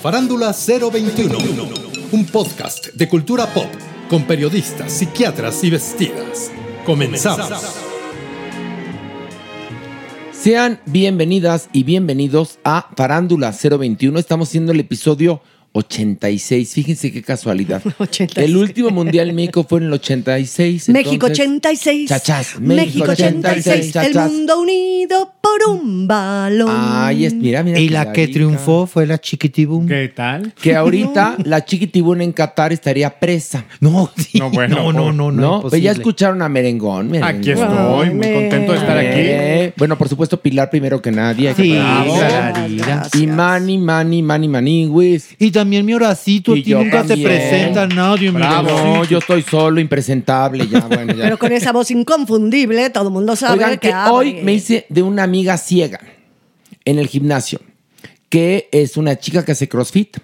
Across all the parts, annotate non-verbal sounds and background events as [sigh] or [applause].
Farándula 021, un podcast de cultura pop con periodistas, psiquiatras y vestidas. Comenzamos. Sean bienvenidas y bienvenidos a Farándula 021. Estamos haciendo el episodio 86. Fíjense qué casualidad. [laughs] 86. El último Mundial en México fue en el 86. México entonces- 86. Chachas, México 86. El chachas. mundo unido por un balón. Ay, es, mira, mira. Y la que triunfó fue la Chiquitibum. ¿Qué tal? Que [laughs] ahorita la chiquitibuna en Qatar estaría presa. No, sí. No, bueno, no, no, no, no, ¿No? Pero imposible. ya escucharon a Merengón. merengón. Aquí estoy, muy contento de estar aquí. Eh, bueno, por supuesto, Pilar primero que nadie. Sí, Bravo. Y Mani, Mani, Mani, Maniwis. Y también mi horacito, Y a ti yo nunca también. te presenta nadie, mi Bravo. No, yo estoy solo, impresentable, ya, bueno, ya. Pero con esa voz inconfundible, todo el mundo sabe Oigan, que, que hoy me hice de una amiga ciega en el gimnasio, que es una chica que hace CrossFit,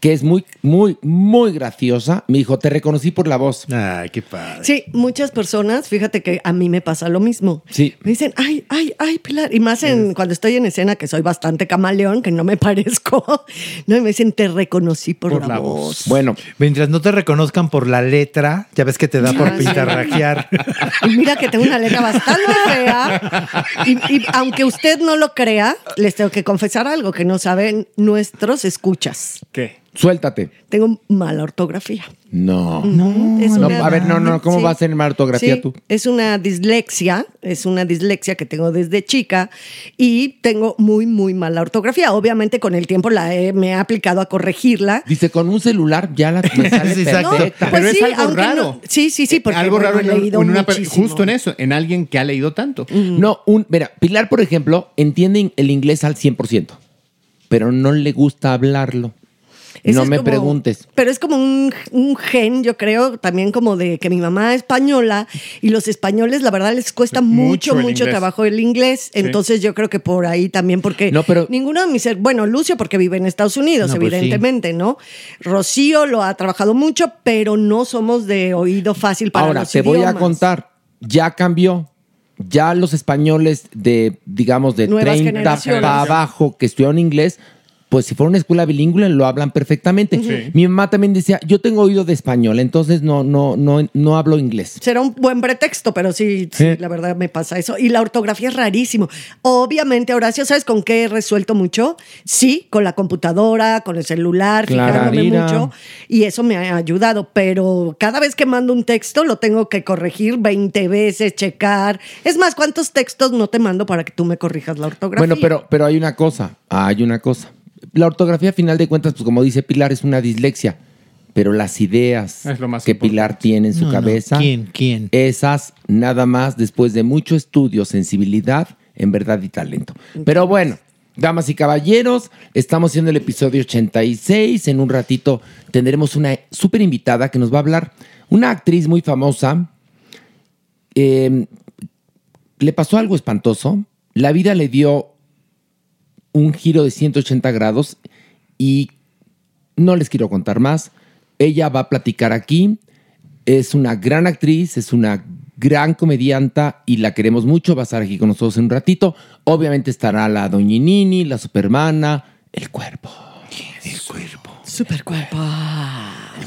que es muy, muy, muy graciosa. Me dijo, te reconocí por la voz. Ay, qué padre. Sí, muchas personas, fíjate que a mí me pasa lo mismo. Sí. Me dicen, ay, ay, ay, Pilar. Y más en, cuando estoy en escena, que soy bastante camaleón, que no me [laughs] parezco. No, y me dicen, te reconocí por, Por la, la voz. voz. Bueno, Mientras no te reconozcan por la letra, ya ves que te da por Ah, sí. pintarrajear. [laughs] Y mira que tengo una letra bastante fea. Y, y aunque usted no lo crea, les tengo que confesar algo que no saben nuestros escuchas. ¿Qué? Suéltate. Tengo mala ortografía. No. Es No, una- a ver, no, no, ¿cómo Sí. vas a tener mala ortografía Sí, tú? Es una dislexia, es una dislexia que tengo desde chica y tengo muy, muy mala ortografía. Obviamente con el tiempo la he- me he aplicado a corregirla. Dice, con un celular ya la me sale [laughs] Sí, exacto. perfecta. Pero es algo raro. no- sí, sí, sí, porque algo raro he en, leído en una justo en eso, en alguien que ha leído tanto. No, un, mira, Pilar, por ejemplo, entiende el inglés al 100%, pero no le gusta hablarlo. No me como- preguntes. Pero es como un, un gen, yo creo, también como de que mi mamá es española y los españoles, la verdad, les cuesta mucho, Mucho trabajo el inglés. Entonces yo creo que por ahí también, porque No, pero- ninguno de mis... Bueno, Lucio porque vive en Estados Unidos, No, pues sí. evidentemente, ¿no? Rocío lo ha trabajado mucho, pero no somos de oído fácil para Ahora, los te voy a contar, ya cambió. Ya los españoles de, digamos, de Nuevas 30 generaciones. para abajo que estudiaron inglés, pues si fuera una escuela bilingüe lo hablan perfectamente. Sí. Mi mamá también decía, yo tengo oído de español, entonces no, no, no, no hablo inglés. Será un buen pretexto, pero sí, sí, la verdad me pasa eso. Y la ortografía es rarísimo. Obviamente, Horacio, ¿sabes con qué he resuelto mucho? Sí, con la computadora, con el celular, fijándome mucho. Y eso me ha ayudado. Pero cada vez que mando un texto, lo tengo que corregir 20 veces, checar. Es más, ¿cuántos textos no te mando para que tú me corrijas la ortografía? Bueno, pero, pero hay una cosa, hay una cosa. La ortografía, a final de cuentas, pues como dice Pilar, es una dislexia. Pero las ideas Es lo más que Pilar tiene en su No, no. cabeza, ¿Quién? ¿Quién? esas nada más después de mucho estudio, sensibilidad, en verdad y talento. Pero bueno, damas y caballeros, estamos haciendo el episodio 86. En un ratito tendremos una súper invitada que nos va a hablar, una actriz muy famosa. eh, le pasó algo espantoso. La vida le dio un giro de 180 grados y no les quiero contar más. Ella va a platicar aquí. Es una gran actriz, es una gran comedianta y la queremos mucho. Va a estar aquí con nosotros en un ratito. Obviamente estará la Doñinini, la Supermana, el cuerpo. Super cuerpo.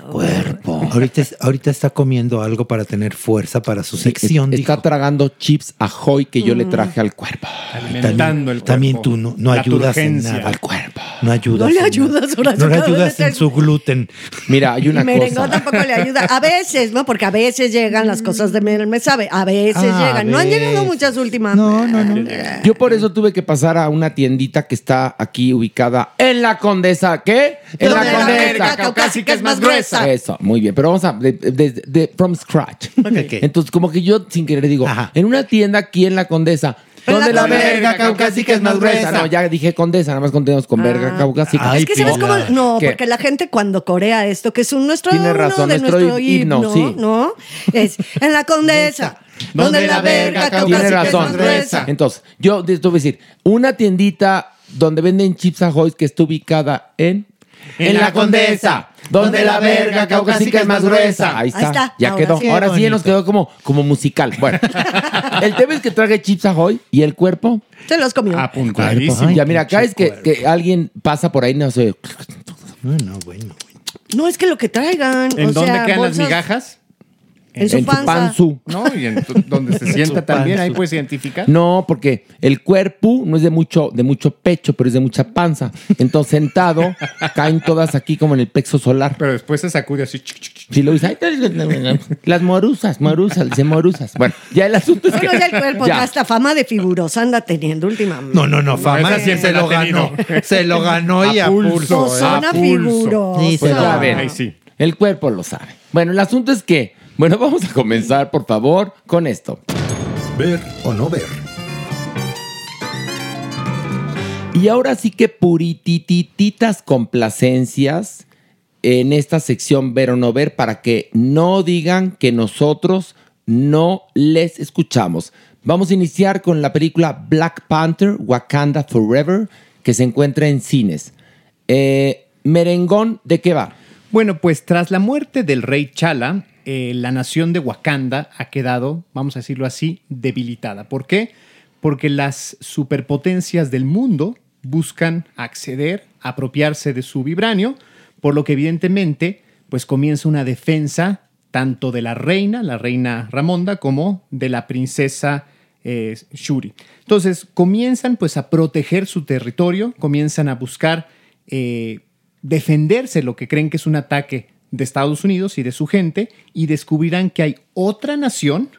Cuerpo. Ahorita, es- ahorita está comiendo algo para tener fuerza para su sección. Es- está dijo. tragando chips ahoy que yo le traje al cuerpo. Alimentando el cuerpo. También tú no, no ayudas en nada. Al cuerpo. No ayudas. No le ayudas, No le ayudas en su gluten. Mira, hay Y una Merengón cosa. tampoco le ayuda. A veces, ¿no? Porque a veces llegan las cosas de me sabe. A veces Ah, llegan. No han llegado muchas últimas. No, no, no. Yo por eso tuve que pasar a una tiendita que está aquí ubicada en la Condesa. ¿Qué? En la la Condesa. caucásica es más gruesa. Eso, muy bien. Pero vamos a de, de- de- from scratch. Entonces, como que yo sin querer digo, Ajá. en una tienda aquí en la Condesa. Donde la verga caucásica es más gruesa. No, ya dije Condesa, nada más contemos con verga caucásica. Ay, Es que sabes cómo. No, ¿Qué? porque la gente cuando corea esto, que es un nuestro. Tiene uno razón, de nuestro nuestro himno, himno, sí. ¿no? Es en la condesa. donde la verga Tiene caucásica es más gruesa. Entonces, yo te voy a decir, una tiendita donde venden chips ahoy que está ubicada en... En la Condesa, donde la verga caucásica es más gruesa. Ahí está, Ahí está, ya ahora quedó. sí. Ahora sí nos quedó como, como musical. Bueno, [laughs] el tema es que trague chips ahoy y el cuerpo... Se los comió. Apuntadísimo. Ay, ya mira, acá es que, que alguien pasa por ahí, no sé... No, no, bueno. bueno. No es que lo que traigan. ¿En o dónde sea, quedan las bolsas migajas? En su en tu panza. panzu. ¿No? Y en tu- donde se [laughs] sienta Su también, ahí puedes identificar. No, porque el cuerpo no es de mucho, de mucho pecho, pero es de mucha panza. Entonces, sentado, [laughs] caen todas aquí como en el plexo solar. Pero después se sacude así. Si lo dice, "Ay, las morusas, morusas, dice morusas. Bueno, ya el asunto es que. Bueno, ya el cuerpo, Ya. hasta fama de figurosa anda teniendo últimamente. No, no, no, fama. siempre se lo ganó. Se lo ganó y A a pulso. No eh, son a a pulso. figurosa. Sí, se Pues ganó. ven, Ahí sí. el cuerpo lo sabe. Bueno, el asunto es que, bueno, vamos a comenzar, por favor, con esto. Ver o no ver. Y ahora sí que puritititas complacencias en esta sección ver o no ver para que no digan que nosotros no les escuchamos. Vamos a iniciar con la película Black Panther, Wakanda Forever, que se encuentra en cines. Eh, merengón, ¿de qué va? Bueno, pues tras la muerte del rey Chala, eh, la nación de Wakanda ha quedado, vamos a decirlo así, debilitada. ¿Por qué? Porque las superpotencias del mundo buscan acceder, apropiarse de su vibranio, por lo que evidentemente pues comienza una defensa tanto de la reina, la reina Ramonda, como de la princesa eh, Shuri. Entonces comienzan pues a proteger su territorio, comienzan a buscar eh, defenderse lo que creen que es un ataque de Estados Unidos y de su gente y descubrirán que hay otra nación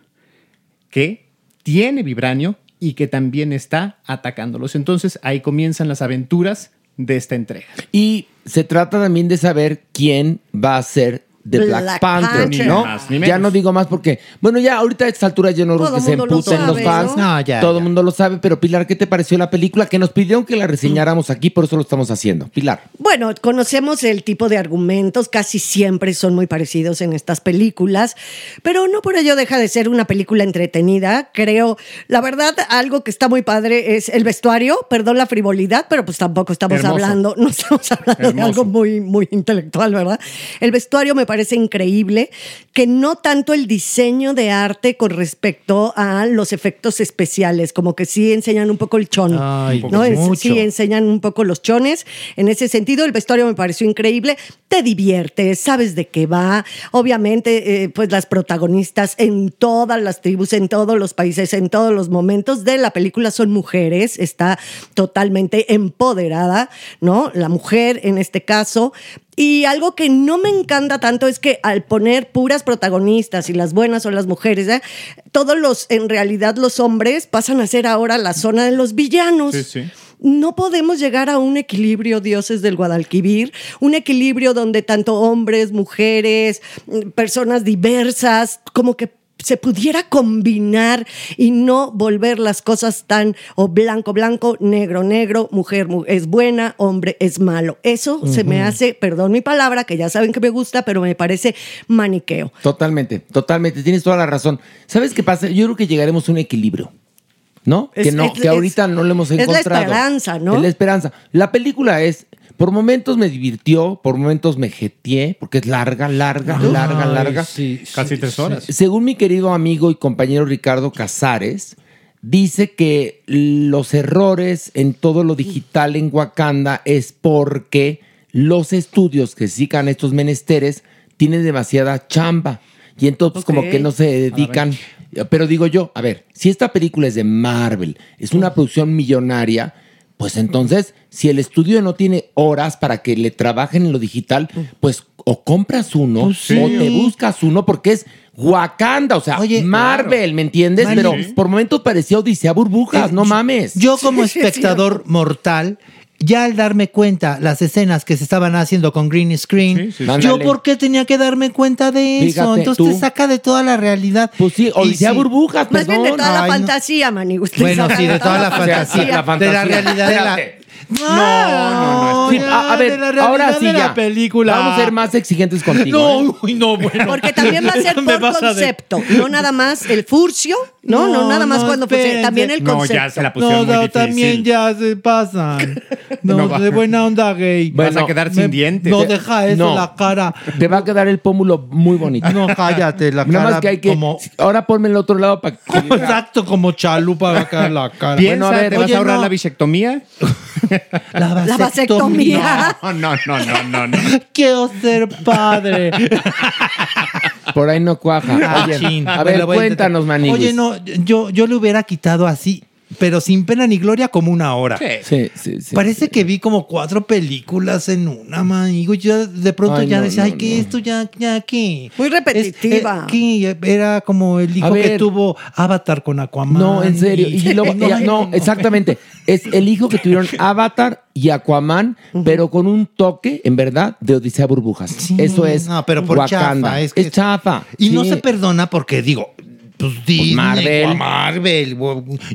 que tiene vibranio y que también está atacándolos. Entonces ahí comienzan las aventuras de esta entrega. Y se trata también de saber quién va a ser de Black, Black Panther, Panther. ¿no? Ni más ni ya no digo más porque, bueno, ya ahorita a esta altura yo no que se mundo lo emputen los fans. ¿no? No, ya, Todo el ya. mundo lo sabe, pero Pilar, ¿qué te pareció la película? Que nos pidieron que la reseñáramos aquí, por eso lo estamos haciendo. Pilar. Bueno, conocemos el tipo de argumentos, casi siempre son muy parecidos en estas películas, pero no por ello deja de ser una película entretenida. Creo, la verdad, algo que está muy padre es el vestuario, perdón la frivolidad, pero pues tampoco estamos Hermoso. hablando, no estamos hablando de Hermoso. algo muy, muy intelectual, ¿verdad? El vestuario me parece increíble, que no tanto el diseño de arte con respecto a los efectos especiales, como que sí enseñan un poco el chon. Ay, ¿no? Es- mucho. sí enseñan un poco los chones. En ese sentido, el vestuario me pareció increíble. Te diviertes, sabes de qué va. Obviamente, eh, pues las protagonistas en todas las tribus, en todos los países, en todos los momentos de la película son mujeres. Está totalmente empoderada, ¿no? La mujer en este caso. Y algo que no me encanta tanto es que al poner puras protagonistas y las buenas son las mujeres, ¿eh? todos los, en realidad los hombres pasan a ser ahora la zona de los villanos. Sí, sí. No podemos llegar a un equilibrio, dioses del Guadalquivir, un equilibrio donde tanto hombres, mujeres, mm, personas diversas, como que se pudiera combinar y no volver las cosas tan o blanco, blanco, negro, negro, mujer mu- es buena, hombre es malo. Eso se me hace, perdón mi palabra, que ya saben que me gusta, pero me parece maniqueo. Totalmente, totalmente. Tienes toda la razón. ¿Sabes qué pasa? Yo creo que llegaremos a un equilibrio. ¿No? Es- que no, es- que ahorita es- no lo hemos es la encontrado. esperanza, ¿no? Es la esperanza. La película es, por momentos me divirtió, por momentos me jeteé, porque es larga, larga, larga, Ay, larga. sí, Casi sí, tres sí. horas. Según mi querido amigo y compañero Ricardo Casares, dice que los errores en todo lo digital en Wakanda es porque los estudios que sigan estos menesteres tienen demasiada chamba. Y entonces como que no se dedican. Pero digo yo, a ver, si esta película es de Marvel, es una producción millonaria, pues entonces, si el estudio no tiene horas para que le trabajen en lo digital, pues o compras uno Pues sí. o te buscas uno porque es Wakanda, o sea, Oye, Marvel, ¿me entiendes? Pero por momentos parecía Odisea Burbujas, no mames. Yo como espectador mortal, ya al darme cuenta las escenas que se estaban haciendo con green screen, Sí, sí, sí. yo por qué tenía que darme cuenta de eso. Fíjate, Entonces tú. te saca de toda la realidad. Pues sí, Odisea sí. Burbujas, Más bien de perdón. toda la Ay, no. fantasía, Mani. Usted Bueno, sí, de toda la fantasía. La fantasía. De la realidad de la... No, no, no. Sí, a, a ver, de la realidad ahora sí de la ya. película. Vamos a ser más exigentes [laughs] contigo. ¿eh? No, uy, no, bueno. Porque también va a ser [laughs] por a de- concepto, no nada más el furcio, no, no, No, nada más no, cuando también el No, concepto. ya se la No, pusieron muy no, difícil. también ya se pasan. [laughs] No, No de buena onda gay. Vas Bueno, a quedar Me- sin dientes. No, deja eso, No. la cara. Te va a quedar el pómulo muy bonito. No, cállate, la cara Nada más que hay que. como... Ahora ponme el otro lado para Exacto, como chalupa va a quedar la cara. Piensa, Bueno, a ver, ¿te vas a ahorrar no. la bisectomía? [laughs] La La vasectomía. No, no, no, no, no. no. Quiero ser padre. [laughs] Por ahí no cuaja. Ah, chin. a ver, a cuéntanos. Maniguis. Oye, no, yo, yo le hubiera quitado así, pero sin pena ni gloria, como una hora. Sí, sí, sí. Parece que vi como cuatro películas en una, manigo. Yo de pronto Ay, ya no, decía, no, ay, que no. esto ya, ya, ¿qué? Muy repetitiva. Es- eh, ¿qué? Era como el hijo que tuvo Avatar con Aquaman. No, en serio. Y luego, [laughs] No, ya, no, exactamente. Es el hijo que tuvieron [laughs] Avatar y Aquaman, pero con un toque, en verdad, de Odisea Burbujas. Sí, Eso es no, pero por Wakanda. chafa, Es, es que- chafa. Y no se perdona porque digo, pues Disney, Marvel. Marvel,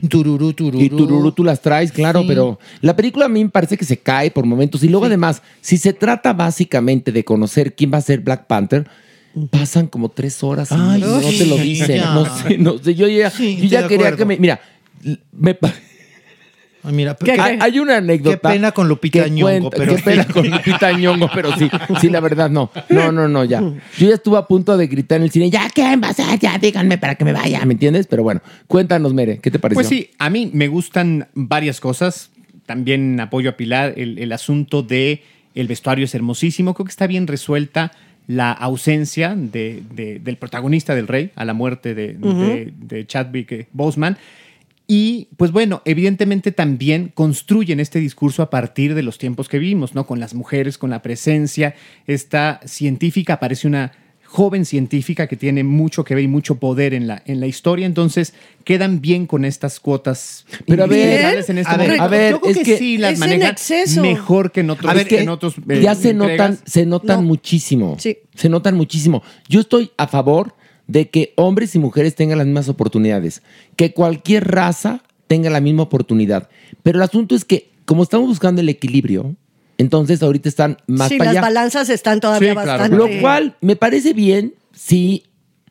tururú, tururú. Y tururú tú las traes, claro, Sí. pero la película a mí me parece que se cae por momentos. Y luego, además, si se trata básicamente de conocer quién va a ser Black Panther, pasan como tres horas y Ay, no sí, te lo dicen. ya. No sé, no sé. Yo ya, Sí, yo ya de quería acuerdo. que me. Mira, me, mira, ¿Qué, qué- hay, una anécdota. Qué pena con Lupita que Nyong'o, cuenta- pero Qué pena sí. con Lupita Nyong'o, pero sí. Sí, la verdad, no. No, no, no, ya. Yo ya estuve a punto de gritar en el cine, ya, ¿qué va a hacer? Ya, díganme para que me vaya, ¿me entiendes? Pero bueno, cuéntanos, Mere, ¿qué te pareció? Pues sí, a mí me gustan varias cosas. También apoyo a Pilar. El, el asunto de el vestuario es hermosísimo. Creo que está bien resuelta la ausencia de- de- del protagonista del rey a la muerte de, de- de Chadwick Boseman. Y pues bueno, evidentemente también construyen este discurso a partir de los tiempos que vivimos, ¿no? Con las mujeres, con la presencia. Esta científica aparece una joven científica que tiene mucho que ver y mucho poder en la, en la historia. Entonces quedan bien con estas cuotas. Pero a ver, en este a ver, momento. a ver, Yo creo es que, que sí las manejan mejor que en otros. A ver, que en eh, otros eh, ya se entregas. notan, se notan No. muchísimo. Sí. Se notan muchísimo. Yo estoy a favor de que hombres y mujeres tengan las mismas oportunidades, que cualquier raza tenga la misma oportunidad. Pero el asunto es que, como estamos buscando el equilibrio, entonces ahorita están más sí, para las allá. balanzas están todavía Sí, claro. bastante. Lo cual me parece bien si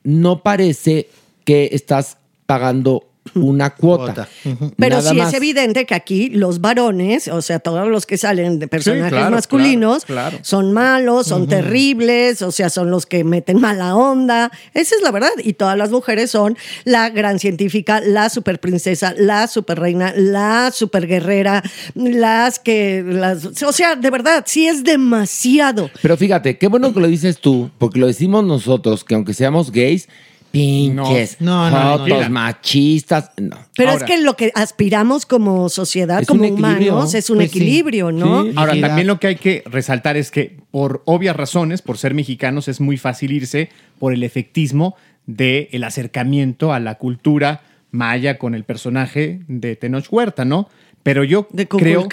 no parece que estás pagando una cuota. Pero Nada sí más. es evidente que aquí los varones, o sea, todos los que salen de personajes claro, masculinos, claro, claro. son malos, son terribles, o sea, son los que meten mala onda. Esa es la verdad. Y todas las mujeres son la gran científica, la super princesa, la super reina, la super guerrera, las que. Las, o sea, de verdad, sí es demasiado. Pero fíjate, qué bueno que lo dices tú, porque lo decimos nosotros, que aunque seamos gays, pinches, No, no, no, jotos, no. machistas. No. Pero Ahora- es que lo que aspiramos como sociedad, como humanos, es un Pues sí. equilibrio, ¿no? Sí. Ahora, también lo que hay que resaltar es que por obvias razones, por ser mexicanos, es muy fácil irse por el efectismo del el acercamiento a la cultura maya con el personaje de Tenoch Huerta, ¿no? Pero yo De creo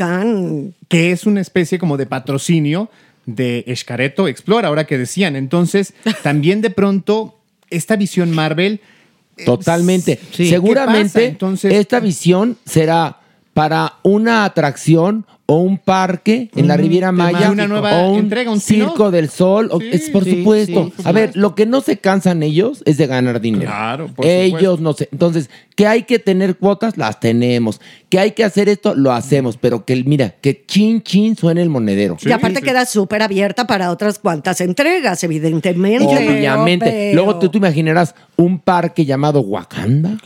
que es una especie como de patrocinio de Escareto Explora, ahora que decían. Entonces, también de pronto, esta visión Marvel... eh, Totalmente. Sí. Seguramente. Entonces- esta visión será para una atracción o un parque en la Riviera Maya temático. Una nueva o un entrega, un circo del sol. o- Sí, es por sí, supuesto. sí, por A ver, lo que no se cansan ellos es de ganar dinero. Claro, por Ellos supuesto. no sé. Entonces, que hay que tener cuotas, las tenemos. Que hay que hacer esto, lo hacemos. Pero que, mira, que chin chin suene el monedero. y aparte sí. queda súper abierta para otras cuantas entregas, evidentemente. Obviamente. Pero- Luego tú te imaginarás un parque llamado Wakanda.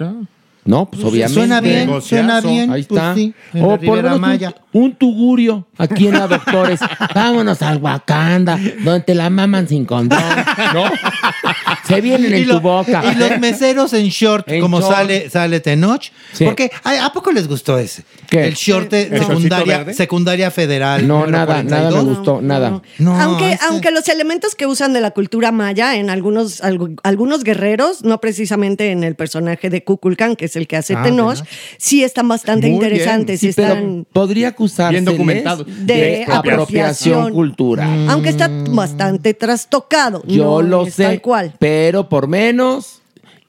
No, pues obviamente. Suena bien, Negociazo. suena bien. Ahí pues está. sí, o por lo Riviera menos un- Maya. Un, tugurio aquí en la Doctores. [laughs] Vámonos al Wakanda, donde te la maman sin condón. ¿No? [laughs] Se vienen en lo- tu boca. Y los meseros en short, En como short. sale, sale Tenoch. Sí. Porque ¿a, a poco les gustó ese? ¿Qué? El short de ¿El shortcito secundaria, secundaria federal. No, nada, nada me 42. gustó, nada. No, aunque, ese- aunque los elementos que usan de la cultura maya en algunos, algu- algunos guerreros, no precisamente en el personaje de Kukulkan, que es el que hace Ah, Tenoch, sí están bastante Muy bien. interesantes. Sí, están, podría acusarse Bien documentado. De apropiación apropiación. cultural. aunque está bastante trastocado. Yo no lo sé, Tal cual. pero por menos.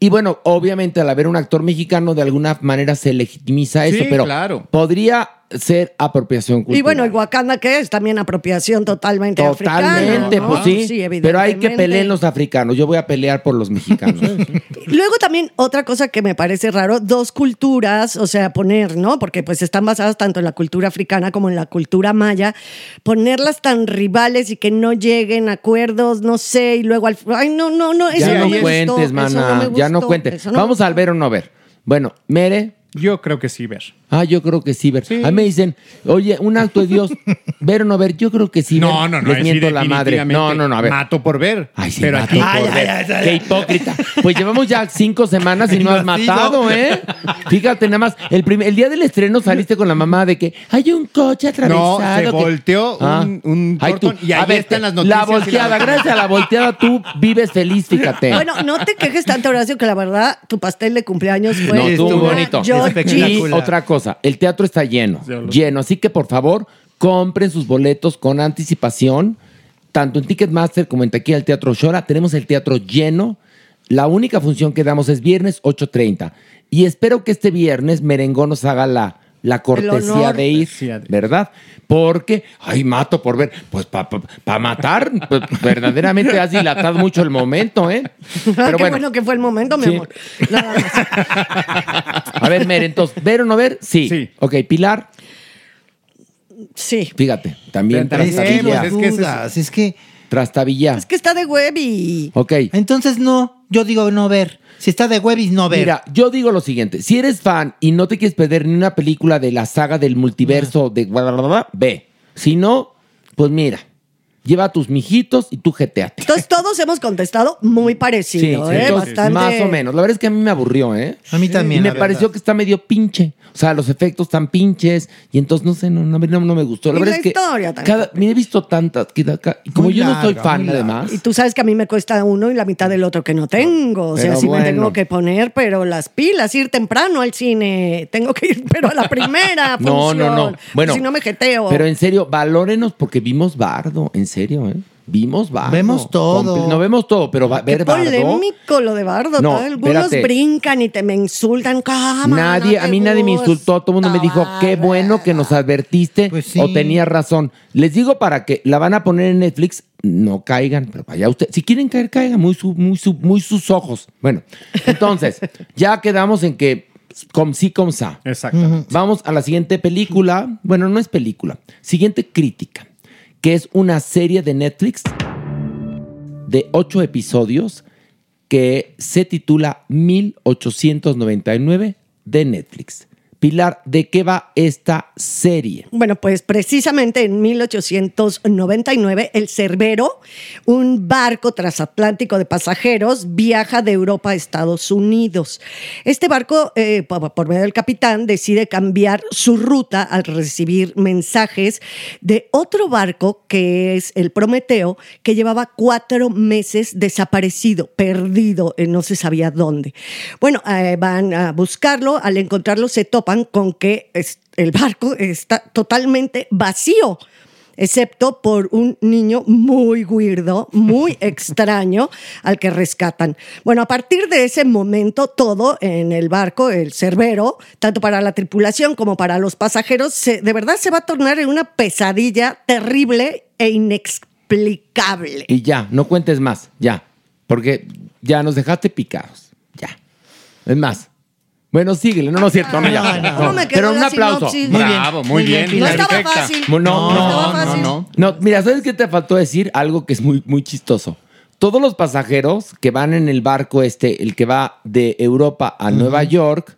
Y bueno, obviamente al haber un actor mexicano de alguna manera se legitimiza eso, Sí, pero claro. podría ser apropiación cultural. Y bueno, el Wakanda, que es también apropiación totalmente africana. Totalmente, ¿no? pues sí. pero hay que pelear los africanos. Yo voy a pelear por los mexicanos. [laughs] Luego también otra cosa que me parece raro, dos culturas, o sea, poner, ¿no? Porque pues están basadas tanto en la cultura africana como en la cultura maya, ponerlas tan rivales y que no lleguen a acuerdos, no sé, y luego al... Ay, no, no, no, eso ya no no me cuentes, gustó, eso mana. no me ya no gustó, cuentes. no- Vamos al ver o no ver. Bueno, Mere. Yo creo que sí, ver. Ah, yo creo que sí, ver. A mí me dicen, oye, un acto de Dios, [laughs] ver o no ver. Yo creo que sí. No, ver. no, no. Les sí miento la madre. No, no, no, a ver. Mato por ver. Ay, sí, pero mato aquí por por ver. ver. Qué [laughs] hipócrita. Pues llevamos ya cinco semanas y no has [laughs] matado, ¿eh? Fíjate, nada más. El, primer- el día del estreno saliste con la mamá de que hay un coche atravesado. No, se que- volteó Ah. un, un Ay, tú, portón y a ahí ver, están las La noticias. y volteada, la- gracias a la volteada tú vives feliz, fíjate. Bueno, no te quejes tanto, Horacio, que la verdad, tu pastel de cumpleaños fue no, una bonito. Georgie. Y Espectacular. otra cosa, el teatro está lleno, lleno. Así que por favor, compren sus boletos con anticipación, tanto en Ticketmaster como en Taquilla del Teatro Shora. Tenemos el teatro lleno. La única función que damos es viernes 8.30. Y espero que este viernes Merengón nos haga la, la cortesía de ir, ¿verdad? Porque, ay, mato por ver, pues para matar, pues, verdaderamente has dilatado mucho el momento, ¿eh? [laughs] Ah, Pero qué bueno, bueno que fue el momento, mi Sí. amor. Nada más. [laughs] a ver, Mer, entonces, ¿ver o no ver? Sí. Sí. Ok, Pilar, Sí. fíjate, también Pero Es que, Trastabilla. es que es- es que... Trastabilla. Es que está de web y... Ok. Entonces no, yo digo no ver. Si está de webis, no ver. Mira, yo digo lo siguiente: si eres fan y no te quieres perder ni una película de la saga del multiverso de guadalajara, ve. Si no, pues mira, lleva a tus mijitos y tú jeteate. Entonces todos hemos contestado muy parecido, ¿eh? entonces, Bastante... más o menos. La verdad es que a mí me aburrió, ¿eh? A mí también, Y me pareció que está medio pinche. O sea, los efectos están pinches. Y entonces, no sé, no, no, no- no me gustó. La Y verdad la es que. historia cada, me he visto tantas. que como Muy yo no soy fan, además. Y tú sabes que a mí me cuesta uno y la mitad del otro que no tengo. O sea, Pero sí me bueno. tengo que poner, pero las pilas, ir temprano al cine. Tengo que ir, [laughs] pero a la primera No, no, no. función. Bueno, Si no me jeteo. Pero en serio, valórenos porque vimos Bardo. En serio, ¿eh? Vimos Bardo. Vemos todo. No vemos todo, pero va, Qué ver Bardo. polémico lo de Bardo. No, ¿no? Algunos espérate. brincan y te me insultan. ¿Cómo Nadie, no a mí nadie me insultó, todo el mundo me dijo, qué bueno que nos advertiste Pues sí. o tenías razón. Les digo para que la van a poner en Netflix, no caigan, pero vaya usted, si quieren caer, caigan, muy, su- muy, su- muy sus ojos. Bueno, entonces, [laughs] ya quedamos en que com sí, com sa. Exactamente. Vamos a la siguiente película. Bueno, no es película. Siguiente crítica, que es una serie de Netflix de ocho episodios que se titula 1899 de Netflix. Pilar, ¿de qué va esta serie? Bueno, pues precisamente en 1899 el Cerbero, un barco transatlántico de pasajeros, viaja de Europa a Estados Unidos. Este barco, eh, por, medio del capitán, decide cambiar su ruta al recibir mensajes de otro barco que es el Prometeo, que llevaba cuatro meses desaparecido, perdido, eh, no se sabía dónde. Bueno, eh, van a buscarlo, al encontrarlo se topan con que el barco está totalmente vacío excepto por un niño muy weirdo, muy [laughs] extraño, al que rescatan. Bueno, a partir de ese momento, todo en el barco, el cerbero, tanto para la tripulación como para los pasajeros, se- de verdad se va a tornar en una pesadilla terrible e inexplicable. Y ya, no cuentes más, ya. Porque ya nos dejaste picados. Ya. Es más. Bueno, síguele. No, no es cierto. No, ya. no, no me quedó Pero un la aplauso. sinopsis. Muy Bravo, muy bien. No Pilar, estaba perfecta. fácil. No, no, No no, fácil. no. No, mira, ¿sabes qué te faltó decir? Algo que es muy, muy chistoso. Todos los pasajeros que van en el barco este, el que va de Europa a Nueva York,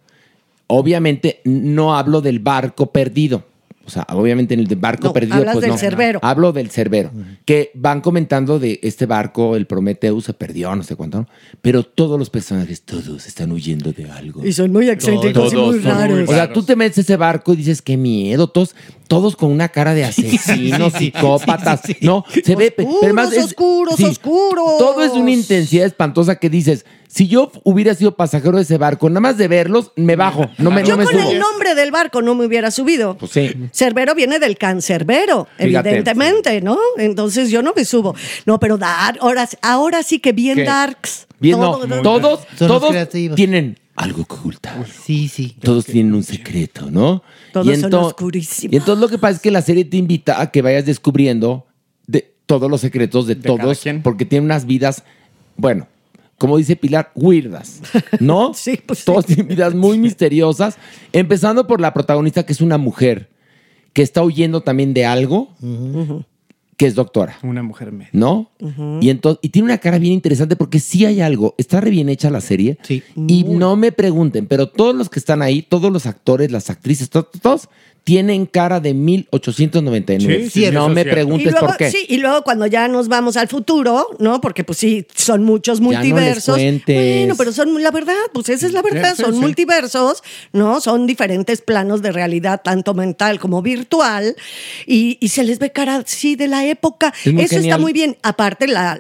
obviamente no hablo del barco perdido. O sea, obviamente en el de barco No, perdido, hablas pues del no. Cerbero. Hablo del Cerbero. Que van comentando de este barco, el Prometheus, se perdió, no sé cuánto, ¿no? Pero todos los personajes, todos están huyendo de algo. Y son muy excéntricos y muy Todos son raros. O sea, tú te metes a ese barco y dices, qué miedo. Todos, todos con una cara de asesinos, psicópatas. No, se ve. Oscuros, pero es- oscuros, oscuros. Todo es una intensidad espantosa que dices, si yo hubiera sido pasajero de ese barco, nada más de verlos, me bajo. No me, Yo no me con subo. el nombre del barco no me hubiera subido. Pues sí. Cerbero viene del cancerbero, Fíjate. evidentemente, ¿no? Entonces yo no me subo. No, pero dar, ahora, ahora sí que bien ¿Qué? darks. Bien, no, Todo- todos, todos creativos. tienen algo que ocultar. Sí, sí. Todos tienen un secreto, ¿no? Todos son ento- oscurísimos. Y entonces lo que pasa es que la serie te invita a que vayas descubriendo de todos los secretos de, todos, porque tienen unas vidas, bueno, como dice Pilar, weirdas, ¿no? [laughs] Sí, pues sí. Todos tienen vidas muy misteriosas, empezando por la protagonista que es una mujer que está huyendo también de algo, que es doctora. Una mujer media. ¿no? y, entonces, y tiene una cara bien interesante porque sí hay algo. Está re bien hecha la serie. Sí. Y no me pregunten, pero todos los que están ahí, todos los actores, las actrices, to- to- todos, tienen cara de 1899. Sí, sí, no me cierto. Preguntes luego, por qué. sí, y luego cuando ya nos vamos al futuro, ¿no? Porque pues sí, son muchos Ya no les multiversos. cuentes. bueno, pero son la verdad, pues esa es la verdad, Sí, son sí. multiversos, ¿no? Son diferentes planos de realidad, tanto mental como virtual, y, y se les ve cara, sí, de la época. Es muy Eso genial. está muy bien. Aparte, la,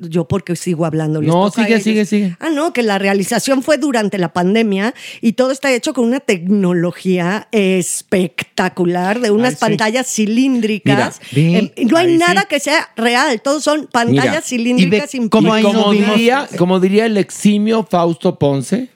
yo porque sigo hablando. No, sigue, sigue, sigue. Ah, no, que la realización fue durante la pandemia y todo está hecho con una tecnología espectacular de unas Ay, sí. pantallas cilíndricas. Mira, ve. Eh, no hay Ahí sí. nada que sea real, todos son pantallas Mira, cilíndricas y como diría, como diría el eximio Fausto Ponce,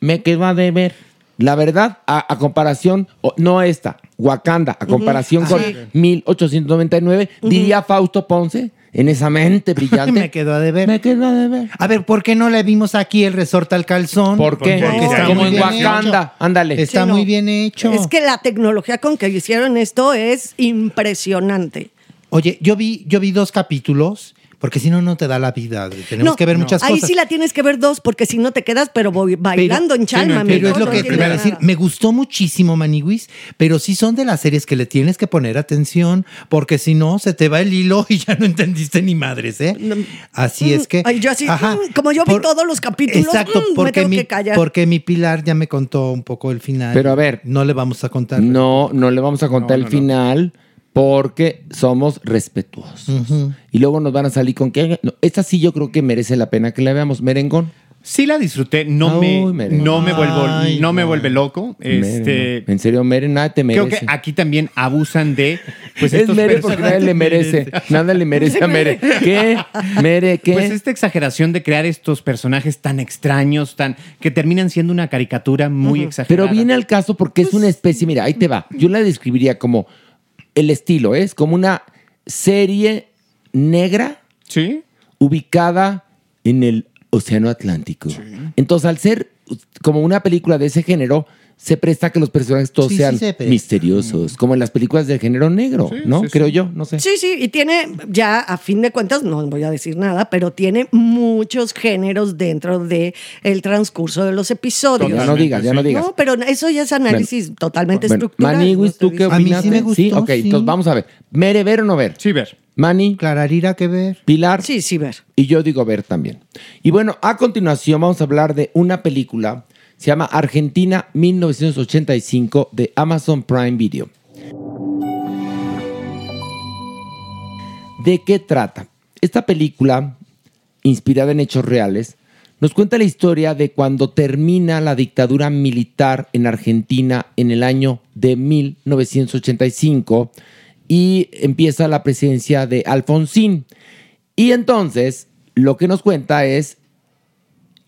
me quedo a deber. La verdad, a, a comparación, no esta, Wakanda, a comparación con 1899, diría Fausto Ponce, en esa mente [laughs] brillante. Me quedó a deber. Me quedo a deber. A ver, ¿por qué no le vimos aquí el resorte al calzón? ¿Por qué? Porque está como muy en Wakanda. Ándale. Está Sí, no. muy bien hecho. Es que la tecnología con que hicieron esto es impresionante. Oye, yo vi, yo vi dos capítulos, porque si no, no te da la vida. Tenemos No, que ver no. muchas Ahí cosas. sí la tienes que ver dos, porque si no te quedas, pero voy bailando en chalma. no Pero es lo no que te iba a decir. Me gustó muchísimo Maniwis, pero sí son de las series que le tienes que poner atención, porque si no, se te va el hilo y ya no entendiste ni madres, ¿eh? Así es que. Ay, yo así, mm, como yo vi todos los capítulos, Exacto, mm, me porque, tengo mi, que callar. porque mi Pilar ya me contó un poco el final. Pero a ver. No le vamos a contar. No, no le vamos a contar No, el no, no. Porque somos respetuosos. Y luego nos van a salir con que... no, esta sí yo creo que merece la pena que la veamos. Merengón. Sí la disfruté, no Ay, me, no me vuelvo, Ay, no me vuelve loco. Este, no. En serio, Mere, nada te creo merece. que aquí también abusan de pues [laughs] es estos Mere porque nadie le merece. Nada le merece [laughs] a Mere. ¿Qué? Mere, ¿qué? Pues esta exageración de crear estos personajes tan extraños, tan que terminan siendo una caricatura muy exagerada. Pero viene al caso porque es una especie, mira, ahí te va. Yo la describiría como el estilo, ¿eh? es como una serie negra Sí. ubicada en el Océano Atlántico. Entonces, al ser como una película de ese género, se presta a que los personajes todos Sí, sí sean se presta. misteriosos, como en las películas del género negro, ¿no? sí, Creo sí. yo, no sé. Sí, sí, y tiene ya a fin de cuentas, no voy a decir nada, pero tiene muchos géneros dentro de el transcurso de los episodios. Ya no digas, ya no digas. No, pero eso ya es análisis totalmente Bueno, estructural. Maniwis, no ¿tú qué A mí sí opinas? me gustó, Sí, ok, sí. entonces vamos a ver. ¿Mere ver o no ver? Sí, ver. Mani, Clararira que ver. Pilar. Sí, sí, ver. Y yo digo ver también. Y bueno, a continuación vamos a hablar de una película, se llama Argentina 1985 de Amazon Prime Video. ¿De qué trata? Esta película, inspirada en hechos reales, nos cuenta la historia de cuando termina la dictadura militar en Argentina en el año de 1985 y empieza la presidencia de Alfonsín. Y entonces lo que nos cuenta es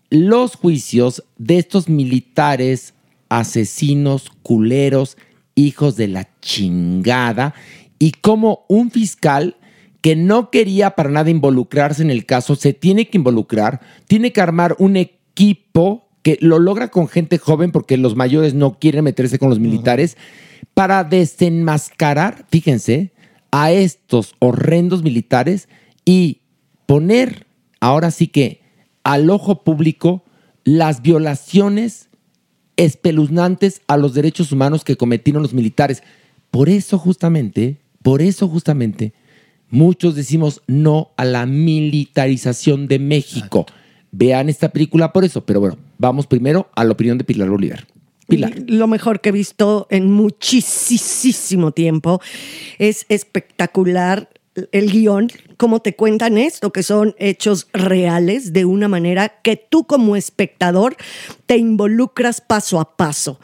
los juicios de estos militares asesinos, culeros, hijos de la chingada, y cómo un fiscal que no quería para nada involucrarse en el caso, se tiene que involucrar, tiene que armar un equipo que lo logra con gente joven porque los mayores no quieren meterse con los militares, para desenmascarar, fíjense, a estos horrendos militares y poner ahora sí que al ojo público las violaciones espeluznantes a los derechos humanos que cometieron los militares. Por eso justamente, por eso justamente, muchos decimos no a la militarización de México. Vean esta película por eso, pero bueno, vamos primero a la opinión de Pilar Bolívar. Pilar. Lo mejor que he visto en muchísimo tiempo. Es espectacular el guion, cómo te cuentan esto, que son hechos reales, de una manera que tú como espectador te involucras paso a paso.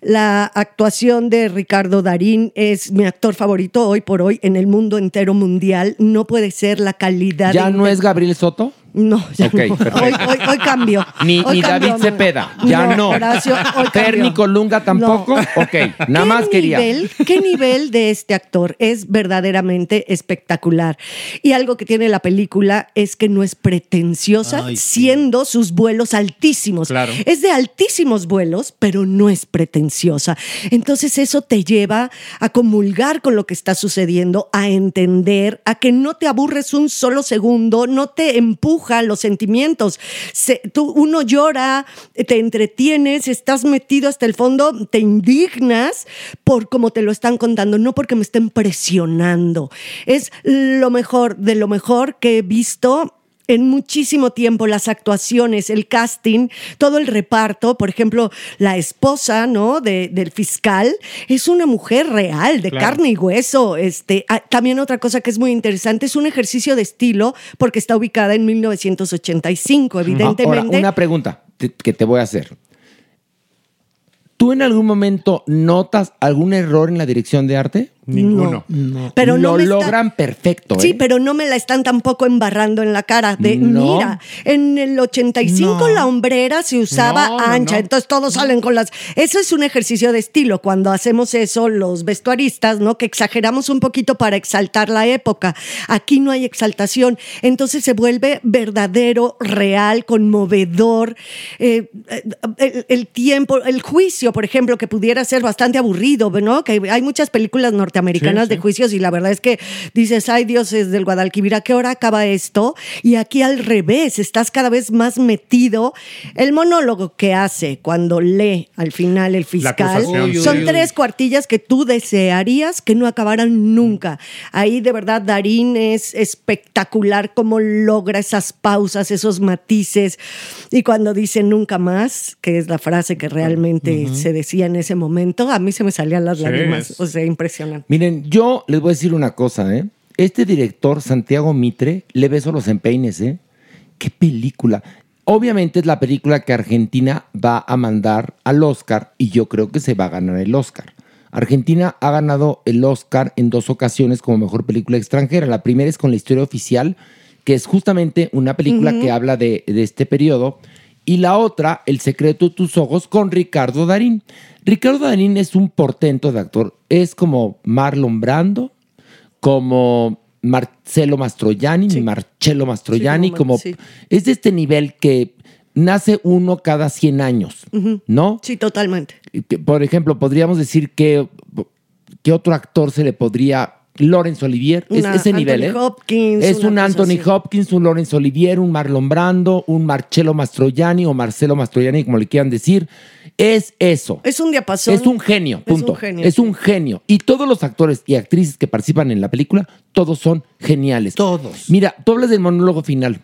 La actuación de Ricardo Darín es mi actor favorito hoy por hoy en el mundo entero mundial. No puede ser la calidad. ¿Ya de- no es Gabriel Soto? No, ya no. [laughs] perfecto. Hoy, hoy, hoy cambio. Ni, Hoy ni cambió, David no. Cepeda, ya no. Horacio, hoy Colunga tampoco. No. Ok, nada ¿Qué más quería. nivel- ¿Qué nivel de este actor es verdaderamente espectacular? Y algo que tiene la película es que no es pretenciosa, Ay, sí. siendo sus vuelos altísimos. Claro. Es de altísimos vuelos, pero no es pretenciosa. Entonces eso te lleva a comulgar con lo que está sucediendo, a entender, a que no te aburres un solo segundo, no te empuja los sentimientos. Se- tú, uno llora, te entretienes, estás metido hasta el fondo, te indignas por cómo te lo están contando, no porque me estén presionando. Es lo mejor de lo mejor que he visto en muchísimo tiempo las actuaciones, el casting, todo el reparto, por ejemplo, la esposa, ¿no? De- del fiscal es una mujer real, de Claro. carne y hueso. Este, ah, también otra cosa que es muy interesante es un ejercicio de estilo porque está ubicada en 1985, evidentemente. Ahora, una pregunta que te voy a hacer. ¿Tú en algún momento notas algún error en la dirección de arte? Ninguno. No. Pero no Lo está- logran perfecto. Sí, ¿eh? pero no me la están tampoco embarrando en la cara. De, No. mira, en el 85 No. la hombrera se usaba ancha, no. entonces todos salen con las... Eso es un ejercicio de estilo. Cuando hacemos eso, los vestuaristas, ¿no? Que exageramos un poquito para exaltar la época. Aquí no hay exaltación. Entonces se vuelve verdadero, real, conmovedor. Eh, eh, el, el tiempo, el juicio, por ejemplo, que pudiera ser bastante aburrido, ¿no? Que hay muchas películas norteamericanas Sí, de sí. juicios y la verdad es que dices, ay Dios, es del Guadalquivir, ¿a qué hora acaba esto? Y aquí al revés, estás cada vez más metido. El monólogo que hace cuando lee al final el fiscal son tres cuartillas que tú desearías que no acabaran nunca. Ahí de verdad Darín es espectacular cómo logra esas pausas, esos matices. Y cuando dice nunca más, que es la frase que realmente se decía en ese momento, a mí se me salían las Sí, lágrimas. es- O sea, impresionante. Miren, yo les voy a decir una cosa, ¿eh? Este director, Santiago Mitre, le beso los empeines, ¿eh? ¡Qué película! Obviamente es la película que Argentina va a mandar al Oscar y yo creo que se va a ganar el Oscar. Argentina ha ganado el Oscar en dos ocasiones como mejor película extranjera. La primera es con la historia oficial, que es justamente una película que habla de, de este periodo. Y la otra, El secreto de tus ojos, con Ricardo Darín. Ricardo Darín es un portento de actor. Es como Marlon Brando, como Marcelo Mastroianni, mi Marcello Mastroianni, Sí, como- sí. es de este nivel que nace uno cada 100 años, ¿no? Sí, totalmente. Por ejemplo, podríamos decir que, que otro actor se le podría... Laurence Olivier, es ese nivel, ¿eh? Hopkins, es un Anthony así. Hopkins, un Laurence Olivier, un Marlon Brando, un Marcello Mastroianni o Marcelo Mastroianni, como le quieran decir. Es eso. Es un diapasón. Es un genio, Es un punto. genio, Es un genio. Y todos los actores y actrices que participan en la película, todos son geniales. Todos. Mira, tú hablas del monólogo final.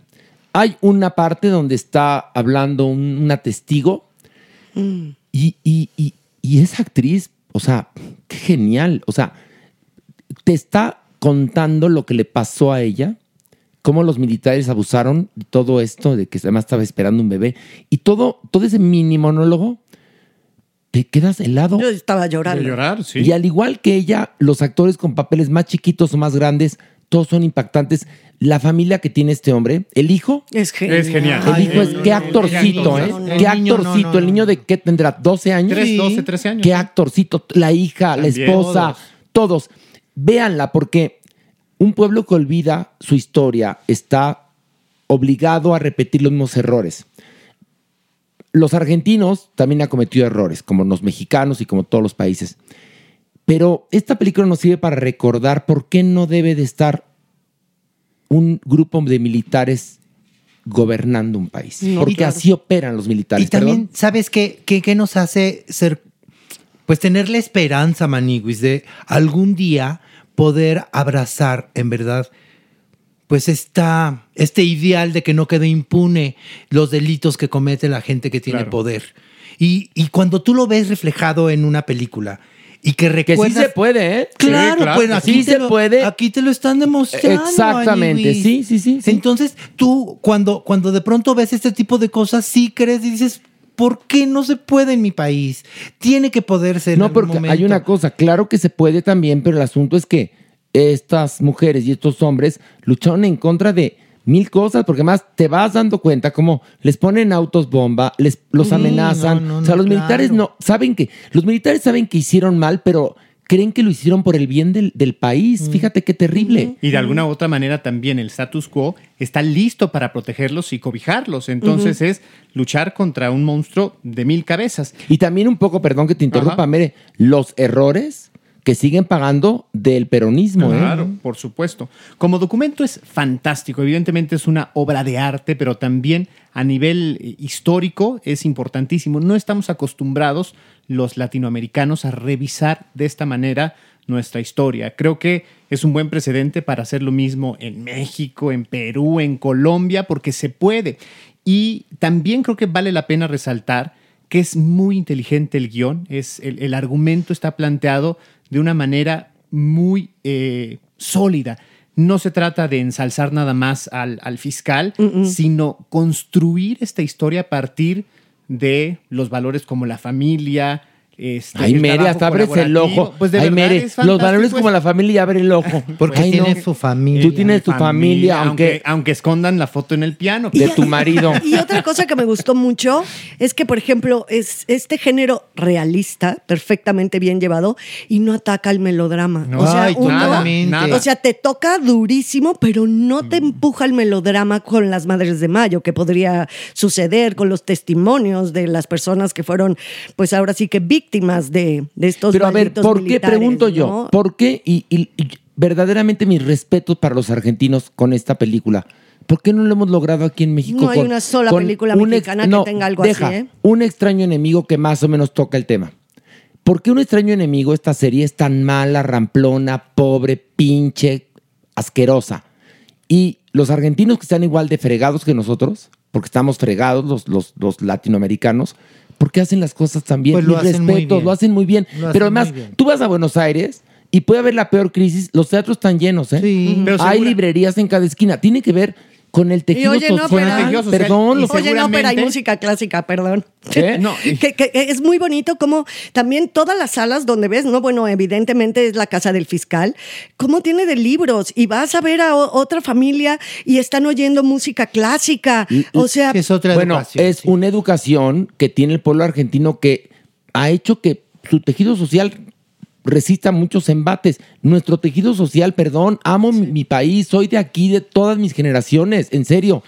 Hay una parte donde está hablando un- una testigo Mm. y, y- y- y esa actriz, o sea, qué genial. O sea, te está contando lo que le pasó a ella, cómo los militares abusaron de todo esto, de que además estaba esperando un bebé. Y todo, todo ese mini monólogo, te quedas helado. Yo estaba llorando. De llorar, sí. Y al igual que ella, los actores con papeles más chiquitos o más grandes, todos son impactantes. La familia que tiene este hombre, el hijo, Es genial. Es genial. el Ay, hijo es no, qué no, actorcito, ¿eh? Qué actorcito. no, El niño de qué tendrá 12 años. Tres, Sí. 12, 13 años. Qué actorcito, la hija, la esposa, todos. Véanla, porque un pueblo que olvida su historia está obligado a repetir los mismos errores. Los argentinos también han cometido errores, como los mexicanos y como todos los países. Pero esta película nos sirve para recordar por qué no debe de estar un grupo de militares gobernando un país. No, porque claro. así operan los militares. Y también, perdón. ¿sabes qué, qué, qué nos hace ser, pues tener la esperanza, Maniguis, de algún día poder abrazar, en verdad, pues esta, este ideal de que no quede impune los delitos que comete la gente que tiene Claro. poder. Y, y cuando tú lo ves reflejado en una película y que Que sí recuerdas... se puede, ¿eh? Claro, claro, bueno, que aquí sí te se lo, puede. Aquí te lo están demostrando. Exactamente, sí, sí, sí, sí. Entonces, tú, cuando, cuando de pronto ves este tipo de cosas, sí crees y dices, ¿por qué no se puede en mi país? Tiene que poderse en No, algún porque hay momento. una cosa, claro que se puede también, pero el asunto es que estas mujeres y estos hombres lucharon en contra de mil cosas, porque más te vas dando cuenta cómo les ponen autos bomba, les los Sí, amenazan. no, no, o sea, no, los militares claro. no saben que los militares saben que hicieron mal, pero creen que lo hicieron por el bien del, del país. Fíjate qué terrible. Y de alguna u otra manera también el status quo está listo para protegerlos y cobijarlos. Entonces es luchar contra un monstruo de mil cabezas. Y también un poco, perdón que te interrumpa, Ajá. Mere, los errores que siguen pagando del peronismo. ¿eh? Claro, por supuesto. Como documento es fantástico. Evidentemente es una obra de arte, pero también a nivel eh, histórico es importantísimo. No estamos acostumbrados los latinoamericanos a revisar de esta manera nuestra historia. Creo que es un buen precedente para hacer lo mismo en México, en Perú, en Colombia, porque se puede. Y también creo que vale la pena resaltar que es muy inteligente el guion, es, el, el argumento está planteado de una manera muy eh, sólida. No se trata de ensalzar nada más al, al fiscal, sino construir esta historia a partir de los valores como la familia. Este, Ay, el Mere, hasta abres el ojo. Pues de Ay, verdad Mere, es los esto. como la familia abre el ojo. Porque Ay, tiene no. su familia. Tú tienes tu familia, aunque, aunque aunque escondan la foto en el piano. de tu marido. [laughs] Y otra cosa que me gustó mucho es que, por ejemplo, es este género realista, perfectamente bien llevado, y no ataca al melodrama. No. o sea, Ay, uno- totalmente. nada. o sea, te toca durísimo, pero no te Mm. empuja al melodrama con las Madres de Mayo, que podría suceder con los testimonios de las personas que fueron, pues ahora sí que víctimas de, de estos Pero a ver, ¿por qué? Pregunto yo, ¿no? ¿por qué? Y, y- y verdaderamente mis respetos para los argentinos con esta película. ¿Por qué no lo hemos logrado aquí en México? No hay una sola película mexicana que tenga algo deja, así, ¿eh? Un extraño enemigo que más o menos toca el tema. ¿Por qué un extraño enemigo, esta serie, es tan mala, ramplona, pobre, pinche, asquerosa? Y los argentinos que están igual de fregados que nosotros, porque estamos fregados los, los, los latinoamericanos, ¿por qué hacen las cosas tan bien? Pues lo Mis hacen bien. lo hacen muy bien. Lo hacen Pero además, bien. tú vas a Buenos Aires y puede haber la peor crisis, los teatros están llenos, ¿eh? Sí. Pero Hay segura- librerías en cada esquina. Tiene que ver con el tejido oye, no, social. pero-. Perdón, Y Oye, no, pero hay música clásica, perdón. ¿Eh? [laughs] No, que, que es muy bonito como también todas las salas donde ves, no, bueno, evidentemente es la casa del fiscal, como tiene de libros y vas a ver a o- otra familia y están oyendo música clásica, o sea, es otra bueno, educación, es sí. una educación que tiene el pueblo argentino que ha hecho que su tejido social resista muchos embates. Nuestro tejido social, perdón, amo mi, mi país, soy de aquí, de todas mis generaciones, en serio.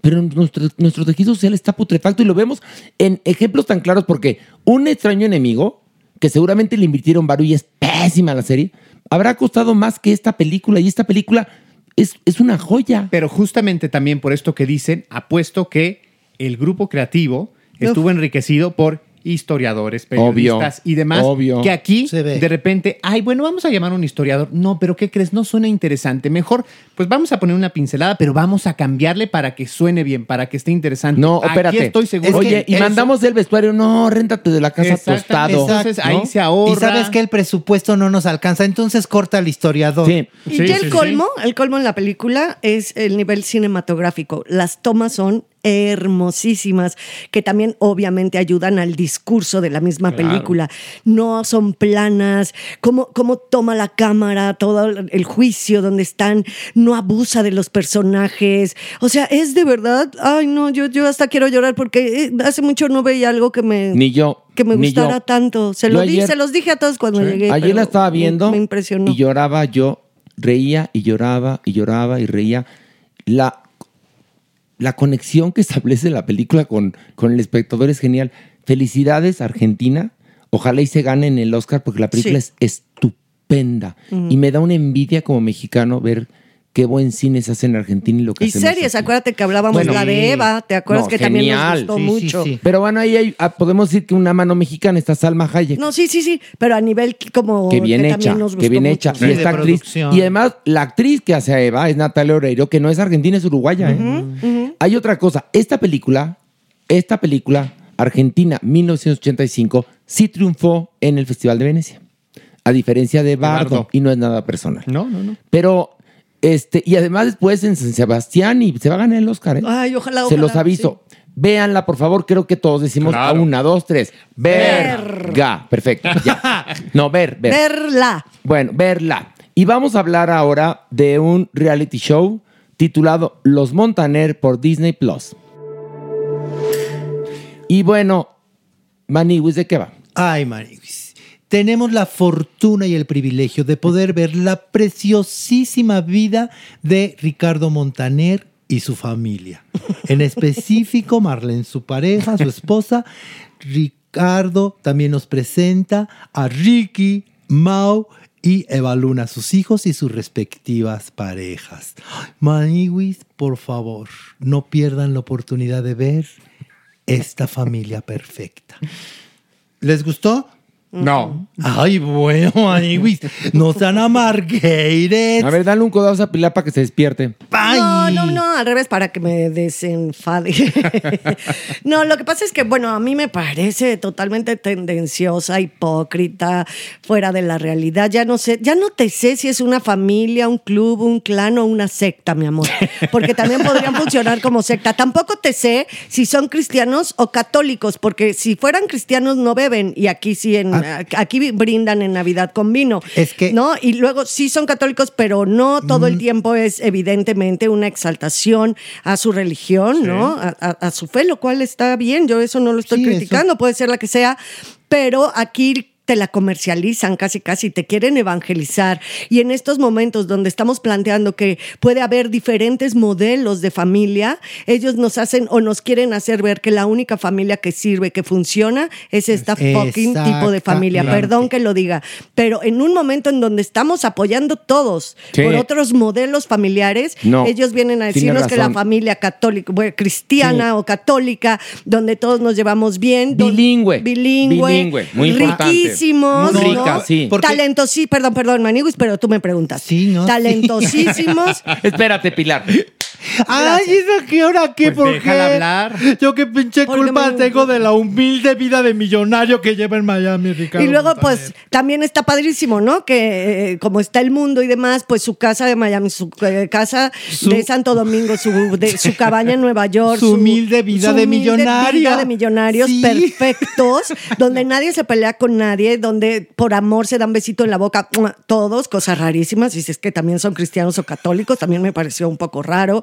pero nuestro, nuestro tejido social está putrefacto y lo vemos en ejemplos tan claros porque un extraño enemigo, que seguramente le invirtieron varo y es pésima la serie, habrá costado más que esta película y esta película es, es una joya. Pero justamente también por esto que dicen, apuesto que el grupo creativo estuvo enriquecido por historiadores, periodistas Obvio, y demás, obvio. que aquí Se ve. de repente, ay, bueno, vamos a llamar a un historiador. No, pero ¿qué crees? No suena interesante. Mejor, pues vamos a poner una pincelada, pero vamos a cambiarle para que suene bien, para que esté interesante. No, Aquí espérate. estoy seguro. Oye, que y eso- mandamos el vestuario. No, réntate de la casa tostado. Entonces, ahí se ahorra. Y sabes que el presupuesto no nos alcanza, entonces corta al historiador. Sí. Y Sí, ya sí, el sí. colmo, el colmo en la película es el nivel cinematográfico. Las tomas son hermosísimas, que también obviamente ayudan al discurso de la misma Claro. película. No son planas, cómo, cómo toma la cámara, todo el juicio donde están, no abusa de los personajes. O sea, es de verdad, ay no, yo, yo hasta quiero llorar porque eh, hace mucho no veía algo que me, Ni yo. que me ni gustara yo. tanto. Se, lo di- se los dije a todos cuando llegué. Ayer la estaba me- viendo Me, impresionó. y lloraba yo, reía y lloraba y lloraba y reía. La, la conexión que establece la película con, con el espectador es genial. Felicidades, Argentina. Ojalá y se ganen el Oscar porque la película Sí. es estupenda. Y me da una envidia como mexicano ver qué buen cine se hace en Argentina y lo que Y hacemos series, aquí. acuérdate que hablábamos Bueno, la de Eva, ¿te acuerdas No, que también nos gustó Sí, sí, mucho? sí. Pero bueno, ahí hay- ah, podemos decir que una mano mexicana está Salma Hayek. No, sí, sí, sí, pero a nivel como que bien que hecha, también nos que gustó bien mucho. hecha. Sí, y de esta actriz. producción. Y además, la actriz que hace a Eva es Natalia Oreiro, que no es argentina, es uruguaya. ¿eh? Hay otra cosa. Esta película, esta película, Argentina 1985, sí triunfó en el Festival de Venecia. A diferencia de Bardo, Bardo. y no es nada personal. No, no, no. Pero, este, y además después en San Sebastián y se va a ganar el Oscar, ¿eh? Ay, ojalá, Se ojalá, los aviso. Véanla, por favor. Creo que todos decimos a una, dos, tres. Verga. Perfecto. Ya. [laughs] No, ver, ver. Verla. Bueno, verla. Y vamos a hablar ahora de un reality show titulado Los Montaner por Disney Plus. Y bueno, Maniwis, ¿de qué va? Ay, Mariguis. Tenemos la fortuna y el privilegio de poder ver la preciosísima vida de Ricardo Montaner y su familia. En específico, Marlene, su pareja, su esposa. Ricardo también nos presenta a Ricky, Mau y Eva Luna, sus hijos y sus respectivas parejas. Maniwis, por favor, no pierdan la oportunidad de ver esta familia perfecta. ¿Les gustó? No. Ay, bueno, Maniwis, no sean amargueires. A ver, dale un codazo a Pilar para que se despierte. Ay. No, no, no, al revés, para que me desenfade. [laughs] no, lo que pasa es que, bueno, a mí me parece totalmente tendenciosa, hipócrita, fuera de la realidad. Ya no sé, ya no te sé si es una familia, un club, un clan o una secta, mi amor. Porque también podrían funcionar como secta. Tampoco te sé si son cristianos o católicos, porque si fueran cristianos no beben y aquí sí en, aquí brindan en Navidad con vino. Es que- ¿no? Y luego sí son católicos, pero no todo el tiempo es evidentemente una exaltación a su religión, ¿no? A, a- a su fe, lo cual está bien, yo eso no lo estoy Sí, eso- criticando, puede ser la que sea, pero aquí te la comercializan casi casi, te quieren evangelizar. Y en estos momentos donde estamos planteando que puede haber diferentes modelos de familia, ellos nos hacen o nos quieren hacer ver que la única familia que sirve, que funciona, es esta fucking tipo de familia. Perdón que lo diga, pero en un momento en donde estamos apoyando todos Sí. por otros modelos familiares, No, ellos vienen a decirnos que la familia católica, bueno, cristiana o católica, donde todos nos llevamos bien, Bilingüe. bilingüe, Bilingüe, muy importante. Riquísimos, Muy ¿no? rica, sí. Porque- Talentosí, perdón, perdón, Maniguis, pero tú me preguntas. Sí, ¿no? Talentosísimos. [laughs] Espérate, Pilar. Ay, ¿eso qué hora qué? Pues ¿Por déjala qué? hablar. Yo qué pinche Porque culpa me- tengo de la humilde vida de millonario que lleva en Miami, Ricardo. Y luego, Montaner. pues, también está padrísimo, ¿no? Que eh, como está el mundo y demás, pues su casa de Miami, su eh, casa Su- de Santo Domingo, su, de- su cabaña en Nueva York. [laughs] Su humilde vida de millonario. vida de millonarios Sí. perfectos, [laughs] donde nadie se pelea con nadie, donde por amor se dan besito en la boca, todos, cosas rarísimas. Y si es que también son cristianos o católicos, también me pareció un poco raro.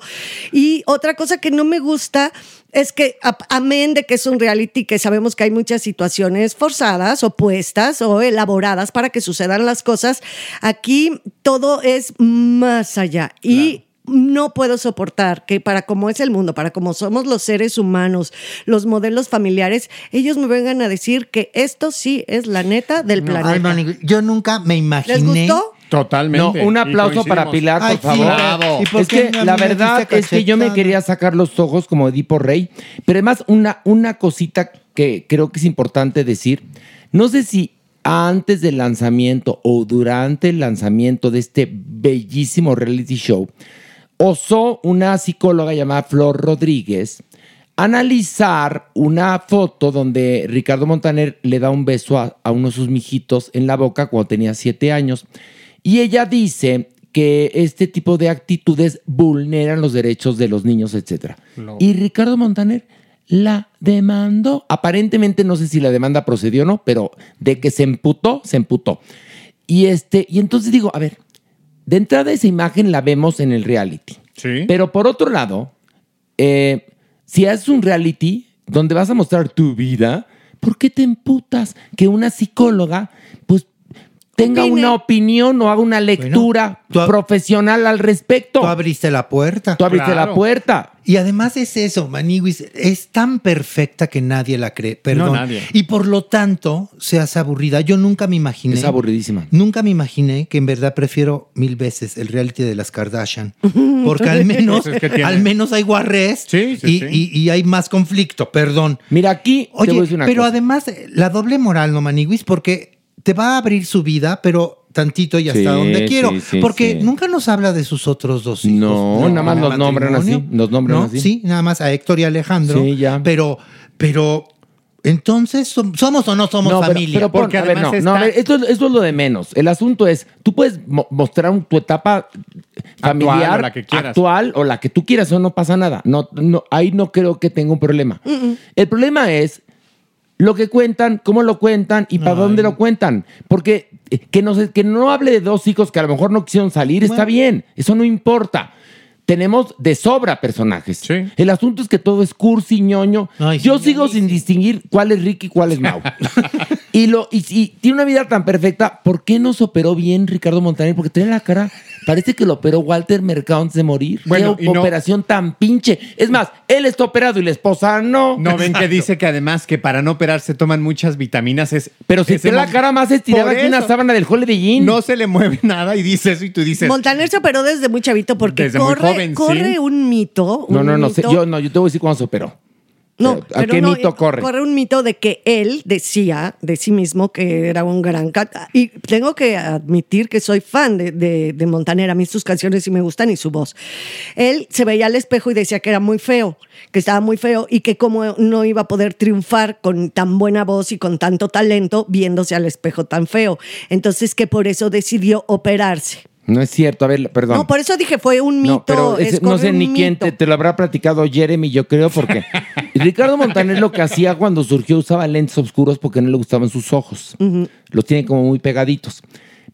Y otra cosa que no me gusta es que, amén de que es un reality, que sabemos que hay muchas situaciones forzadas, opuestas o elaboradas para que sucedan las cosas, aquí todo es más allá. Y no puedo soportar que para cómo es el mundo, para cómo somos los seres humanos, los modelos familiares, ellos me vengan a decir que esto sí es la neta del Ay, planeta. Maniguis, yo nunca me imaginé. ¿Les gustó? Totalmente. No, un aplauso para. Pilar, por Ay, sí, favor. bravo. ¿Y por Es qué que la me verdad es que yo me quería sacar los ojos como Edipo Rey, pero además una, una cosita que creo que es importante decir, no sé si antes del lanzamiento o durante el lanzamiento de este bellísimo reality show, osó una psicóloga llamada Flor Rodríguez analizar una foto donde Ricardo Montaner le da un beso a, a uno de sus mijitos en la boca cuando tenía siete años. Y ella dice que este tipo de actitudes vulneran los derechos de los niños, etc. Y Ricardo Montaner la demandó. Aparentemente no sé si la demanda procedió o no, pero de que se emputó, se emputó. Y este, y entonces digo, a ver, de entrada esa imagen la vemos en el reality. Sí. Pero por otro lado, eh, si haces un reality donde vas a mostrar tu vida, ¿por qué te emputas que una psicóloga tenga Opine. una opinión o haga una lectura tú profesional al respecto? Tú abriste la puerta. Tú abriste Claro. la puerta. Y además es eso, Maniguis, es tan perfecta que nadie la cree, perdón. No, nadie. Y por lo tanto, se hace aburrida. Yo nunca me imaginé. Es aburridísima. Nunca me imaginé que en verdad prefiero mil veces el reality de las Kardashian. [laughs] Porque al menos, Pues es que tiene- al menos hay guarres Sí, sí, y, sí. y- y hay más conflicto, perdón. Mira, aquí te voy a Oye, decir una pero cosa. además, eh, la doble moral, ¿no, Maniguis? Porque te va a abrir su vida, pero tantito y hasta Sí, donde quiero. sí, sí, porque sí. nunca nos habla de sus otros dos hijos. No, nada más los nombran así, los nombran ¿No? así. Sí, nada más a Héctor y Alejandro. Sí, ya. Pero, pero, entonces, ¿som- ¿somos o no somos No, pero- familia? Pero, pon- Porque a ver, no, no, a ver, esto, es- esto es lo de menos. El asunto es, tú puedes mo- mostrar un- tu etapa familiar, o la que quieras. actual o la que tú quieras, eso no pasa nada. No, no, ahí no creo que tenga un problema. El problema es lo que cuentan, cómo lo cuentan y para dónde lo cuentan. Porque eh, que que no hable de dos hijos que a lo mejor no quisieron salir, está bien, eso no importa. Tenemos de sobra personajes. Sí. El asunto es que todo es cursi, ñoño. Ay, Yo sí, sigo sin distinguir cuál es Ricky y cuál es Mau. [laughs] y, lo, y tiene una vida tan perfecta, ¿por qué no se operó bien Ricardo Montaner? Porque tiene la cara, parece que lo operó Walter Mercado antes de morir. Bueno, qué y no- operación tan pinche. Es más, él está operado y la esposa no. No ven que dice que además que para no operarse toman muchas vitaminas. Es, Pero si tiene la cara más estirada que una sábana del Holiday Inn. No se le mueve [laughs] nada y dice eso y tú dices. Montaner se operó desde muy chavito porque Desde muy corre, joven, sí. corre un mito. no, un no, no, sé, mito- yo, no, yo te voy a decir cuándo se operó. No, Pero, ¿A pero qué no, mito eh, corre? Corre un mito de que él decía de sí mismo que era un gran... ca- Y tengo que admitir que soy fan de, de, de Montaner. A mí sus canciones sí me gustan y su voz. Él se veía al espejo y decía que era muy feo, que estaba muy feo y que como no iba a poder triunfar con tan buena voz y con tanto talento viéndose al espejo tan feo. Entonces que por eso decidió operarse. No es cierto, a ver, perdón. No, por eso dije fue un mito. No, pero es no sé ni quién te, te lo habrá platicado Jeremy, yo creo, porque [laughs] Ricardo Montaner lo que hacía cuando surgió usaba lentes oscuros porque no le gustaban sus ojos. Los tiene como muy pegaditos.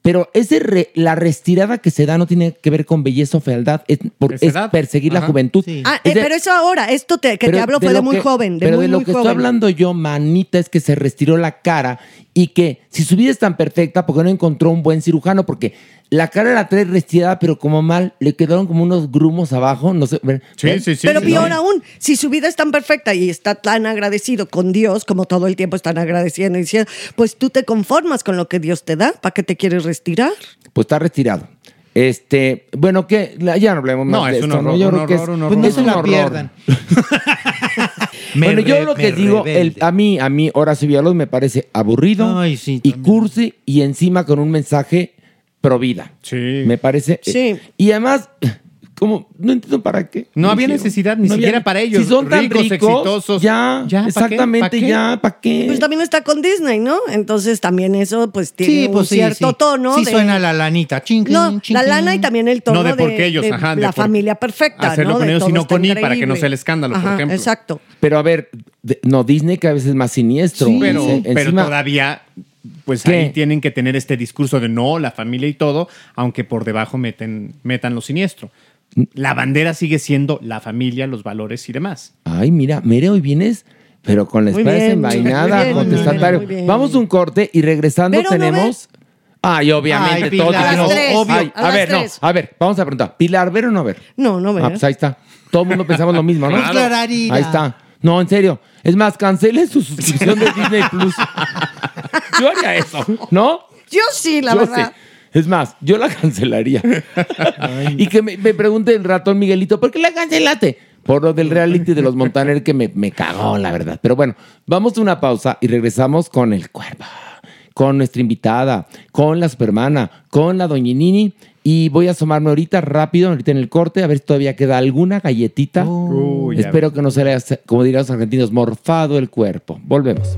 Pero ese re- la restirada que se da no tiene que ver con belleza o fealdad, es, por- perseguir la juventud. Sí. Ah, Es eh, de- pero eso ahora, esto te- que te hablo fue de lo muy que- joven, de pero muy, de lo muy que joven. estoy hablando yo, manita, es que se retiró la cara y que si su vida es tan perfecta, porque no encontró un buen cirujano? Porque la cara la trae retirada, pero como mal, le quedaron como unos grumos abajo, no sé. ¿ven? Sí, ¿ven? sí, sí. Pero sí, peor aún, si su vida es tan perfecta y está tan agradecido con Dios, como todo el tiempo están agradeciendo y diciendo, pues tú te conformas con lo que Dios te da, ¿para qué te quieres retirar? Pues está retirado. Este, bueno, que ya no hablemos más No, de es esto, un ¿no? horror, Yo un creo que es- horror, un Pues no es se un la horror. pierdan. Me [laughs] [laughs] bueno, yo re- lo que digo, el- a mí, a mí, Horacio Villalobos me parece aburrido Ay, sí, y cursi y encima con un mensaje pro vida. Sí. Me parece. Sí. eh, y además, como, no entiendo para qué. No había necesidad ni siquiera para ellos. Si son tan Ricos, ricos, exitosos. ya, Ya, ¿pa' qué? exactamente, ¿Pa' qué? ya, ¿para qué? Pues también está con Disney, ¿no? Entonces también eso pues tiene Sí, un pues sí, cierto sí. tono. Sí de- suena la lanita. Chin, chin, No, chin, la lana y también el tono No de por qué ellos, de ajá, de la por- familia perfecta, hacerlo ¿no? con De ellos y todo no está con I para que no sea el escándalo, por ejemplo. Exacto. Pero a ver, de- no, Disney cada vez es más siniestro. pero, pero encima- todavía, pues ¿Qué? ahí tienen que tener este discurso de no, la familia y todo, aunque por debajo meten, metan lo siniestro. La bandera sigue siendo la familia, los valores y demás. Ay, mira, mire, hoy vienes, pero con la muy bien, contestatario. Vamos a un corte y regresando Pero no tenemos. Ay, obviamente, Ay, las tres, obvio. a ver, no, a ver, vamos a preguntar. ¿Pilar ver o no ver? No, no, Ah, ¿verdad? pues ahí está. Todo el mundo pensamos lo mismo, ¿no? Clararira. Ahí está. No, en serio. Es más, cancele su suscripción de Disney Plus. Yo haría eso, ¿no? Yo sí, la Yo verdad. sí. Es más, yo la cancelaría. y que me, me pregunte el ratón Miguelito, ¿por qué la cancelaste? Por lo del reality de los Montaner que me, me cagó, la verdad. Pero bueno, vamos a una pausa y regresamos con el cuerpo, con nuestra invitada, con la supermana, con la doñinini. Y voy a asomarme ahorita rápido, ahorita en el corte, a ver si todavía queda alguna galletita. Espero que no se le haya, como dirían los argentinos, morfado el cuerpo. Volvemos.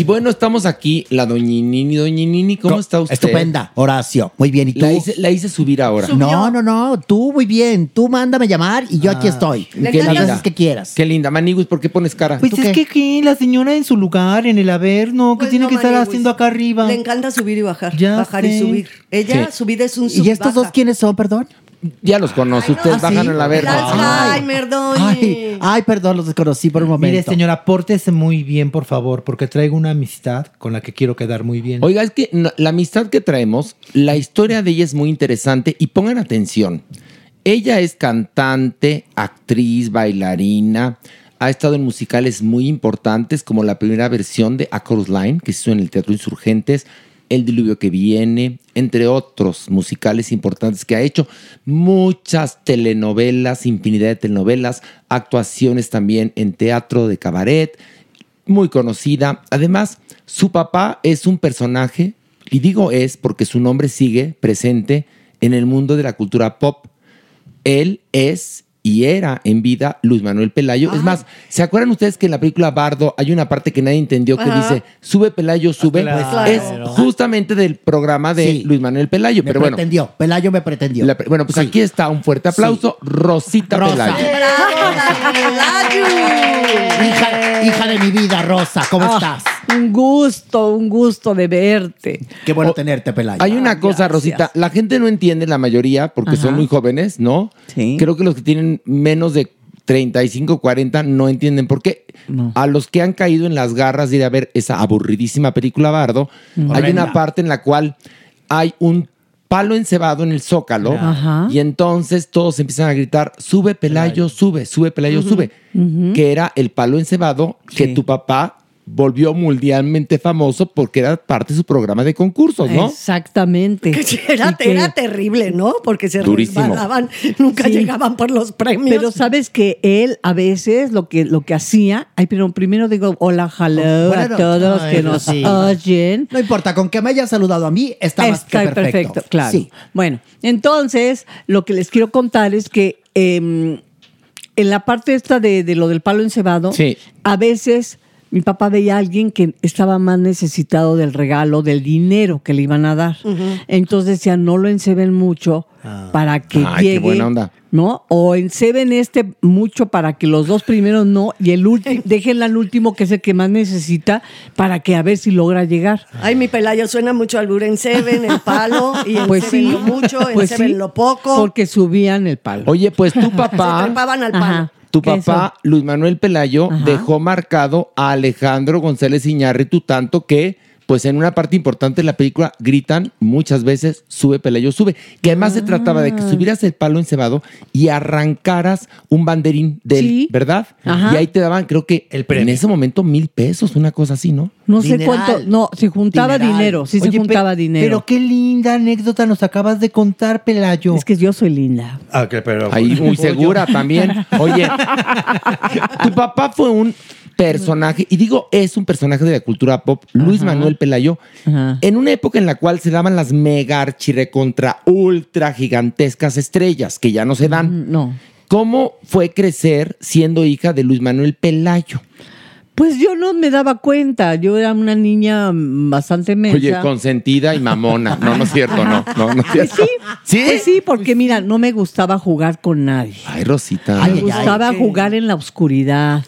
Y bueno, estamos aquí, la doñinini. Doñinini, ¿cómo está usted? Estupenda, Horacio. Muy bien. ¿Y tú? La hice, la hice subir ahora. No, no, no. Tú muy bien. Tú mándame llamar y yo aquí estoy. Qué Las veces que quieras. Qué linda. Maniguis, ¿por qué pones cara? Pues ¿Tú es qué? que ¿qué? la señora en su lugar, en el averno, ¿qué Pues tiene no, que estar Maniguis. haciendo acá arriba? Le encanta subir y bajar. Ya bajar y subir. Ella, Sí. su vida es un sub ¿Y estos dos quiénes son, perdón? Ya los conoce, ustedes ¿Ah, bajan sí? a la verga. Alzheimer, doña. Ay, ay, perdón, los desconocí por un momento. Mire, señora, pórtese muy bien, por favor, porque traigo una amistad con la que quiero quedar muy bien. Oiga, es que no- la amistad que traemos, la historia de ella es muy interesante y pongan atención. Ella es cantante, actriz, bailarina, ha estado en musicales muy importantes como la primera versión de A Chorus Line, que se hizo en el Teatro Insurgentes, El Diluvio que Viene, entre otros musicales importantes que ha hecho. Muchas telenovelas, infinidad de telenovelas, actuaciones también en teatro de cabaret, muy conocida. Además, su papá es un personaje, y digo es porque su nombre sigue presente en el mundo de la cultura pop. Él es y era en vida Luis Manuel Pelayo. Es más, ¿se acuerdan ustedes que en la película Bardo hay una parte que nadie entendió que Ajá. dice, sube Pelayo, sube? claro. Es justamente del programa de Sí. Luis Manuel Pelayo. Me Pero bueno, pretendió. Pelayo me pretendió. la- bueno, pues Sí. aquí está un fuerte aplauso. Rosita Rosa. Pelayo. ¡Bravo, la Pelayo! Hija, hija de mi vida, Rosa, ¿cómo Ah, estás? Un gusto, un gusto de verte. Qué bueno tenerte, Pelayo. Hay una cosa, gracias. Rosita, la gente no entiende la mayoría porque son muy jóvenes, ¿no? Sí. Creo que los que tienen menos de 35, 40 no entienden por qué. A los que han caído en las garras de ir a ver esa aburridísima película Bardo, hay una parte en la cual hay un palo encebado en el zócalo Ajá. y entonces todos empiezan a gritar, sube Pelayo, sube, sube Pelayo, sube, que era el palo encebado que tu papá volvió mundialmente famoso porque era parte de su programa de concursos, ¿no? Exactamente. Que Era, Y que- era terrible, ¿no? Porque se Durísimo. resbalaban, nunca Sí. llegaban por los premios. Pero sabes que él a veces lo que, lo que hacía, ay, pero primero digo hola, hello Bueno, a todos los ay, que nos oyen. No importa, con que me hayas saludado a mí, está más que Está perfecto. claro. Sí. Bueno, entonces lo que les quiero contar es que em, en la parte esta de, de lo del palo encebado, Sí. a veces mi papá veía a alguien que estaba más necesitado del regalo, del dinero que le iban a dar. Entonces decía, no lo enceben mucho para que Ay, qué llegue. buena onda. ¿No? O enceben este mucho para que los dos primeros no, y el último, [laughs] déjenla al último, que es el que más necesita, para que a ver si logra llegar. Ay, mi pelayo suena mucho al en Seven, el palo, y [laughs] en Pues sí, lo mucho, en pues sí, lo poco. Porque subían el palo. Oye, pues tu [laughs] Se papá, trepaban al palo. Ajá. Tu ¿Qué papá, Luis Manuel Pelayo, dejó marcado a Alejandro González Iñárritu tanto que, pues en una parte importante de la película, gritan muchas veces, sube Pelayo, sube. Que además se trataba de que Ah. subieras el palo encebado y arrancaras un banderín del, Sí. ¿verdad? Ajá. Y ahí te daban, creo que en ese momento mil pesos, una cosa así, ¿no? No sé Dineral. cuánto, no, se juntaba Dineral. dinero, sí Oye, se juntaba pe- dinero. Pero qué linda anécdota nos acabas de contar, Pelayo. es que yo soy linda. Ah, que- pero- Ahí muy [laughs] segura también. Oye, [laughs] tu papá fue un personaje, y digo es un personaje de la cultura pop, Luis Manuel Pelayo, Ajá. en una época en la cual se daban las mega archirecontra ultra gigantescas estrellas, que ya no se dan. Mm, No. ¿Cómo fue crecer siendo hija de Luis Manuel Pelayo? Pues yo no me daba cuenta, yo era una niña bastante mensa. Oye, consentida y mamona. No, no es cierto, no. No, no es Pues cierto. sí, pues sí, porque mira, no me gustaba jugar con nadie. Ay, Rosita. me gustaba jugar en la oscuridad.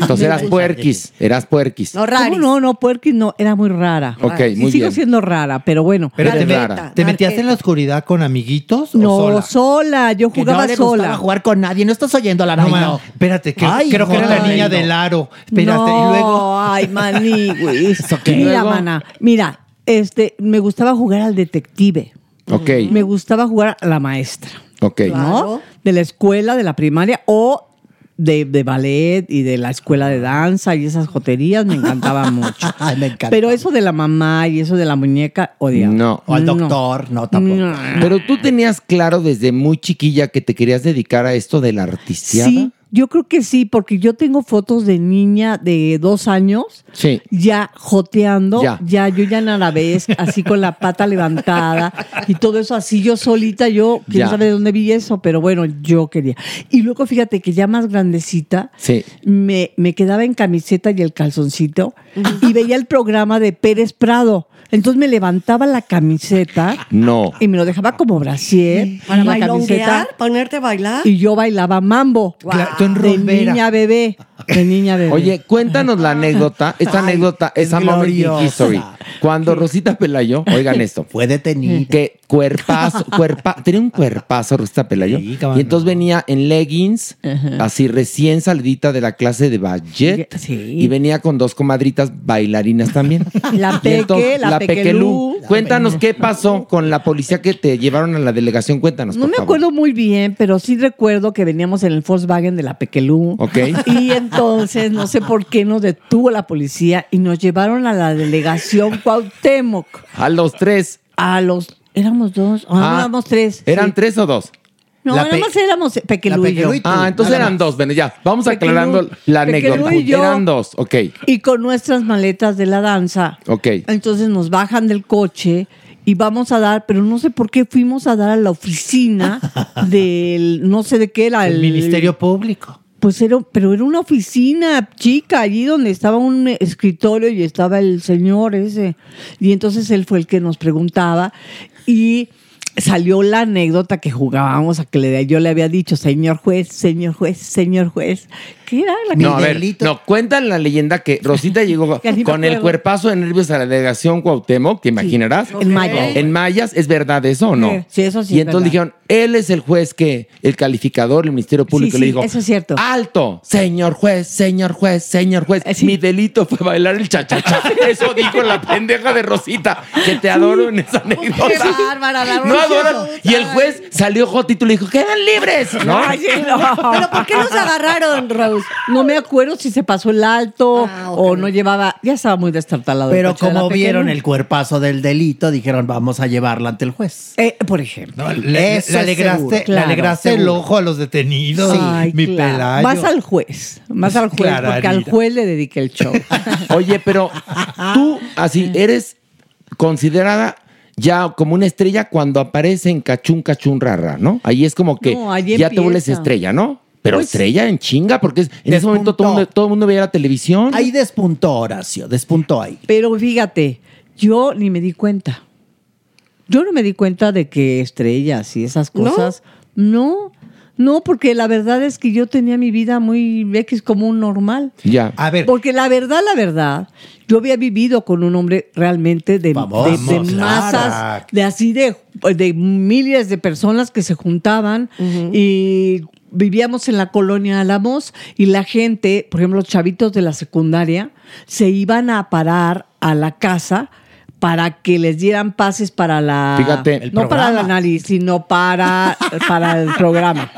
Entonces eras puerquis, eras puerquis. No, ¿Cómo raris. no, no, puerquis no, era muy rara. Ok, Y muy sigo bien. siendo rara, pero bueno. Pero te, me- rara. ¿te metías en la oscuridad con amiguitos o no, sola? sola, yo Que jugaba no le gustaba sola. jugar con nadie. No estás oyendo la No, no, ma, espérate, que, Ay, creo que era la niña no. del aro. Espérate, no, y luego... ay, maní, güey. [laughs] qué? Mira, Luego- mana, mira, este, me gustaba jugar al detective. Ok, Me gustaba jugar a la maestra, ok. ¿no? Claro. De la escuela, de la primaria o de, de ballet y de la escuela de danza y esas joterías me encantaban [laughs] mucho. Ay, me encanta. Pero eso de la mamá y eso de la muñeca, odiaba. No. O al doctor, no, tampoco. No. Pero tú tenías claro desde muy chiquilla que te querías dedicar a esto de la. Sí, yo creo que sí, porque yo tengo fotos de niña de dos años Sí. ya joteando, Ya. ya, yo ya en así con la pata levantada y todo eso así yo solita, yo, quién Ya. sabe de dónde vi eso, pero bueno, yo quería. Y luego fíjate que ya más grandecita, Sí. me, me quedaba en camiseta y el calzoncito y veía el programa de Pérez Prado. Entonces me levantaba la camiseta No. y me lo dejaba como brasier Para la bailonguear, ponerte a bailar. y yo bailaba mambo. Claro, tú en De niña bebé. De niña bebé. Oye, cuéntanos la anécdota, esta Ay, anécdota, es esa moment in gloriosa. history. Cuando Rosita Pelayo, oigan esto, Fue detenido. que cuerpazo, cuerpa, tenía un cuerpazo Rosita Pelayo. Sí, y entonces no. venía en leggings, así recién salidita de la clase de ballet. Sí. Y venía con dos comadritas bailarinas también. [laughs] La Y Peque, entonces, la Pequelú. Cuéntanos qué pasó con la policía que te llevaron a la delegación. Cuéntanos, No por me favor. acuerdo muy bien, pero sí recuerdo que veníamos en el Volkswagen de la Pequelú. Ok. Y entonces, no sé por qué nos detuvo la policía y nos llevaron a la delegación Cuauhtémoc. A los tres. A los. Éramos dos. Ah, Ah, éramos tres. ¿Eran sí. tres o dos? No, La nada más éramos Pequelú y yo. Ah, entonces nada eran más. dos. Bueno, ya, vamos Pequelú- aclarando la anécdota. y yo. Eran dos, ok. Y con nuestras maletas de la danza. Ok. Entonces nos bajan del coche y vamos a dar, pero no sé por qué fuimos a dar a la oficina [laughs] del, no sé de qué era. El Ministerio Público. Pues era, pero era una oficina chica, allí donde estaba un escritorio y estaba el señor ese. Y entonces él fue el que nos preguntaba y salió la anécdota que jugábamos a que le, yo le había dicho, señor juez, señor juez, señor juez. ¿Qué era la No, a ver, no, cuentan la leyenda que Rosita llegó [laughs] con el cuerpazo de nervios a la delegación Cuauhtémoc, ¿te imaginarás? En Mayas. En Mayas, ¿es verdad eso o no? Sí, eso sí Y es entonces verdad. dijeron, él es el juez que, el calificador, el Ministerio Público Sí, le dijo, eso es cierto. alto, señor juez, señor juez, señor juez, Eh, sí. mi delito fue bailar el cha-cha-cha. [laughs] Eso dijo la pendeja de Rosita, que te adoro en esa anécdota. Qué bárbara, la No adoran. Y el juez salió jotito y le dijo, quedan libres. ¿no? Ay, sí, no. ¿Pero por qué nos agarraron, No me acuerdo si se pasó el alto Ah, o no llevaba, ya estaba muy destartalado. el Pero de como vieron el cuerpazo del delito, dijeron, vamos a llevarla ante el juez. Eh, por ejemplo. No, le, Eso le es alegraste, seguro. le alegraste el ojo a los detenidos. Ay, mi claro. pelayo. Más al juez, más al juez, porque al juez le dediqué el show. [laughs] Oye, pero tú así eres considerada ya como una estrella cuando aparece en Cachún Cachún Rara, ¿no? Ahí es como que No, ya te vuelves estrella, ¿no? Pero Pues- estrella en chinga, porque en ese momento todo el mundo, todo mundo veía la televisión. Ahí despuntó Horacio, despuntó ahí. Pero fíjate, yo ni me di cuenta. Yo no me di cuenta de que estrellas y esas cosas. No, no, porque la verdad es que yo tenía mi vida muy X como un normal. Ya. A ver, Porque la verdad, la verdad, yo había vivido con un hombre realmente de, Vamos, de- masas, Clara. de así de, de miles de personas que se juntaban y vivíamos en la colonia Álamos y la gente, por ejemplo, los chavitos de la secundaria, se iban a parar a la casa para que les dieran pases para la Fíjate. El no para la nariz, sino para, [laughs] para el programa.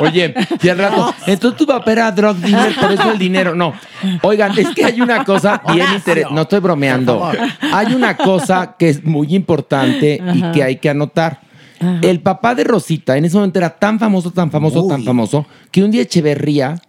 Oye, y al rato, entonces tu papá era drug dealer, por eso el dinero. No. Oigan, es que hay una cosa bien interesante. No estoy bromeando. Hay una cosa que es muy importante y que hay que anotar. El papá de Rosita en ese momento era tan famoso, tan famoso, tan famoso, que un día Echeverría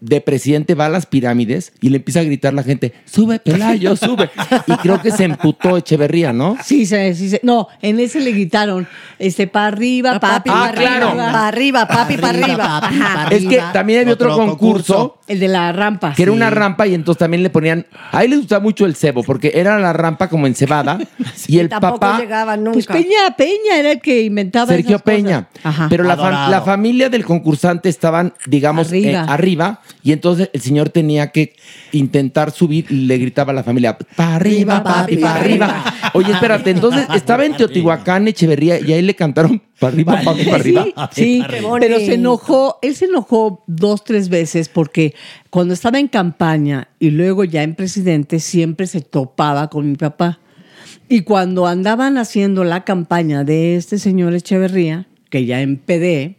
de presidente va a las pirámides y le empieza a gritar la gente, sube Pelayo, sube. Y creo que se emputó Echeverría, ¿no? Sí, sí, sí, sí. No, en ese le gritaron, este, para arriba, papi, Ah, para claro. arriba. Para arriba, papi, para Arriba, Es que también había otro, Otro concurso, concurso. El de la rampa. que era una rampa y entonces también le ponían, ahí les gustaba mucho el cebo porque era la rampa como encebada [laughs] y el Tampoco papá llegaba nunca. Pues Peña, Peña era el que inventaba Sergio esas cosas. Peña. Ajá. Pero la, la familia del concursante estaban, digamos, Arriba. eh, arriba y entonces el señor tenía que intentar subir y le gritaba a la familia, para arriba, papi, para arriba. Oye, espérate, entonces estaba en Teotihuacán, Echeverría, y ahí le cantaron para arriba, papi, para arriba. Sí, Qué pero se enojó, él se enojó dos, tres veces porque cuando estaba en campaña y luego ya en presidente siempre se topaba con mi papá. Y cuando andaban haciendo la campaña de este señor Echeverría, que ya en PD,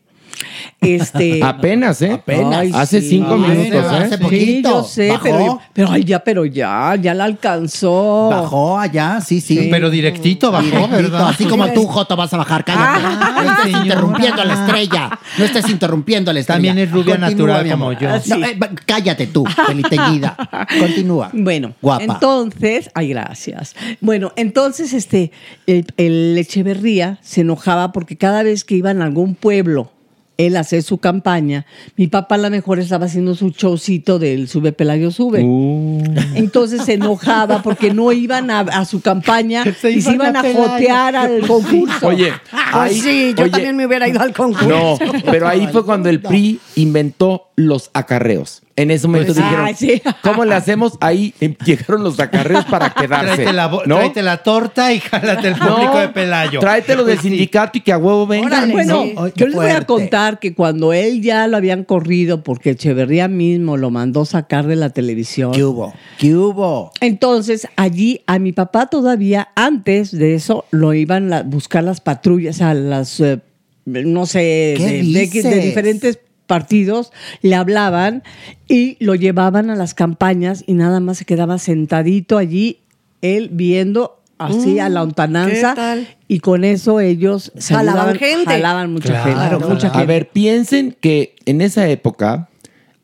este... [laughs] Apenas, ¿eh? Apenas. Ay, Hace sí. cinco Ay, minutos, hace ¿eh? Sí, poquito. yo sé, Bajó. pero, pero, ay, ya, pero ya, ya la alcanzó. Bajó allá, sí, sí. pero directito bajó, Directito, ¿verdad? Así como tú, Joto, vas a bajar. Cállate. Ah, no estés interrumpiendo a la estrella. No estés interrumpiendo a la estrella. También es rubia natural mi como amor. yo. Sí. No, eh, cállate tú, peliteñida. [laughs] Continúa. Bueno, Guapa. entonces, ay, gracias. Bueno, entonces, este, el, el Echeverría se enojaba porque cada vez que iban a algún pueblo, él hacer su campaña, mi papá a lo mejor estaba haciendo su showcito del Sube Pelayo Sube. Uh. Entonces se enojaba porque no iban a, a su campaña Se y se iban a a jotear al concurso. Oye, Pues ahí- sí, yo oye, también me hubiera ido al concurso. No, pero ahí fue cuando el PRI inventó los acarreos. En ese momento Pues, dijeron, ah, sí. [laughs] ¿cómo le hacemos? Ahí em, llegaron los acarreos para [laughs] quedarse. Tráete la, bo- ¿no? tráete la torta y jálate el público No, de Pelayo. Tráetelo del Pues sindicato y que a huevo vengan. Órale, Bueno, sí. Ay, yo les voy a contar que cuando él ya lo habían corrido porque Echeverría mismo lo mandó sacar de la televisión. ¿Qué hubo? ¿Qué hubo? Entonces, allí a mi papá todavía, antes de eso, lo iban a buscar las patrullas, a las, eh, no sé, ¿Qué de, de- de diferentes partidos, le hablaban y lo llevaban a las campañas y nada más se quedaba sentadito allí, él viendo así a la ¿qué lontananza y con eso ellos Jalaban gente. jalaban mucha Claro, gente, mucha A gente. ver, piensen que en esa época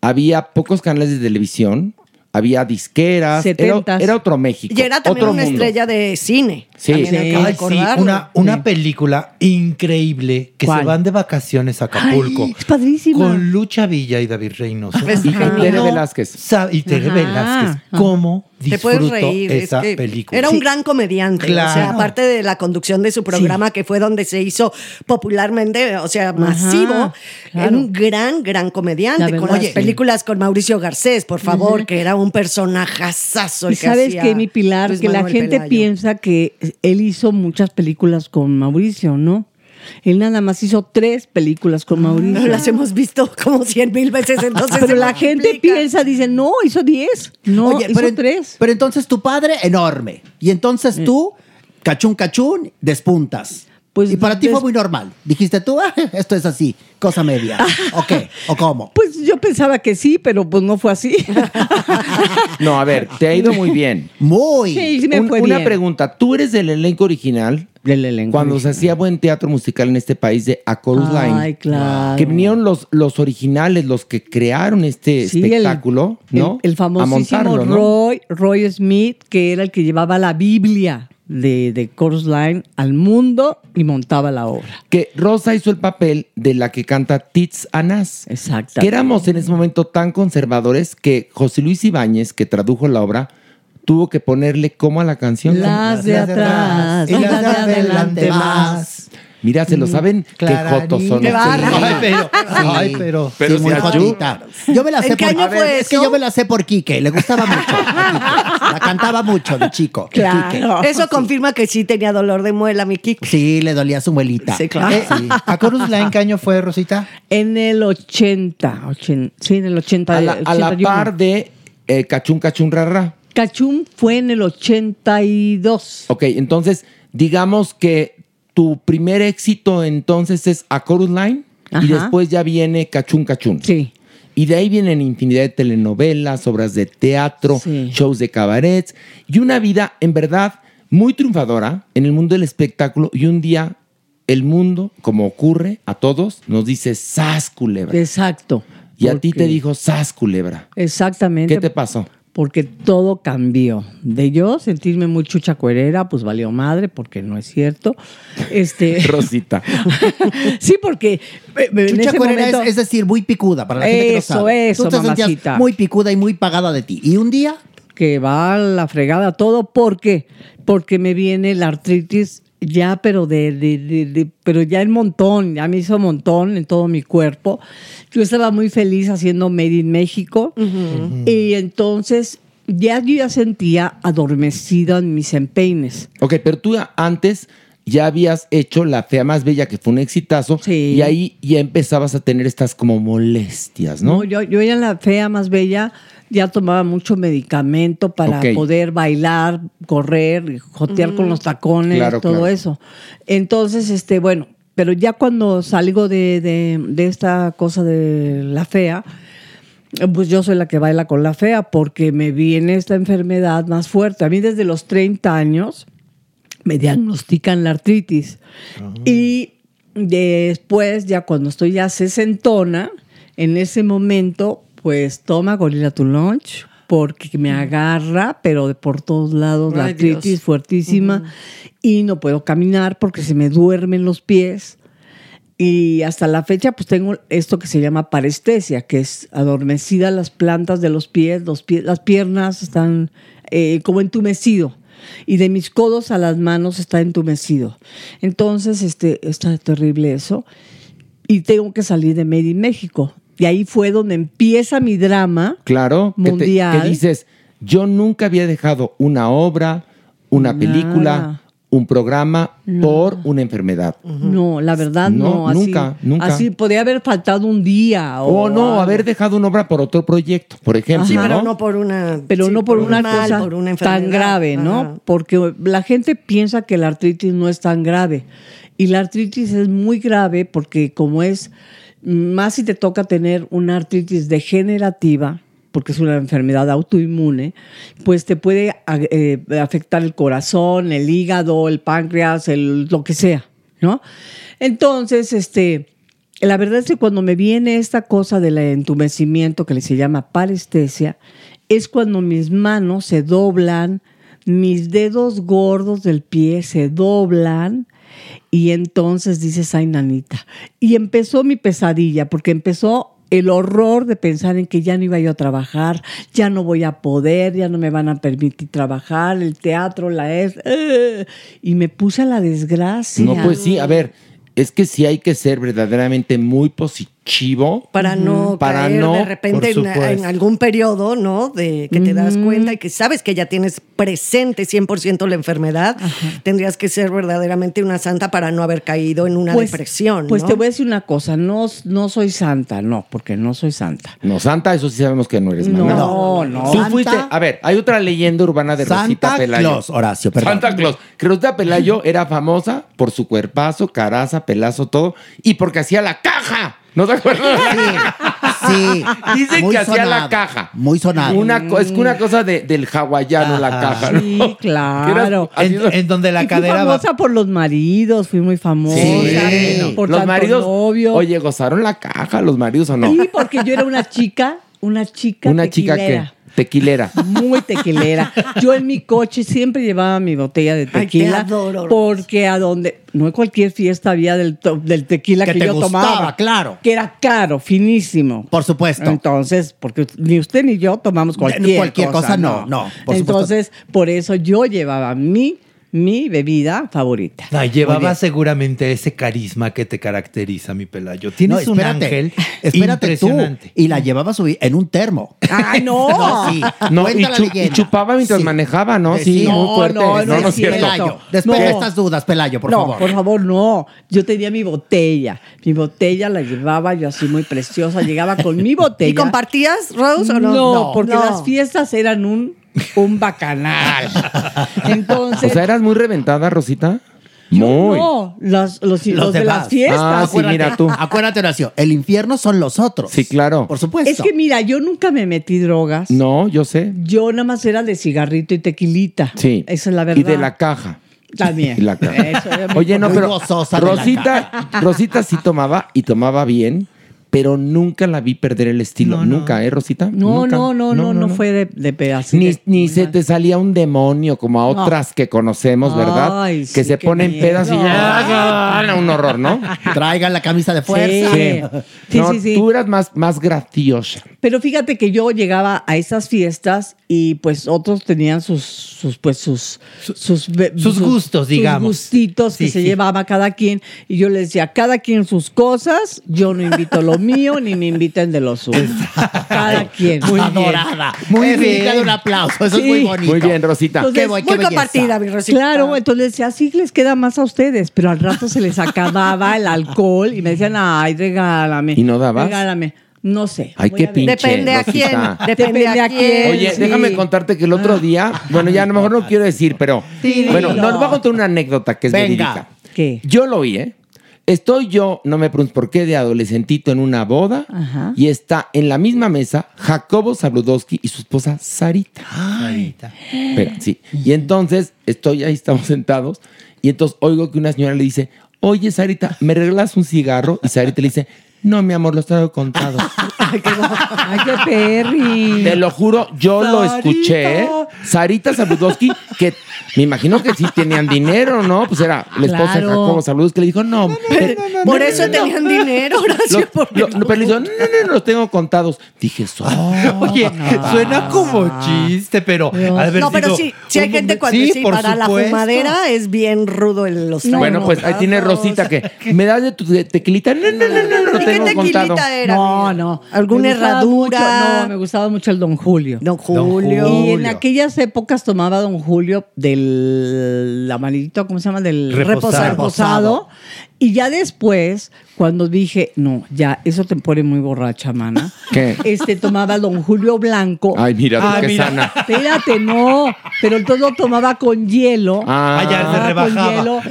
había pocos canales de televisión, había disqueras, era, otro México. Y era también otro una mundo. estrella de cine. Sí. Sí, recordarlo. una, una película increíble que ¿Cuál? se van de vacaciones a Acapulco. Ay, es padrísima. Con Lucha Villa y David Reynoso. Es Y genial. Tere Velázquez. Y Tere Velázquez. ajá. ¿Cómo Te puedes reír. es esa que película? Era un gran comediante. O sea, Claro. aparte de la conducción de su programa, que fue donde se hizo popularmente, o sea, masivo, era claro. un gran, gran comediante. verdad, Con sí. películas con Mauricio Garcés, por favor, que era un personajazazo. Y que sabes hacía que mi Pilar, Luis que la gente Pelayo. piensa que él hizo muchas películas con Mauricio, ¿no? Él nada más hizo tres películas con Mauricio. Pero las hemos visto como cien mil veces, entonces. Pero la gente piensa, dice, no, hizo diez. No, Oye, hizo pero, tres. pero entonces tu padre, enorme. Y entonces tú, cachún, cachún, despuntas. Pues, y para ti fue muy normal. Dijiste tú, "Ah, esto es así, cosa media. [laughs] ¿O qué? ¿O cómo? Pues yo pensaba que sí, pero pues no fue así. No, a ver, te ha ido muy bien. Muy. Sí, sí me Un- fue una bien. pregunta, ¿tú eres del elenco original? Elenco Cuando se hacía buen teatro musical en este país de A Chorus Line. Claro. Que vinieron los, los originales, los que crearon este Sí, el- espectáculo, ¿no? El, el famosísimo. Roy, Roy Smith, que era el que llevaba la Biblia de, de Chorus Line al mundo y montaba la obra. Que Rosa hizo el papel de la que canta Tits Anás. Exacto. Que éramos en ese momento tan conservadores que José Luis Ibáñez, que tradujo la obra, tuvo que ponerle como a la canción. Las de atrás, y las de adelante más. Mira, se lo saben qué jotos son. Qué. Ay, pero, ay, pero. Pero Sí, muy jotita. Yo me la ¿En sé qué por año ver, fue Es que eso? yo me la sé por Quique, le gustaba mucho. [laughs] la cantaba mucho de chico. Claro. Eso confirma que sí tenía dolor de muela, mi Kiko. Sí, le dolía su muelita. Sí, claro. Eh, sí. ¿A Chorus Line qué año fue, Rosita? En el 80, ochen- sí, en el 80. A la, a la 81. par de eh, Cachún Cachún Rara. Cachún fue en el 82. Ok, entonces, digamos que tu primer éxito entonces es A Chorus Line y después ya viene Cachún Cachún. Sí. Y de ahí vienen infinidad de telenovelas, obras de teatro, Sí. shows de cabarets y una vida en verdad muy triunfadora en el mundo del espectáculo y un día el mundo, como ocurre a todos, nos dice sas culebra. Exacto. Y a ti te dijo sas culebra. Exactamente. ¿Qué te pasó? Porque todo cambió. De yo sentirme muy chucha cuerera, pues valió madre, porque no es cierto. Este, [laughs] Rosita. [laughs] sí, porque eh, en Chucha ese cuerera momento- es, es decir, muy picuda para la gente que no Eso, sabe. eso, Tú te sentías mamacita. muy picuda y muy pagada de ti. Y un día, que va a la fregada todo, ¿por qué? Porque me viene la artritis ya, pero de, de- de- de- pero ya en montón, ya me hizo montón en todo mi cuerpo. Yo estaba muy feliz haciendo Made in México y entonces ya yo ya sentía adormecida en mis empeines. Ok, pero tú antes ya habías hecho La Fea Más Bella, que fue un exitazo, y ahí ya empezabas a tener estas como molestias, ¿no? No, yo, yo ya en la fea más bella ya tomaba mucho medicamento para poder bailar, correr, jotear con los tacones, Claro, todo claro. eso. Entonces, este, bueno, pero ya cuando salgo de, de- de esta cosa de la fea, pues yo soy la que baila con la fea porque me viene esta enfermedad más fuerte. A mí desde los 30 años me diagnostican la artritis. Y después, ya cuando estoy ya sesentona, en ese momento, pues toma Gorilla to Lunch porque me agarra, pero de por todos lados, la artritis Dios. fuertísima y no puedo caminar porque se me duermen los pies. Y hasta la fecha, pues tengo esto que se llama parestesia, que es adormecida las plantas de los pies, los las piernas están eh, como entumecido. Y de mis codos a las manos está entumecido. Entonces, este, está terrible eso. Y tengo que salir de Made in México. Y ahí fue donde empieza mi drama. Claro, que te- Mundial. Que, dices, yo nunca había dejado una obra, una Nada. película, un programa por una enfermedad. No, la verdad No, no. así- nunca, nunca. Así podría haber faltado un día. O no, algo. haber dejado una obra por otro proyecto, por ejemplo. Sí, pero ¿no? no por una. pero sí, no por, un una mal, cosa por una tan grave, ¿no? Ajá. Porque la gente piensa que la artritis no es tan grave. Y la artritis es muy grave porque como es, más si te toca tener una artritis degenerativa, porque es una enfermedad autoinmune, pues te puede eh, afectar el corazón, el hígado, el páncreas, el, lo que sea, ¿no? Entonces, este, la verdad es que cuando me viene esta cosa del entumecimiento que se llama parestesia, es cuando mis manos se doblan, mis dedos gordos del pie se doblan y entonces dices, ay, nanita. Y empezó mi pesadilla, porque empezó el horror de pensar en que ya no iba yo a trabajar, ya no voy a poder, ya no me van a permitir trabajar, el teatro, la es... ¡eh! y me puse a la desgracia. No, pues sí, a ver, es que sí hay que ser verdaderamente muy positivo. Para no para caer no, de repente en, algún periodo, ¿no? De que te das cuenta y que sabes que ya tienes presente 100% la enfermedad, tendrías que ser verdaderamente una santa para no haber caído en una Pues- depresión. Pues ¿no? te voy a decir una cosa, no, no soy santa, no, porque no soy santa. No, Santa, eso sí sabemos que no eres, No, maná. no. Tú Santa- fuiste, a ver, hay otra leyenda urbana de Santa Rosita Pelayo. Claus, Horacio, perdón. Santa Claus. Que Rosita Pelayo era famosa por su cuerpazo, caraza, pelazo, todo, y porque hacía la caja. ¿No te acuerdas? Sí. Dicen muy que hacía la caja. Muy sonado. Una, es que una cosa de- del hawaiano, la caja. ¿no? Sí, Que claro. En, en donde la Y fui cadera va. famosa por los maridos, fui muy famosa. Sí. Por los maridos, novio. oye, ¿gozaron la caja los maridos o no? Sí, porque yo era una chica, una chica Una chica tequilera. Tequilera. Muy tequilera. Yo en mi coche siempre llevaba mi botella de te tequila. adoro, porque a donde, no en cualquier fiesta había del, del tequila que, Que te yo gustaba, tomaba. claro. Que era caro, finísimo. Por supuesto. Entonces, porque ni usted ni yo tomamos cualquier, cualquier cosa, no, no, por supuesto. Entonces, por eso yo llevaba mi, mi bebida favorita. No, llevaba seguramente ese carisma que te caracteriza, mi Pelayo. Tienes No, un espérate, ángel espérate tú. impresionante. Y la llevaba subir en un termo. ¡Ay, no! [laughs] sí. No, y, chu- y chupaba mientras Sí. manejaba, ¿no? Sí, Sí, sí. muy No, fuerte. no, No, no no, es cierto. Pelayo, despeja No. estas dudas, Pelayo, por no, favor. por favor, no. Yo tenía mi botella. Mi botella la llevaba yo así muy preciosa. Llegaba con mi [laughs] botella. ¿Y compartías, Rose, o no? No, porque No. las fiestas eran un, un bacanal. [laughs] Entonces, O sea, ¿eras muy reventada, Rosita? yo Muy. no, los, los, los de las fiestas. Ah, sí, mira tú. Acuérdate, Horacio, el infierno son los otros. Sí, claro. Por supuesto. Es que mira, yo nunca me metí drogas. No, yo sé. Yo nada más era de cigarrito y tequilita. Sí. Esa es la verdad. Y de la caja. También. [laughs] Y la caja. Eso Oye, no, pero Rosita, Rosita sí tomaba y tomaba bien, pero nunca la vi perder el estilo. Nunca, ¿eh, Rosita? No, Nunca. no, no, no, no, fue de, de pedacito. Ni, ni se te salía un demonio como a No. otras que conocemos, ¿verdad? Ay, que se ponen pedas y ya, un horror, ¿no? [laughs] Traigan la camisa de fuerza. Sí. Sí, no, sí, sí. tú eras más, más graciosa. Pero fíjate que yo llegaba a esas fiestas y pues otros tenían sus, sus pues sus, sus, sus gustos, digamos. Sus gustitos que Sí, se llevaba cada quien. Y yo les decía, cada quien sus cosas, yo no invito lo [laughs] mío ni me inviten de lo suyo. Cada quien. Muy bien. Adorada. Muy Muy bien. bien. un aplauso. Eso Sí. es muy bonito. Muy bien, Rosita. Entonces, Qué Muy compartida, mi Rosita. Claro, entonces decía, así les queda más a ustedes, pero al rato se les acababa el alcohol y me decían, ay, regálame. ¿Y no dabas? Regálame. No sé. Ay, qué pinche. Depende a quién. Depende a quién. Oye, sí. déjame contarte que el otro día, bueno, ya a lo mejor no quiero decir, pero Sí, bueno, dilo. no, les voy a contar una anécdota que es Venga. verídica. ¿Qué? Yo lo oí, ¿eh? Estoy yo, no me preguntes por qué, de adolescentito en una boda Ajá. y está en la misma mesa Jacobo Zabludowski y su esposa Sarita. Sarita. Espera, sí. Y entonces estoy ahí, estamos sentados y entonces oigo que una señora le dice, oye Sarita, ¿me regalas un cigarro? Y Sarita le dice, no, mi amor, los traigo contados. [laughs] Ay, qué perri. Te lo juro, yo lo escuché. Sarita Zabludowski, que me imagino que sí tenían dinero, ¿no? Pues era la esposa de. Jacobo Zabludowski, que le dijo, no. pero- Por no, eso no, no, tenían dinero, Horacio. Lo- lo- no, pero le dijo, no, no, no, los tengo contados. Dije, "So- [laughs] Oye, suena como chiste, pero. al No, pero sí, sí hay gente cuando sí, por para la fumadera es bien rudo el, los. Bueno, pues ahí tiene Rosita que me das de tu tequilita. No, no, no, no, no, lo ¿Y qué tengo contado. tequilita era? No, no. ¿Alguna Me herradura? mucho- no, me gustaba mucho el Don Julio. Don Julio. Y en aquellas épocas tomaba Don Julio del amarillito, ¿cómo se llama? Del Reposado. reposado. Y ya después, cuando dije, no, ya, eso te pone muy borracha, mana. [laughs] ¿Qué? Este tomaba Don Julio Blanco. Ay, mira, Ah, qué mira. sana. Espérate, no. Pero todo lo tomaba con hielo. Ah, Ah, ya se Tomaba rebajaba. Con hielo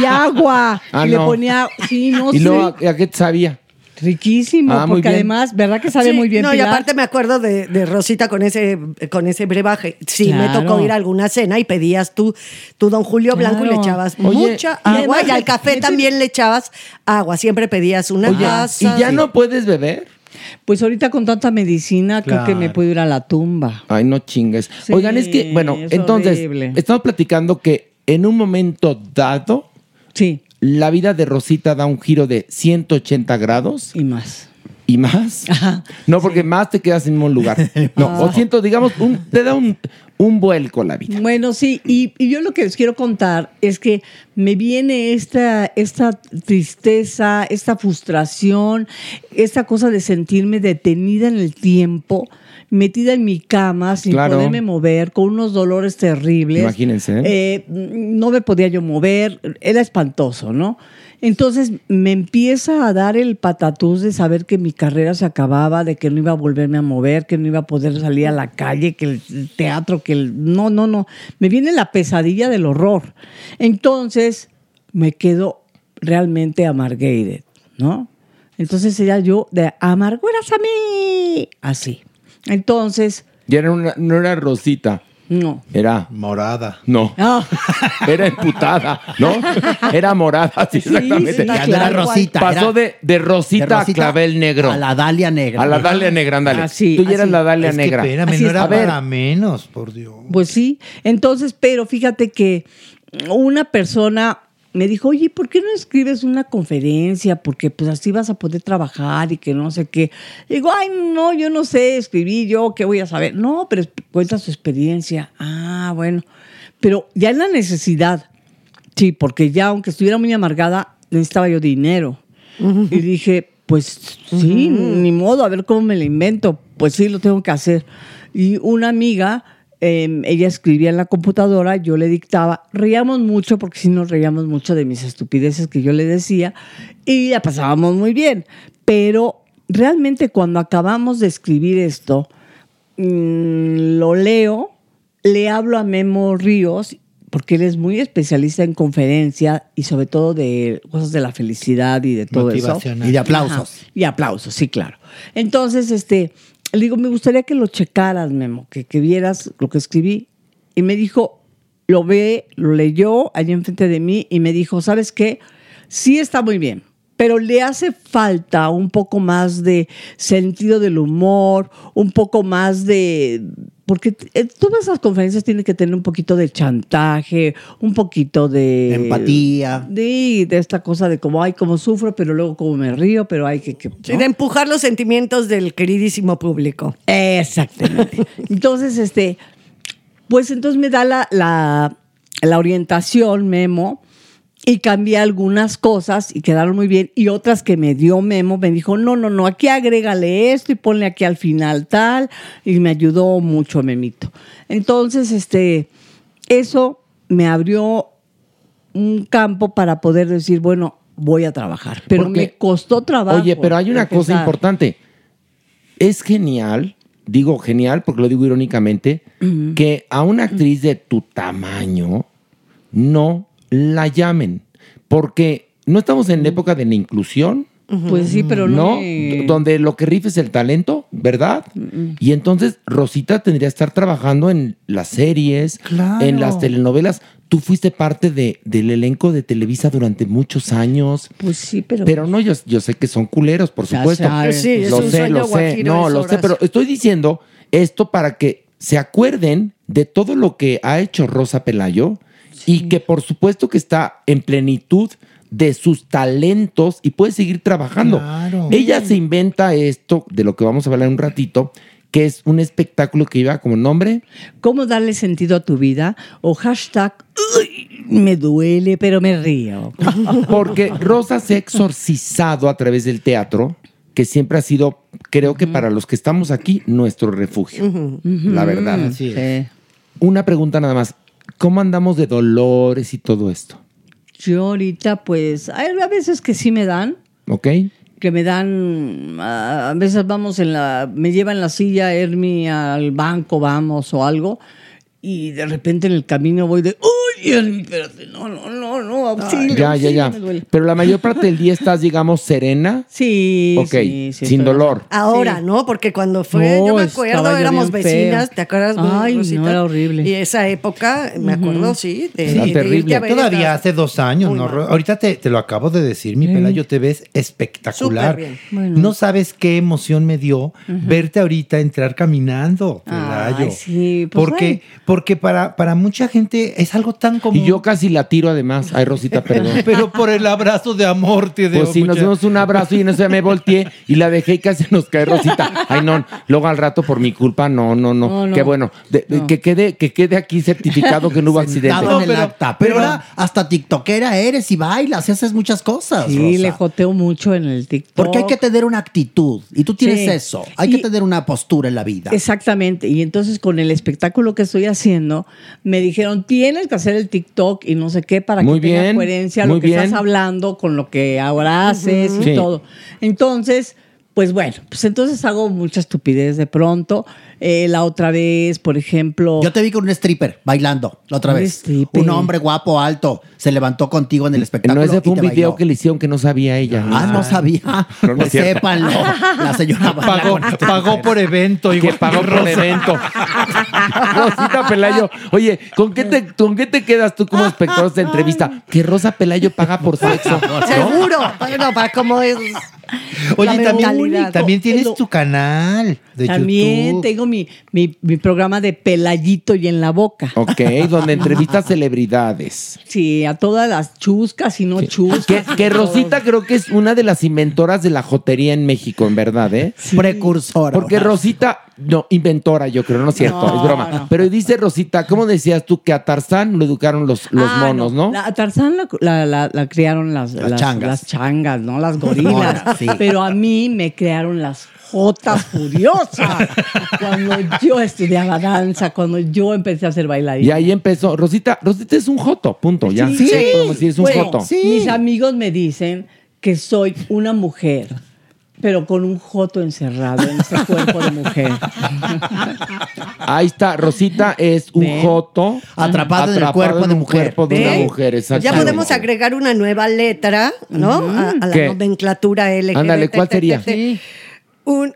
y agua. Ah, y le no. ponía, sí, no ¿Y sé. luego a, qué sabía? Riquísimo, Ah, porque además, ¿verdad que sabe Sí, muy bien? No, y aparte me acuerdo de, de Rosita con ese, con ese brebaje. Sí, me tocó ir a alguna cena y pedías tú, tu Don Julio Blanco y le echabas Oye, mucha y agua además y al café [laughs] también le echabas agua. Siempre pedías una Oye, taza. ¿y ya no puedes beber? Pues ahorita con tanta medicina, creo que me puedo ir a la tumba. Ay, no chingues. Sí, Oigan, es que, bueno, es entonces, horrible. estamos platicando que en un momento dado, Sí, la vida de Rosita da un giro de 180 grados y más. y más. [laughs] No, porque más te quedas en mismo lugar. No, o siento, digamos, un, te da un, un vuelco la vida. Bueno, sí, y, y yo lo que les quiero contar es que me viene esta, esta tristeza, esta frustración, esta cosa de sentirme detenida en el tiempo, metida en mi cama sin Claro. poderme mover, con unos dolores terribles. Imagínense. Eh, no me podía yo mover, era espantoso, ¿no? Entonces me empieza a dar el patatús de saber que mi carrera se acababa, de que no iba a volverme a mover, que no iba a poder salir a la calle, que el teatro, que el... No, no, no. Me viene la pesadilla del horror. Entonces me quedo realmente amargated, ¿no? Entonces sería yo de amarguras a mí. Así. Entonces, Ya era una, no era Rosita. No. Era. Morada. No. Ah. [laughs] Era emputada, ¿no? Era morada, sí, Sí, exactamente. sí, era rosita, Pasó de, de rosita, de rosita a clavel negro. a la dalia negra. A la dalia negra, ándale. Así, Tú ya eras la dalia Es que negra. espérame, Así no era para menos, por Dios. Pues sí. Entonces, pero fíjate que una persona me dijo, oye, ¿por qué no escribes una conferencia? Porque pues así vas a poder trabajar y que no sé qué. Digo, ay, no, yo no sé escribir, yo qué voy a saber. No, pero cuenta su experiencia. Ah, bueno. Pero ya en la necesidad, sí, porque ya aunque estuviera muy amargada, necesitaba yo dinero. Y dije, pues sí, ni modo, a ver cómo me lo invento. Pues sí, lo tengo que hacer. Y una amiga, eh, ella escribía en la computadora, yo le dictaba. Reíamos mucho, porque sí nos reíamos mucho de mis estupideces que yo le decía, y la pasábamos muy bien. Pero realmente cuando acabamos de escribir esto, mm, lo leo, le hablo a Memo Ríos, porque él es muy especialista en conferencia y sobre todo de cosas de la felicidad y de todo eso. Y de aplausos. Ajá, Y aplausos, sí, claro. Entonces, este, le digo, me gustaría que lo checaras, Memo, que, que vieras lo que escribí. Y me dijo, lo ve, lo leyó allí enfrente de mí y me dijo, ¿sabes qué? Sí está muy bien, pero le hace falta un poco más de sentido del humor, un poco más de... Porque eh, todas esas conferencias tienen que tener un poquito de chantaje, un poquito de... Empatía. De, de esta cosa de como, ay, cómo sufro, pero luego como me río, pero hay que... que de empujar los sentimientos del queridísimo público. Exactamente. [laughs] Entonces, este, pues entonces me da la, la, la orientación, Memo, y cambié algunas cosas y quedaron muy bien. Y otras que me dio Memo, me dijo, no, no, no, aquí agrégale esto y ponle aquí al final tal. Y me ayudó mucho, Memito. Entonces, este, eso me abrió un campo para poder decir, bueno, voy a trabajar. Pero Porque- me costó trabajo. Oye, pero hay una cosa importante. Es genial, digo genial porque lo digo irónicamente, que a una actriz de tu tamaño no la llamen. Porque no estamos en la época de la inclusión. Pues sí, pero no. ¿No? Donde lo que rifa es el talento, ¿verdad? Y entonces Rosita tendría que estar trabajando en las series, Claro. en las telenovelas. Tú fuiste parte de, del elenco de Televisa durante muchos años. Pues sí, pero. Pero no, yo, yo sé que son culeros, por supuesto. sabes. Sí, es lo un sé, sueño lo sé. No, lo sé, pero estoy diciendo esto para que se acuerden de todo lo que ha hecho Rosa Pelayo y que por supuesto que está en plenitud de sus talentos y puede seguir trabajando. Claro. Ella se inventa esto, de lo que vamos a hablar un ratito, que es un espectáculo que lleva como nombre ¿Cómo darle sentido a tu vida? O hashtag, "Uy, me duele, pero me río. [laughs] Porque Rosa se ha exorcizado a través del teatro, que siempre ha sido, creo que para los que estamos aquí, nuestro refugio. La verdad. Así es. Sí. Una pregunta nada más. ¿Cómo andamos de dolores y todo esto? Yo ahorita, pues, hay a veces que sí me dan, ¿Ok? que me dan, a veces vamos en la, me llevan la silla Hermi al banco, vamos, o algo, y de repente en el camino voy de, uy, espérate, no, no, no, no, auxilio, Ya, ya, auxilio, ya. me duele". Pero la mayor parte del día estás, digamos, serena. Sí, Ok, sí, sí, sin dolor. Ahora, Sí. ¿no? Porque cuando fue, No, yo me acuerdo, yo éramos vecinas. ¿te acuerdas? Ay, no, Rosita? era horrible. Y esa época, me acuerdo, sí, de, Era de terrible. Todavía hace dos años, Muy ¿no? mal. Ahorita te, te lo acabo de decir, mi Pelayo, te ves espectacular. Bien. Bueno. No sabes qué emoción me dio verte ahorita entrar caminando, Pelayo. Ay, sí, pues, porque bueno. Porque para, para mucha gente es algo tan común. Y yo casi la tiro además. Ay, Rosita, perdón. [laughs] Pero por el abrazo de amor te Pues sí, nos dimos un abrazo y en eso ya me volteé y la dejé y casi nos cae Rosita. Ay, no, luego al rato por mi culpa, no, no, no. No, no. Qué bueno. De- de- No. Que, quede, que quede aquí certificado que no hubo accidente. El pero- acta. Pero, pero- ahora hasta tiktokera eres y bailas y haces muchas cosas. Sí, Rosa. le joteo mucho en el TikTok. Porque hay que tener una actitud. Y tú tienes Sí. eso. Hay Y- que tener una postura en la vida. Exactamente. Y entonces con el espectáculo que estoy haciendo, me dijeron, tienes que hacer el TikTok y no sé qué para Muy que tenga bien, coherencia muy lo que bien. estás hablando con lo que ahora haces y Sí. todo. Entonces, Pues bueno, pues entonces hago mucha estupidez de pronto. Eh, la otra vez, por ejemplo. Yo te vi con un stripper bailando la otra Un vez. stripper. Un hombre guapo, alto, se levantó contigo en el espectáculo. No, ese y fue un video bailó. que le hicieron que no sabía ella. Ah, no sabía. No, pues sépanlo. La señora Pagó, este pagó por evento. que igual pagó por Rosa. evento. [laughs] Rosita Pelayo. Oye, ¿con qué, te, ¿con qué te quedas tú como espectador de esta entrevista? Que Rosa Pelayo paga por [laughs] sexo. ¿no? Seguro. Bueno, para cómo es. Oye, también, también tienes Lo- tu canal de También YouTube. tengo mi, mi, mi programa de Pelayito y en la boca. Ok, donde entrevistas celebridades. Sí, a todas las chuscas y no chuscas. Que, que Rosita creo que es una de las inventoras de la jotería en México, en verdad, ¿eh? Precursora. Porque Rosita, no, inventora, yo creo, no es cierto, No, es broma. no. Pero dice Rosita, ¿cómo decías tú que a Tarzán lo educaron los, los Ah, monos, no? A Tarzán la, la, la- la criaron las, Las las, changas. las changas, ¿no? Las gorilas. Sí. Pero a mí me crearon las jotas furiosas. cuando yo estudiaba danza, cuando yo empecé a ser bailarina. Y ahí empezó. Rosita, Rosita es un joto, punto, ya. Sí. Podemos decir, es un Bueno, joto. Mis amigos me dicen que soy una mujer, pero con un joto encerrado en ese cuerpo de mujer. Ahí está, Rosita es un Ven. joto Atrapado en el cuerpo en de mujer. cuerpo de una mujer, Ya podemos agregar una nueva letra, ¿no? A, a la ¿Qué? nomenclatura LGBT. Ándale, ¿cuál sería? Un.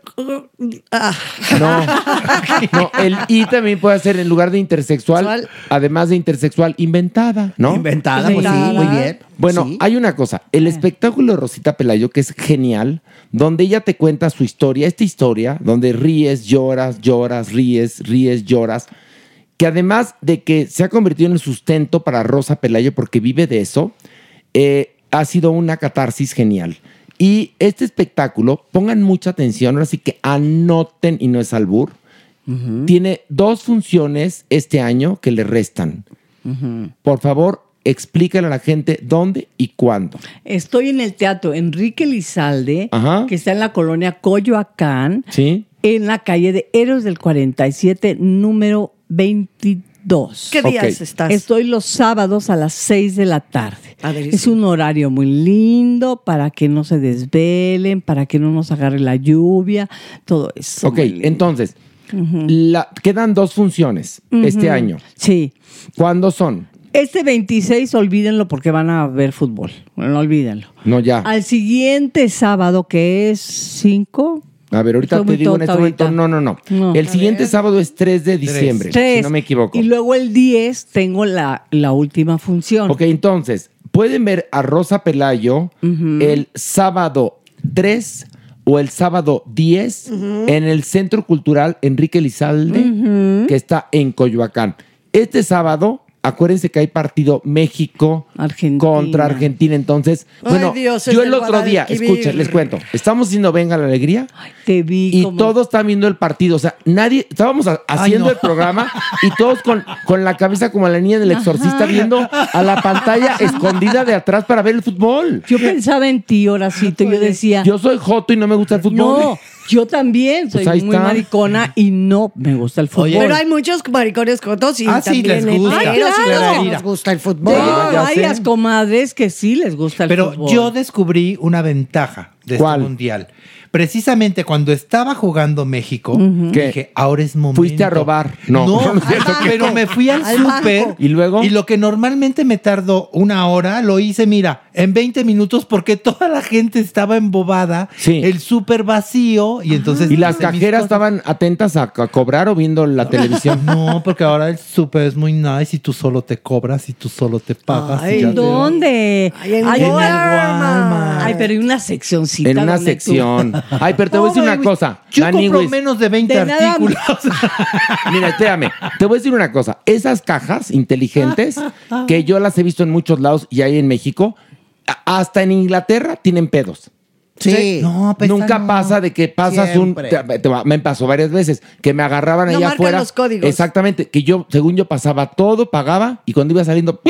ah. No, [laughs] no, el I también puede ser en lugar de intersexual, Sexual. además de intersexual, inventada, ¿no? Inventada, pues sí, muy bien. Bueno, Sí. hay una cosa, el espectáculo de Rosita Pelayo que es genial, donde ella te cuenta su historia, esta historia, donde ríes, lloras, lloras, ríes, ríes, lloras, que además de que se ha convertido en el sustento para Rosa Pelayo porque vive de eso, eh, ha sido una catarsis genial. Y este espectáculo, pongan mucha atención, ahora sí que anoten y no es albur, tiene dos funciones este año que le restan. Por favor, explícale a la gente dónde y cuándo. Estoy en el teatro Enrique Lizalde, Ajá. que está en la colonia Coyoacán, ¿Sí? en la calle de Héroes del 47, número 22. ¿Qué días estás? Estoy los sábados a las 6 de la tarde. Padrísimo. Es un horario muy lindo para que no se desvelen, para que no nos agarre la lluvia, todo eso. Ok, entonces, la- quedan dos funciones este año. Sí. ¿Cuándo son? Este 26, olvídenlo porque van a ver fútbol. No olvídenlo. No, ya. Al siguiente sábado, que es 5, A ver, ahorita Estoy te digo en este momento. No, no, no. No. El siguiente sábado es 3 de diciembre, si no me equivoco. Y luego el 10 tengo la, la última función. Ok, entonces, pueden ver a Rosa Pelayo el sábado 3 o el sábado 10 en el Centro Cultural Enrique Lizalde, que está en Coyoacán. Este sábado, acuérdense que hay partido México contra Argentina. Entonces, Ay, bueno, Dios, yo el otro día, escuchen, les cuento, estamos haciendo Venga la Alegría. Te vi Y como- todos están viendo el partido. O sea, nadie. Estábamos a- haciendo no. el programa y todos con, con la cabeza como la niña del exorcista Ajá. viendo a la pantalla escondida de atrás para ver el fútbol. Yo pensaba en ti, Horacito. Yo decía. Yo soy Joto y no me gusta el fútbol. No, yo también soy Pues ahí muy está. maricona y no me gusta el fútbol. Pero hay muchos maricones cotos y Ah, sí, también les gusta. heteros y Ay, claro. no les gusta el fútbol. Tengo Ah, ya varias comadres que sí les gusta el Pero fútbol. yo descubrí una ventaja de ¿Cuál? este mundial. Precisamente cuando estaba jugando México, dije, ahora es momento. Fuiste a robar. No, No, [laughs] no es cierto. pero me fui al Al súper. ¿Y luego? y lo que normalmente me tardó una hora, lo hice, mira, en 20 minutos porque toda la gente estaba embobada, Sí. el súper vacío y entonces... ¿Y las cajeras estaban atentas a, a cobrar o viendo la televisión? [laughs] No, porque ahora el súper es muy nice y tú solo te cobras y tú solo te pagas. Ay, ya ¿En te- dónde? Ay, en Ay, En el una- Walmart. Ay, pero hay una seccioncita. En una sección. [laughs] Ay, pero te voy a decir una cosa. Yo compro Wiss. menos de 20 De nada artículos. Mira, espérame. Te voy a decir una cosa. Esas cajas inteligentes, que yo las he visto en muchos lados y hay en México, a- hasta en Inglaterra tienen pedos. Sí. No, pues Nunca no. pasa de que pasas Siempre. un. te- te va- me pasó varias veces que me agarraban No allá marcan afuera. los códigos. Exactamente. Que yo, según yo, pasaba todo, pagaba y cuando iba saliendo,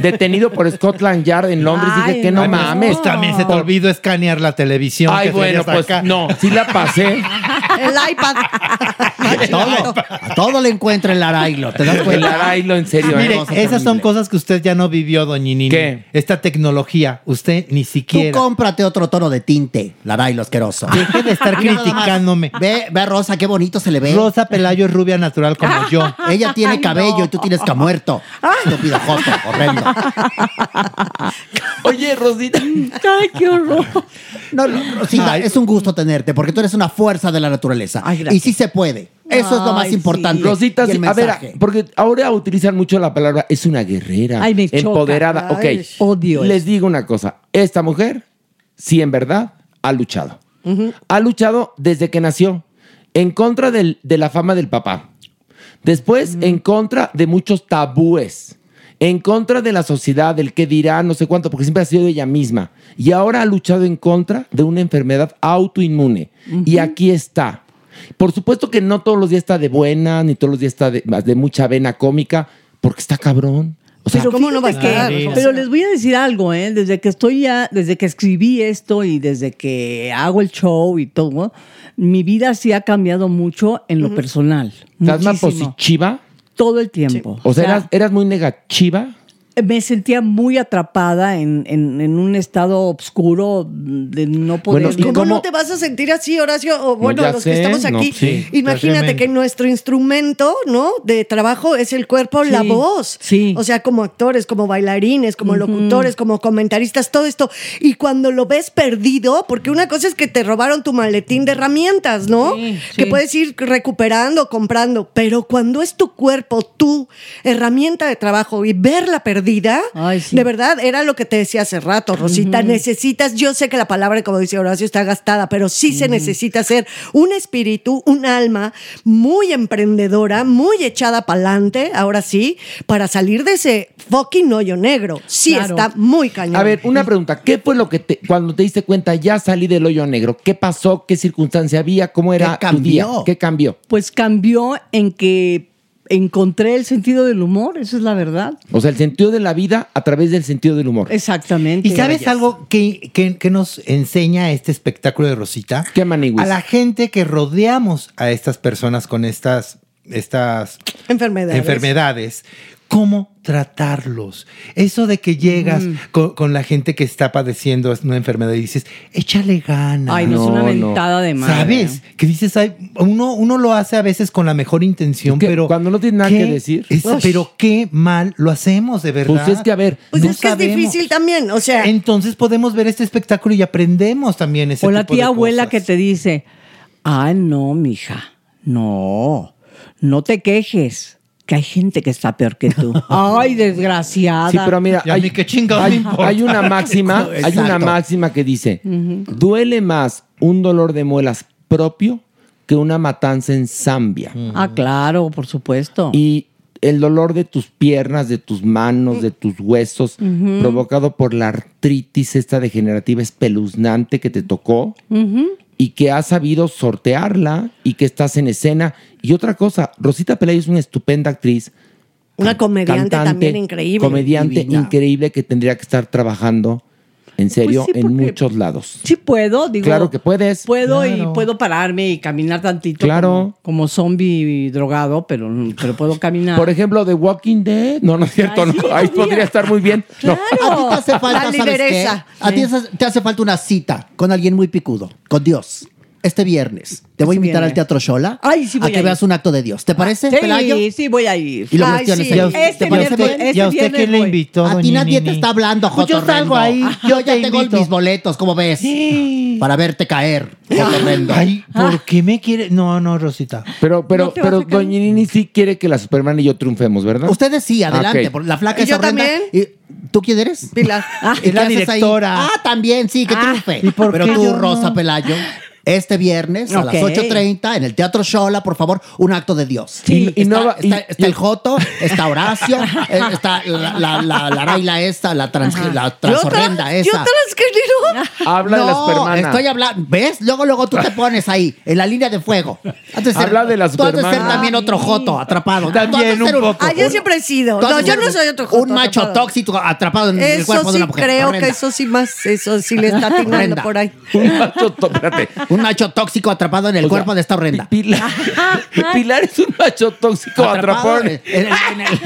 detenido por Scotland Yard en Londres, Ay, dije que no, no. mames. Pues también se te olvidó escanear la televisión. Ay, que bueno, tenías pues acá. no, sí la pasé. [laughs] El iPad. [laughs] Todo, a todo le encuentra el arailo. ¿Te das El cuenta? arailo, en serio. Mire, ¿eh? esas son cosas que usted ya no vivió, doña Nini. ¿Qué? Esta tecnología, usted ni Tú siquiera. Otro tono de tinte, larailo asqueroso. [laughs] Deje de estar más. criticándome. Ve, ve a Rosa, qué bonito se le ve. Rosa Pelayo es rubia natural como [laughs] yo. Ella tiene cabello y tú tienes camuerto. Estúpido joto, horrendo. [laughs] Oye, Rosita. Ay, qué horror. No, no, Rosita, es un gusto tenerte porque tú eres una fuerza de la naturaleza. Ay, gracias. y sí se puede. Eso es lo más importante. Rosita, Y el sí, a ver, mensaje. porque ahora utilizan mucho la palabra es una guerrera, Ay, me choca. empoderada. Ok, Ay. Odio les eso. digo una cosa. Esta mujer, sí, en verdad, ha luchado. Ha luchado desde que nació en contra del- de la fama del papá. Después, en contra de muchos tabúes. En contra de la sociedad, del que dirá, no sé cuánto, porque siempre ha sido ella misma. Y ahora ha luchado en contra de una enfermedad autoinmune. Y aquí está. Por supuesto que no todos los días está de buena, ni todos los días está de, de mucha vena cómica, porque está cabrón. O sea, Pero ¿cómo no va a fíjate estar? que- O sea, pero les voy a decir algo, ¿eh? Desde que estoy ya, desde que escribí esto y desde que hago el show y todo, mi vida sí ha cambiado mucho en lo personal. ¿estás más positiva? Todo el tiempo. O sea, eras, eras muy negativa. Me sentía muy atrapada en, en- en un estado oscuro de no poder. Bueno, ¿y ¿Cómo, cómo- no te vas a sentir así, Horacio? O bueno, los sé, que estamos no, aquí. sí, Imagínate que nuestro instrumento, ¿no? De trabajo es el cuerpo, la voz. sí. O sea, como actores, como bailarines, como locutores, como comentaristas, todo esto. Y cuando lo ves perdido, porque una cosa es que te robaron tu maletín de herramientas, ¿no? Sí, Que sí. puedes ir recuperando, comprando. Pero cuando es tu cuerpo, tu herramienta de trabajo y verla perdida, Ay, sí. de verdad, era lo que te decía hace rato, Rosita. Necesitas, yo sé que la palabra, como dice Horacio, está gastada, pero sí se necesita ser un espíritu, un alma muy emprendedora, muy echada para adelante, ahora sí, para salir de ese fucking hoyo negro. Sí, Claro. está muy cañón. A ver, una pregunta. ¿Qué fue lo que te, cuando te diste cuenta, ya salí del hoyo negro? ¿Qué pasó? ¿Qué circunstancia había? ¿Cómo era ¿Qué tu día? cambió? ¿Qué cambió? Pues cambió en que encontré el sentido del humor, esa es la verdad. O sea, el sentido de la vida a través del sentido del humor. Exactamente. ¿Y sabes algo que, que- que nos enseña este espectáculo de Rosita? ¿Qué maniguis? A la gente que rodeamos a estas personas con estas, estas Enfermedades. enfermedades, cómo tratarlos. Eso de que llegas con, con la gente que está padeciendo una enfermedad y dices, échale ganas. Ay, no, es No, una no. mentada de madre. ¿Sabes? Que dices, ay, uno, uno lo hace a veces con la mejor intención, Es que pero. cuando no tiene nada ¿qué que decir. es- Ush. pero qué mal lo hacemos, de verdad. Pues es que, a ver, Pues no es que sabemos. es difícil también, o sea, Entonces podemos ver este espectáculo y aprendemos también ese O la tipo de tía abuela cosas. que te dice, ay, no, mija, no, no te quejes, que hay gente que está peor que tú. [laughs] ay, desgraciada. Sí, pero mira, hay, mí qué chingados me hay- importa. hay una máxima, [laughs] hay una máxima que dice, duele más un dolor de muelas propio que una matanza en Zambia. Ah, claro, por supuesto. Y el dolor de tus piernas, de tus manos, de tus huesos, provocado por la artritis esta degenerativa espeluznante que te tocó y que has sabido sortearla y que estás en escena. Y otra cosa, Rosita Pelayo es una estupenda actriz. una comediante también increíble. Comediante divina. increíble que tendría que estar trabajando en serio Pues sí, en muchos lados. sí puedo, digo. Claro que puedes. Puedo Claro. y puedo pararme y caminar tantito. Claro. Como, como zombie drogado, pero, pero puedo caminar. Por ejemplo, The Walking Dead. No, no es cierto. Ay, no. sí, Ahí podría estar muy bien. No. A ti te hace falta, ¿sabes qué? A ti te hace falta una cita con alguien muy picudo, con Dios. Este viernes te voy a Este invitar al. Teatro Shola Ay, sí a que a veas un acto de Dios. ¿Te parece, sí, Pelayo? sí, voy a ir. Y lo Ay, cuestiones sí. ahí. ¿Y Este ¿Te parece viernes- bien? ¿Y a este usted quién le invitó, A ti nadie te está hablando, Pues yo salgo ahí, Yo ya te tengo invito. mis boletos, ¿cómo ves? Para verte caer, Jotorrendo. Ay, ¿por qué me quiere? No, no, Rosita. Pero, pero, No pero. Doña Nini sí quiere que la Superman y yo triunfemos, ¿verdad? Ustedes sí, adelante. Ok. por- La flaca ¿Y es yo horrenda. también? ¿Y ¿Tú quién eres? Pilar. ¿Y es la directora. Ah, también, sí, que triunfe. ¿y por Pero qué tú? Rosa Pelayo, este viernes a las Ok. 8.30 en el Teatro Shola, por favor, un acto de Dios. Sí, y está, no va- y- está- está el Joto, está Horacio, [laughs] eh, está la, la, la, la Raila esta, la, trans, la Yo transhorrenda trans- esa. Yo transgénero. [laughs] Habla de la No, supermana. Estoy hablando. ¿Ves? Luego, luego tú te pones ahí, en la línea de fuego. Has de ser- Habla de la Tú has de ser también otro joto atrapado. También Tú de ser un poco. Ah, yo siempre he sido. tú No, de yo no soy otro joto Un macho atrapado. tóxico atrapado en el Eso cuerpo de sí una mujer. creo Horrenda. que eso sí más, eso sí le está [laughs] atinando Horrenda. por ahí. Un macho tó- espérate. Un macho tóxico atrapado en el O sea, cuerpo de esta horrenda. Pilar, [laughs] Pilar es un macho tóxico Atrapado atrapado. en, en el, en el-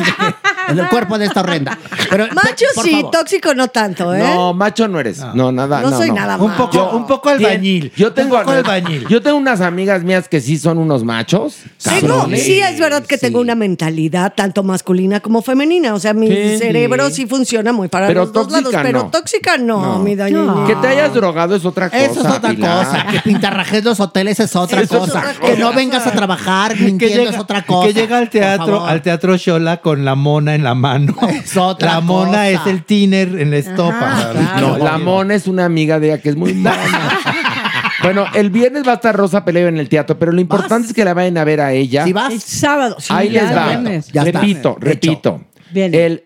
en el cuerpo de esta horrenda. Pero, Macho por sí, favor. tóxico no tanto, ¿eh? No, macho no eres. No, nada. No No, soy nada Un poco, un poco albañil. Yo tengo, un poco albañil. yo tengo unas amigas mías que sí son unos machos. Tengo- sí, es verdad que tengo una mentalidad tanto masculina como femenina. O sea, mi Sí. cerebro sí funciona muy para Pero los dos lados. tóxica Pero no. tóxica no, No. mi doña. Que te hayas drogado es otra cosa. Eso es otra Pilar. cosa. Que pintarrajes los hoteles es otra Eso cosa. Que no vengas a trabajar que mintiendo llega, es otra cosa. que llega al teatro, al teatro Shola con la mona en la mano. [laughs] Es otra la mona cosa. es el tiner en la estopa. No, la mona es una amiga de ella que es muy mona. [laughs] bueno, el viernes va a estar Rosa Peleo en el teatro, pero lo importante es que la vayan a ver a ella. Si vas, El sábado. sí, Ahí ya les el va. Ya repito, repito. Bien. El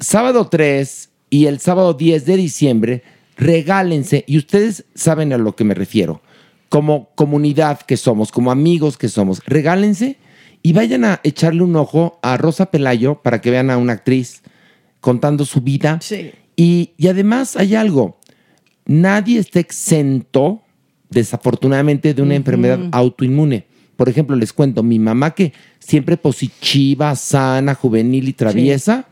sábado 3 y el sábado 10 de diciembre, regálense, y ustedes saben a lo que me refiero, como comunidad que somos, como amigos que somos, regálense y vayan a echarle un ojo a Rosa Pelayo para que vean a una actriz contando su vida. Sí. Y, y además hay algo, nadie está exento, desafortunadamente, de una enfermedad autoinmune. Por ejemplo, les cuento, mi mamá que siempre positiva, sana, juvenil y traviesa,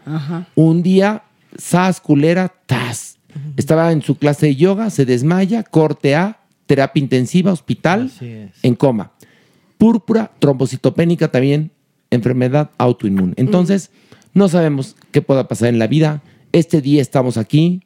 un día, sas, culera, tas. Estaba en su clase de yoga, se desmaya, corte A, terapia intensiva, hospital, en coma. Púrpura, trombocitopénica también, enfermedad autoinmune. Entonces, no sabemos qué pueda pasar en la vida. Este día estamos aquí.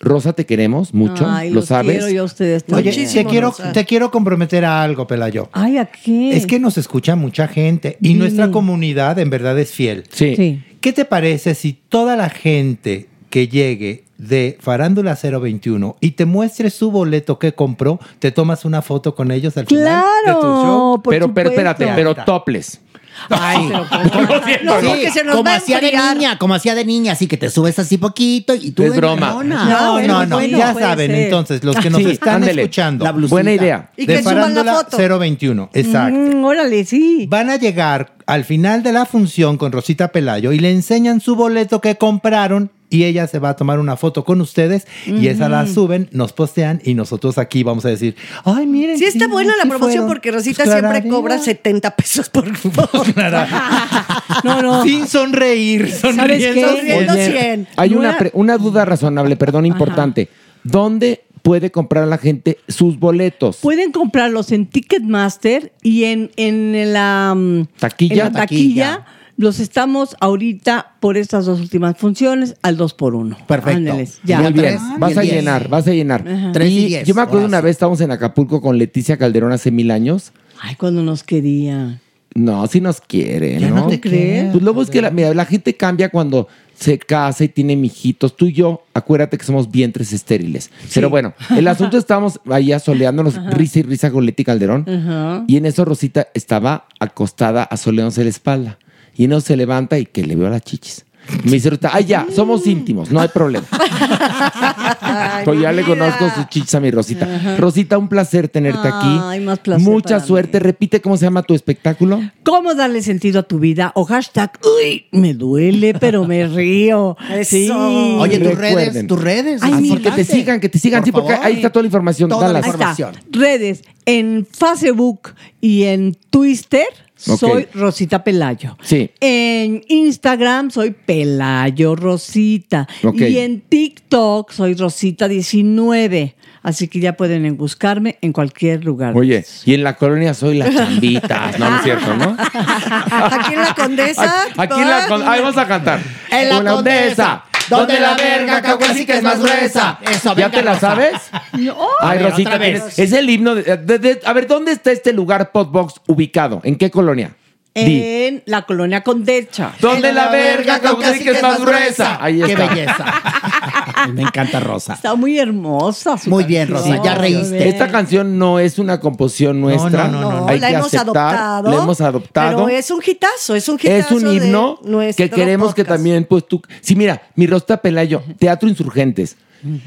Rosa, te queremos mucho, Ay, lo sabes. quiero yo a ustedes Oye, te quiero, Rosa. te quiero comprometer a algo, Pelayo. Ay, ¿a qué? Es que nos escucha mucha gente y Dime. nuestra comunidad en verdad es fiel. Sí. Sí. ¿Qué te parece si toda la gente que llegue de Farándula 021 y te muestre su boleto que compró, te tomas una foto con ellos al final de tu show? Por pero, pero espérate, pero toples. Ay, [laughs] No, porque se nos como hacía de niña, como hacía de niña, así que te subes así poquito y tú Es broma. No, no, no, bueno, ya saben, ser. entonces, los que nos Sí, están ándele. escuchando. La. Buena idea. Y de que suban la Farándula foto. 021, exacto. Mm, órale, sí. Van a llegar al final de la función con Rosita Pelayo y le enseñan su boleto que compraron y ella se va a tomar una foto con ustedes y esa la suben, nos postean y nosotros aquí vamos a decir, ay, miren. Sí está buena la sí promoción fueron". porque Rosita Pues, siempre cobra 70 pesos por [laughs] foto. No, no. Sin sonreír, sonriendo. qué? Sonriendo Oye, 100. Hay una, una duda razonable, perdón, importante. ¿Dónde puede comprar la gente sus boletos? Pueden comprarlos en Ticketmaster y en, en la, mm, Taquilla. en la taquilla. Los estamos ahorita por estas dos últimas funciones al 2 por 1 Perfecto. ya. Muy bien, vas a llenar, vas a llenar. Tres y Y diez, yo me acuerdo ahora una sí. vez estábamos en Acapulco con Leticia Calderón hace mil años. Ay, cuando nos quería. No, si nos quiere, Ya ¿no? no te crees. Pues luego es que la, mira, la gente cambia cuando se casa y tiene mijitos. Tú y yo, acuérdate que somos vientres estériles. Pero bueno, el asunto estábamos ahí asoleándonos, risa y risa con Leti Calderón. Ajá. Y en eso Rosita estaba acostada asoleándose la espalda. Y en eso se levanta y que le veo las chichis. Me dice ay ya, somos íntimos, no hay problema. [laughs] Pues ya le conozco sus chichis a mi Rosita. Rosita, un placer tenerte aquí. Ay, más placer Mucha para suerte. Repite cómo se llama tu espectáculo. ¿Cómo darle sentido a tu vida? O hashtag, uy, me duele, pero me río. Eso. Sí. Oye, tus Recuerden. redes, tus redes. Ay, mi- que te sigan, que te sigan. Por sí, porque favor. ahí está toda la información. Toda la Dalas. Ahí está. información. Redes. En Facebook y en Twitter Soy Rosita Pelayo. Sí. En Instagram soy Pelayo Rosita. Y en TikTok soy Rosita19. Así que ya pueden buscarme en cualquier lugar. Oye, y en la colonia soy la chambita. No, no es cierto, ¿no? [laughs] Aquí en la Condesa. Aquí en la con- ahí vamos a cantar. En la Condesa, donde la verga caguasi que es más gruesa. Eso, ¿Ya venga, te la Rosa. sabes? Ay, ver, Rosita, otra vez. tienes- es el himno. de- de- de- a ver, ¿dónde está este lugar Podbox ubicado? ¿En qué colonia? Di. En la colonia Condecha. ¿Dónde la verga caguasi que es más gruesa? Ahí Qué está. belleza. [laughs] Me encanta Rosa. Está muy hermosa. su Muy bien. Rosa, ya reíste. Esta canción no es una composición nuestra. no, no, no. Hay la que hemos aceptar, adoptado. La hemos adoptado. Pero es un hitazo, es un hitazo. Es un himno nuestro que queremos que también, pues tú. Sí, mira, mi Rosta Pelayo, Teatro Insurgentes,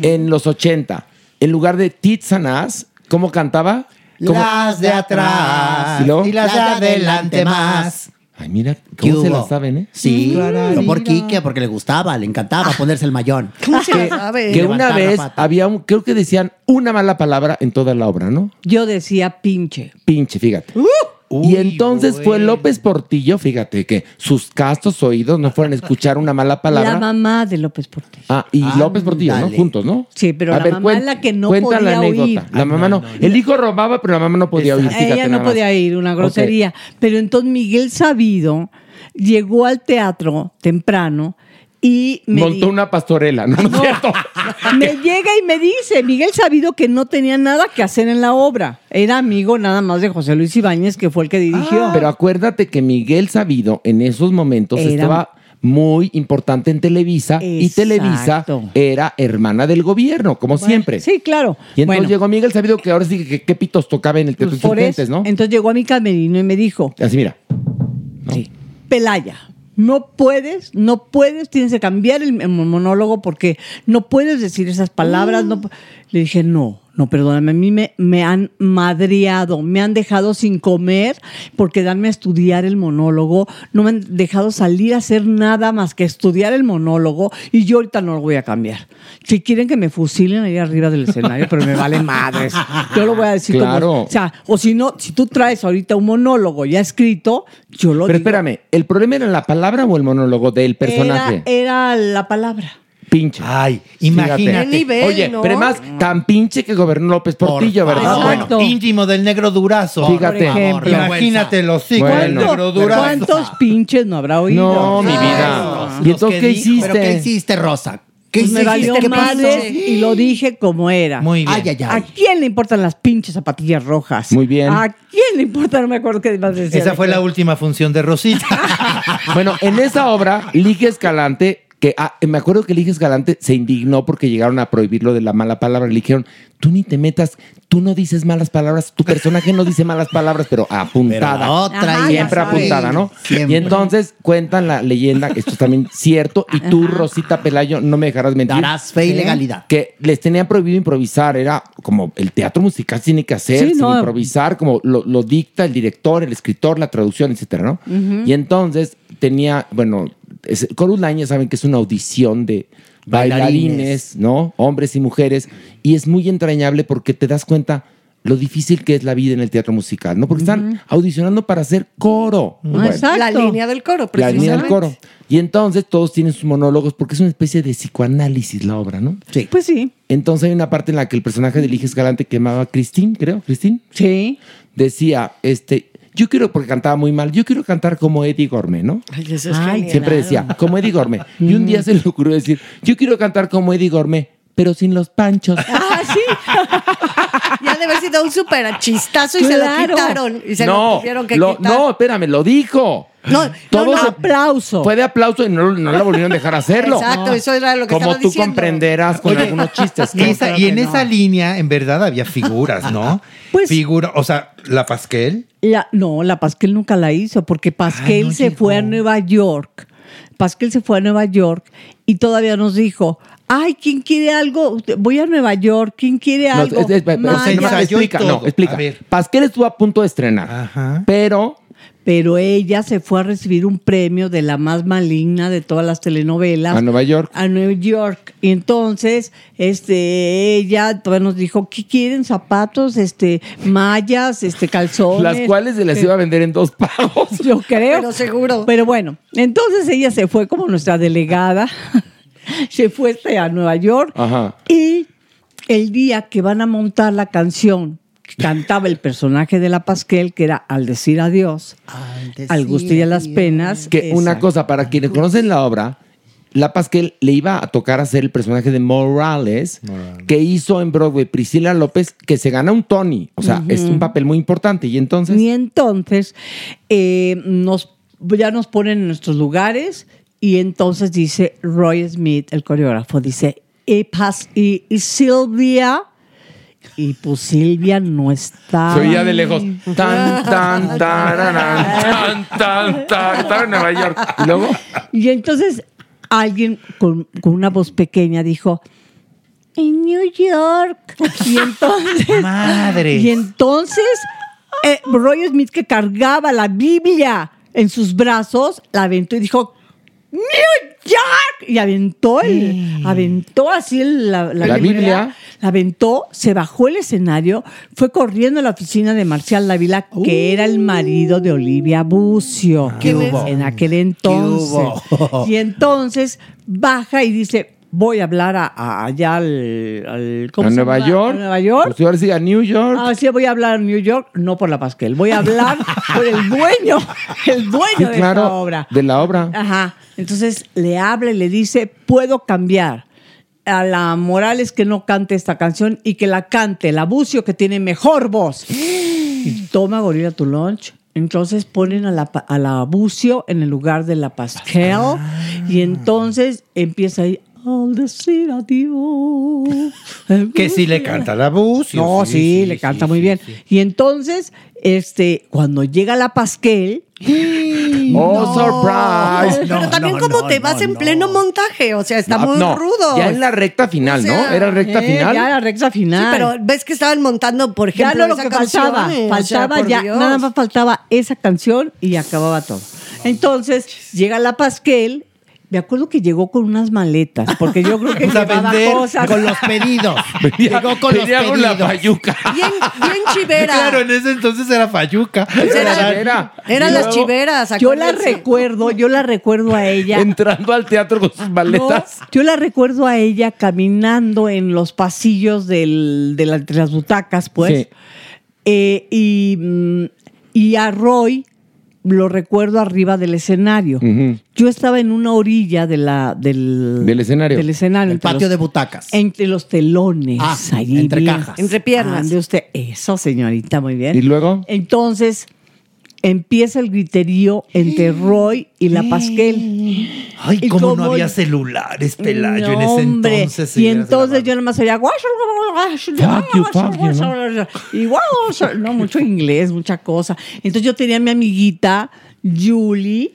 en los 80, en lugar de tits and ¿cómo cantaba? ¿Cómo? Las de atrás ¿Y luego? y las de adelante más. Ay, mira, ¿Qué ¿cómo se hubo? la saben, eh? Sí, Claro. pero por Quique, porque le gustaba, le encantaba ponerse el mayón. [laughs] ¿Cómo se Que, que una Levantar la vez pata. había un, creo que decían una mala palabra en toda la obra, ¿no? Yo decía pinche. Pinche, fíjate. Y entonces fue López Portillo, fíjate, que sus castos oídos no fueron a escuchar una mala palabra. La mamá de López Portillo. Ah, y López Portillo, ¿no? Juntos, ¿no? Sí, pero A la ver, mamá cuen- es la que no cuenta la podía anécdota. oír. La mamá no. El hijo robaba, pero la mamá no podía oír. fíjate Ella no podía ir, una grosería. Pero entonces Miguel Sabido llegó al teatro temprano y me, Montó una pastorela, ¿no? ¿No es [laughs] cierto? [laughs] me llega y me dice, Miguel Sabido que no tenía nada que hacer en la obra. Era amigo nada más de José Luis Ibáñez, que fue el que dirigió. Pero acuérdate que Miguel Sabido en esos momentos Era- estaba muy importante en Televisa y. Televisa era hermana del gobierno, como siempre. Sí, claro. Y entonces Bueno, llegó Miguel Sabido que ahora sí que qué pitos tocaba en el Teatro pues. ¿no? Entonces llegó a mi camerino y me dijo, Así mira. Pelaya, no puedes, no puedes, tienes que cambiar el, monólogo porque no puedes decir esas palabras. No, pu-". Le dije, no, no, perdóname, a mí me, me han madreado, me han dejado sin comer por quedarme a estudiar el monólogo, no me han dejado salir a hacer nada más que estudiar el monólogo y yo ahorita no lo voy a cambiar. Si quieren que me fusilen ahí arriba del escenario, pero me vale madres. Yo lo voy a decir Claro. como, o sea, o si no, si tú traes ahorita un monólogo ya escrito, yo lo Pero digo. espérame, ¿el problema era la palabra o el monólogo del personaje? Era, era la palabra. Pinche. Ay, imagínate. Qué nivel, Oye, ¿no? pero además, tan pinche que gobernó López Portillo, Por ¿verdad? Bueno. Íntimo del negro durazo. Fíjate. Por ejemplo. Imagínate los hijos del Bueno. negro durazo. ¿Cuántos pinches no habrá oído? no, mi vida. ¿Y entonces que qué hiciste? ¿Pero qué hiciste, Rosa? ¿Qué Pues me hiciste? valió y lo dije como era. Muy bien. Ay, ay, ¿A ay. quién le importan las pinches zapatillas rojas? Muy bien. ¿A quién le importa? No me acuerdo qué más decía. Esa fue la última función de Rosita. [laughs] Bueno, en esa obra, Lige Escalante, que ah, me acuerdo que Lige Escalante se indignó porque llegaron a prohibirlo de la mala palabra. Le dijeron, tú ni te metas, tú no dices malas palabras, tu personaje no dice malas palabras, pero apuntada. Pero otra Ajá, Siempre apuntada, ¿no? Siempre. Y entonces cuentan la leyenda, esto es también cierto, y tú, Rosita Pelayo, no me dejarás mentir. Darás fe y legalidad. Que les tenían prohibido improvisar, era como el teatro musical tiene que hacer, Sí, sin no. improvisar, como lo, lo dicta el director, el escritor, la traducción, etcétera, ¿no? Y entonces tenía, bueno, es, Corus Laña saben que es una audición de bailarines, Bailarines. ¿no? Hombres y mujeres, y es muy entrañable porque te das cuenta lo difícil que es la vida en el teatro musical, ¿no? Porque están audicionando para hacer coro. Bueno, Exacto. La línea del coro, la precisamente. línea del coro. Y entonces todos tienen sus monólogos porque es una especie de psicoanálisis la obra, ¿no? Sí. Pues sí. Entonces hay una parte en la que el personaje de Lige Escalante que llamaba Cristín, creo, Cristín, Sí. decía, este, yo quiero, porque cantaba muy mal, yo quiero cantar como Eddie Gourmet, ¿no? Ay, eso es Ay, genial. Siempre decía, como Eddie Gourmet. Y un día se le ocurrió decir, yo quiero cantar como Eddie Gourmet, pero sin los panchos. [laughs] Ah, sí. [laughs] Ya debe haber sido un súper chistazo y se lo quitaron. Y se lo no, tuvieron que lo- quitar. no, espérame, lo dijo. No, Todo no, no. se- Aplauso. Fue de aplauso y no, no la volvieron a dejar hacerlo. Exacto, eso era lo que Como tú diciendo. comprenderás con Oye, algunos chistes. Y, [laughs] esa- creo y en esa línea, en verdad, había figuras, ¿no? Pues- Figura, o sea, la Pasquel. La- no, la Pasquel nunca la hizo porque Pasquel no se llegó. fue a Nueva York. Pasquel se fue a Nueva York y todavía nos dijo, ay, ¿quién quiere algo? Voy a Nueva York, ¿quién quiere No, algo? es- es- pero- Maya". se no, explica, no, explica. A ver. Pasquel estuvo a punto de estrenar, Ajá. pero Pero ella se fue a recibir un premio de la más maligna de todas las telenovelas. a Nueva York. a Nueva York. Y entonces, este, ella todavía nos dijo, ¿qué quieren? Zapatos, este, mallas, este, calzones. Las cuales se les iba a vender en dos pagos. Yo creo. Pero seguro. Pero bueno, entonces ella se fue como nuestra delegada. [laughs] se fue este, a Nueva York. Ajá. Y el día que van a montar la canción, cantaba el personaje de la Pasquel, que era Al decir adiós, al gusto y a las penas. Que una cosa, para quienes conocen la obra, la Pasquel le iba a tocar hacer el personaje de Morales, que hizo en Broadway Priscila López, que se gana un Tony. O sea, es un papel muy importante. Y entonces. Y entonces eh, nos, ya nos ponen en nuestros lugares y entonces dice Roy Smith, el coreógrafo, dice, y, pas- y, y Silvia, y pues Silvia no está. Se oía de lejos. Tan, tan, [laughs] tan, tan, tan, estaba en Nueva York. Y luego. Y entonces alguien con, con una voz pequeña dijo, en New York. Y entonces. [laughs] Madre. Y entonces, eh, Roy Smith, que cargaba la Biblia en sus brazos, la aventó y dijo. ¡New York! Y aventó el, aventó así el- la, La Biblia. La aventó, se bajó el escenario, fue corriendo a la oficina de Marcial Dávila, que era el marido de Olivia Bucio. ¿Qué hubo? En aquel entonces. hubo? Y entonces baja y dice, voy a hablar a, a- allá al, al- ¿cómo ¿A se Nueva llama? York? A Nueva York. Pues ahora sí, a New York. Ah, sí, voy a hablar a New York, no por la Pasquel, voy a hablar por el dueño, el dueño Sí, de claro, esta obra. de la obra. Ajá. Entonces le habla y le dice, puedo cambiar. A la Morales que no cante esta canción y que la cante la Bucio que tiene mejor voz. Y toma Gorila tu lunch. Entonces ponen a la, a la Bucio en el lugar de la Pascal. Y entonces empieza ahí. Al decir adiós. Que sí le canta la voz. No, sí, le canta muy bien. Y entonces, este, cuando llega la Pasquel. [gasps] Oh, surprise. Pero también como te vas en pleno montaje, o sea, está Ah, muy no, rudo. Ya en la recta final, O sea, ¿no? Era recta Eh, final. Ya la recta final. Sí, pero ves que estaban montando, por ya ejemplo, no lo esa que canción, faltaba, eh, o sea, ya, Dios. nada más faltaba esa canción y acababa todo. Entonces llega la Pasquel, me acuerdo que llegó con unas maletas, porque yo creo que Vamos [laughs] a llevaba vender cosas. Con los pedidos. [laughs] Venía, Llegó con los venía con la payuca. Bien, bien [laughs] chivera. Claro, en ese entonces era Fayuca. Era- Era, Eran las chiveras. Yo la recuerdo, yo la recuerdo a ella. Entrando al teatro con sus maletas. No, yo la recuerdo a ella caminando en los pasillos del- de, la- las butacas, pues. Sí. Eh, y, mm, y a Roy lo recuerdo arriba del escenario. Yo estaba en una orilla de la, del, Del escenario. Del escenario. El entre patio los- de butacas. Entre los telones. Ah, allí entre bien. cajas. Entre piernas. Ande usted. Eso, señorita, muy bien. ¿Y luego? Entonces empieza el griterío entre Roy y la Pasquel. Ay, Y cómo no había celulares, Pelayo, en No, ese hombre. entonces. Y entonces yo nada más oía "Guash, guash, Fuck you, fuck you, ¿no? y no, mucho inglés, mucha cosa. Entonces yo tenía a mi amiguita Julie,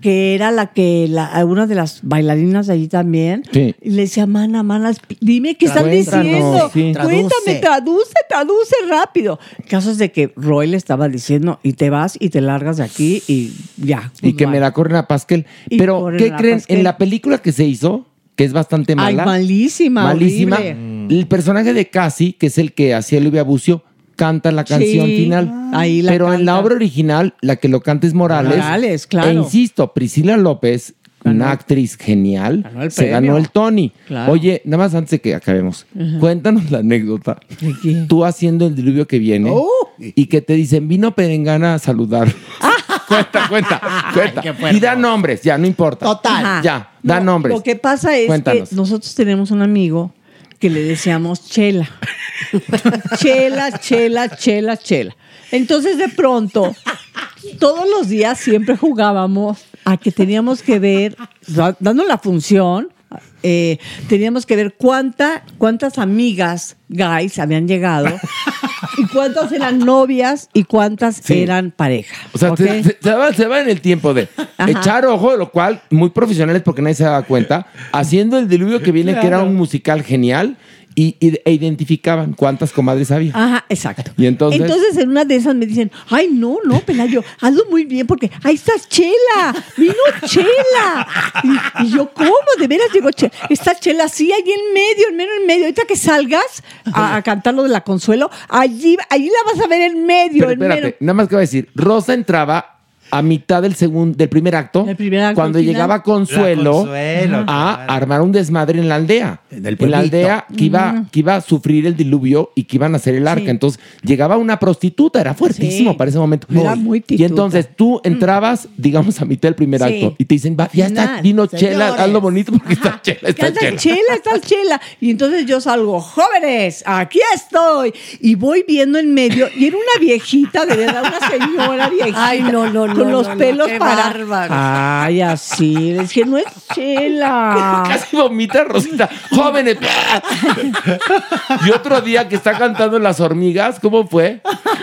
que era la que, la, una de las bailarinas allí también. Sí. Y le decía, mana, mana, dime qué están diciendo. sí. Cuéntame, Traduce. traduce, rápido. Casos de que Roy le estaba diciendo, y te vas y te largas de aquí y ya. Y que goodbye". me la corren a Pascal. Y Pero, ¿qué creen? En la película que se hizo, que es bastante Ay, mala. malísima, malísima. horrible. El personaje de Cassie, que es el que hacía Olivia Bucio, canta la canción Sí, final. ahí la Pero en la obra original, la que lo canta es Morales. Morales, claro. E insisto, Priscila López, una actriz genial, Ganó se ganó el Tony. Claro. Oye, nada más antes de que acabemos, cuéntanos la anécdota. Tú haciendo el diluvio que viene Oh. y que te dicen, vino Perengana a saludar. [laughs] cuenta, cuenta, cuenta. Y da nombres, ya, no importa. Total. Ajá. Ya, da No, nombres. Lo que pasa es Cuéntanos. que nosotros tenemos un amigo que le decíamos Chela. chela, Chela, Chela, Chela. Entonces de pronto, todos los días siempre jugábamos a que teníamos que ver, da- dando la función, eh, teníamos que ver cuánta, cuántas amigas guys habían llegado cuántas eran novias y cuántas Sí. eran pareja. O sea, se, se- se va, se va en el tiempo de Ajá. echar ojo, lo cual, muy profesionales porque nadie se daba cuenta, haciendo el diluvio que viene, que era un musical genial, y, y- e identificaban cuántas comadres había. Ajá, exacto. Y entonces- Entonces en una de esas me dicen, ay, no, no, Pelayo, hazlo muy bien porque ahí está Chela, vino Chela. Y, y yo, ¿cómo? ¿De veras llegó Chela? Está Chela, sí, ahí en medio, en medio, en medio. Ahorita que salgas a, a cantar lo de la Consuelo, allí, allí la vas a ver en medio, Pero en espérate, medio. nada más que voy a decir, Rosa entraba a mitad del segundo, del primer acto, El primer acto, cuando llegaba Consuelo, a claro. armar un desmadre en la aldea. Del en la aldea que iba, que iba a sufrir el diluvio y que iban a hacer el arca. Sí. Entonces llegaba una prostituta, era fuertísimo Sí. para ese momento. Era muy Y tituta. entonces tú entrabas, digamos, a mitad del primer Sí. acto y te dicen, va, ya está, vino Chela, hazlo bonito porque está Chela, está Está Chela. chela, está chela. Y entonces yo salgo, jóvenes, aquí estoy. Y voy viendo en medio, y era una viejita, de verdad, una señora [laughs] viejita. Ay, no, no, no. Con no, los pelos qué para. bárbaro. Ay, así. Le dije, no es chela. [laughs] Casi vomita Rosita. Jóvenes. [laughs] y otro día que está cantando Las Hormigas, ¿cómo fue?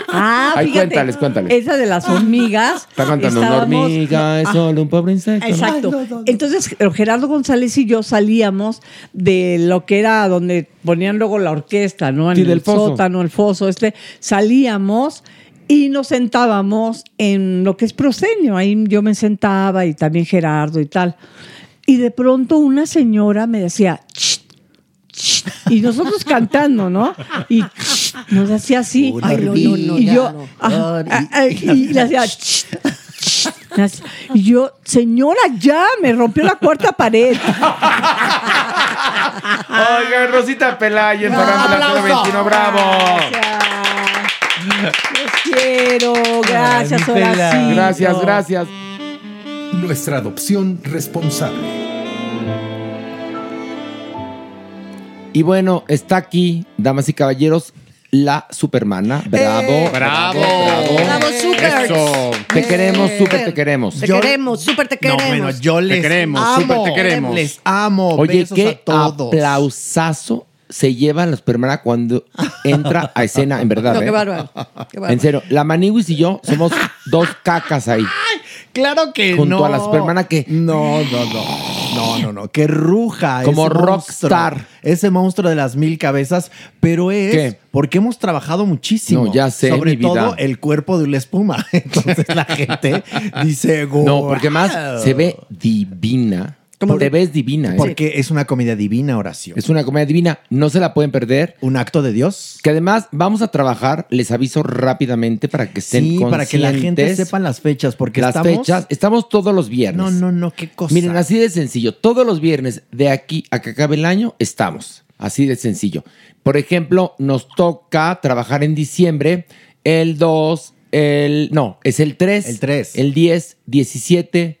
Ah, Ay, fíjate, cuéntales, cuéntales. Esa de las hormigas. Está cantando una estábamos- hormiga, es Ah, solo un pobre insecto. Exacto. Entonces, Gerardo González y yo salíamos de lo que era donde ponían luego la orquesta, ¿no? En Sí, del el foso. sótano, el foso, este. Salíamos y nos sentábamos en lo que es proscenio. Ahí yo me sentaba y también Gerardo y tal. Y de pronto una señora me decía, "Ch, ch", y nosotros cantando, ¿no? Y nos hacía así. Ay, no, no, no, y yo, no. ah, ah, ah, y le hacía, y yo, señora, ya, me rompió la cuarta pared. Oiga, Rosita Pelayo en Farándula 021, bravo. Los quiero, gracias. Horacito. Gracias, gracias. Nuestra adopción responsable. Y bueno, está aquí, damas y caballeros, la Supermana. Bravo. Eh, bravo. Bravo, super. Eso. Te queremos, súper te queremos. Te Yo- queremos, súper te No, queremos. bueno, yo les queremos, amo. súper te queremos. Les amo. Oye, Besos qué a todos. aplausazo se lleva la Supermana cuando entra a escena, en verdad. No, ¿eh? qué bárbaro. qué bárbaro. En serio, la Maniwis y yo somos dos cacas ahí. Claro que Junto no. a la Supermana que- No, no, no. No, no, no. Que ruja. Como ese monstruo. rockstar. Ese monstruo de las mil cabezas. Pero es ¿Qué? porque hemos trabajado muchísimo. No, ya sé, Sobre mi vida. todo el cuerpo de una espuma. [laughs] Entonces la gente dice, No, porque más se ve divina. ¿Cómo Te ves divina. ¿eh? Porque es una comida divina, oración. Es una comedia divina. No se la pueden perder. un acto de Dios. Que además vamos a trabajar, les aviso rápidamente para que estén Sí, para que la gente conscientes. sepa las fechas. Porque las estamos... fechas. Estamos todos los viernes. No, no, no. Qué cosa. Miren, así de sencillo. Todos los viernes de aquí a que acabe el año estamos. Así de sencillo. Por ejemplo, nos toca trabajar en diciembre el 2, el... No, es el 3. El 3. El 10, 17,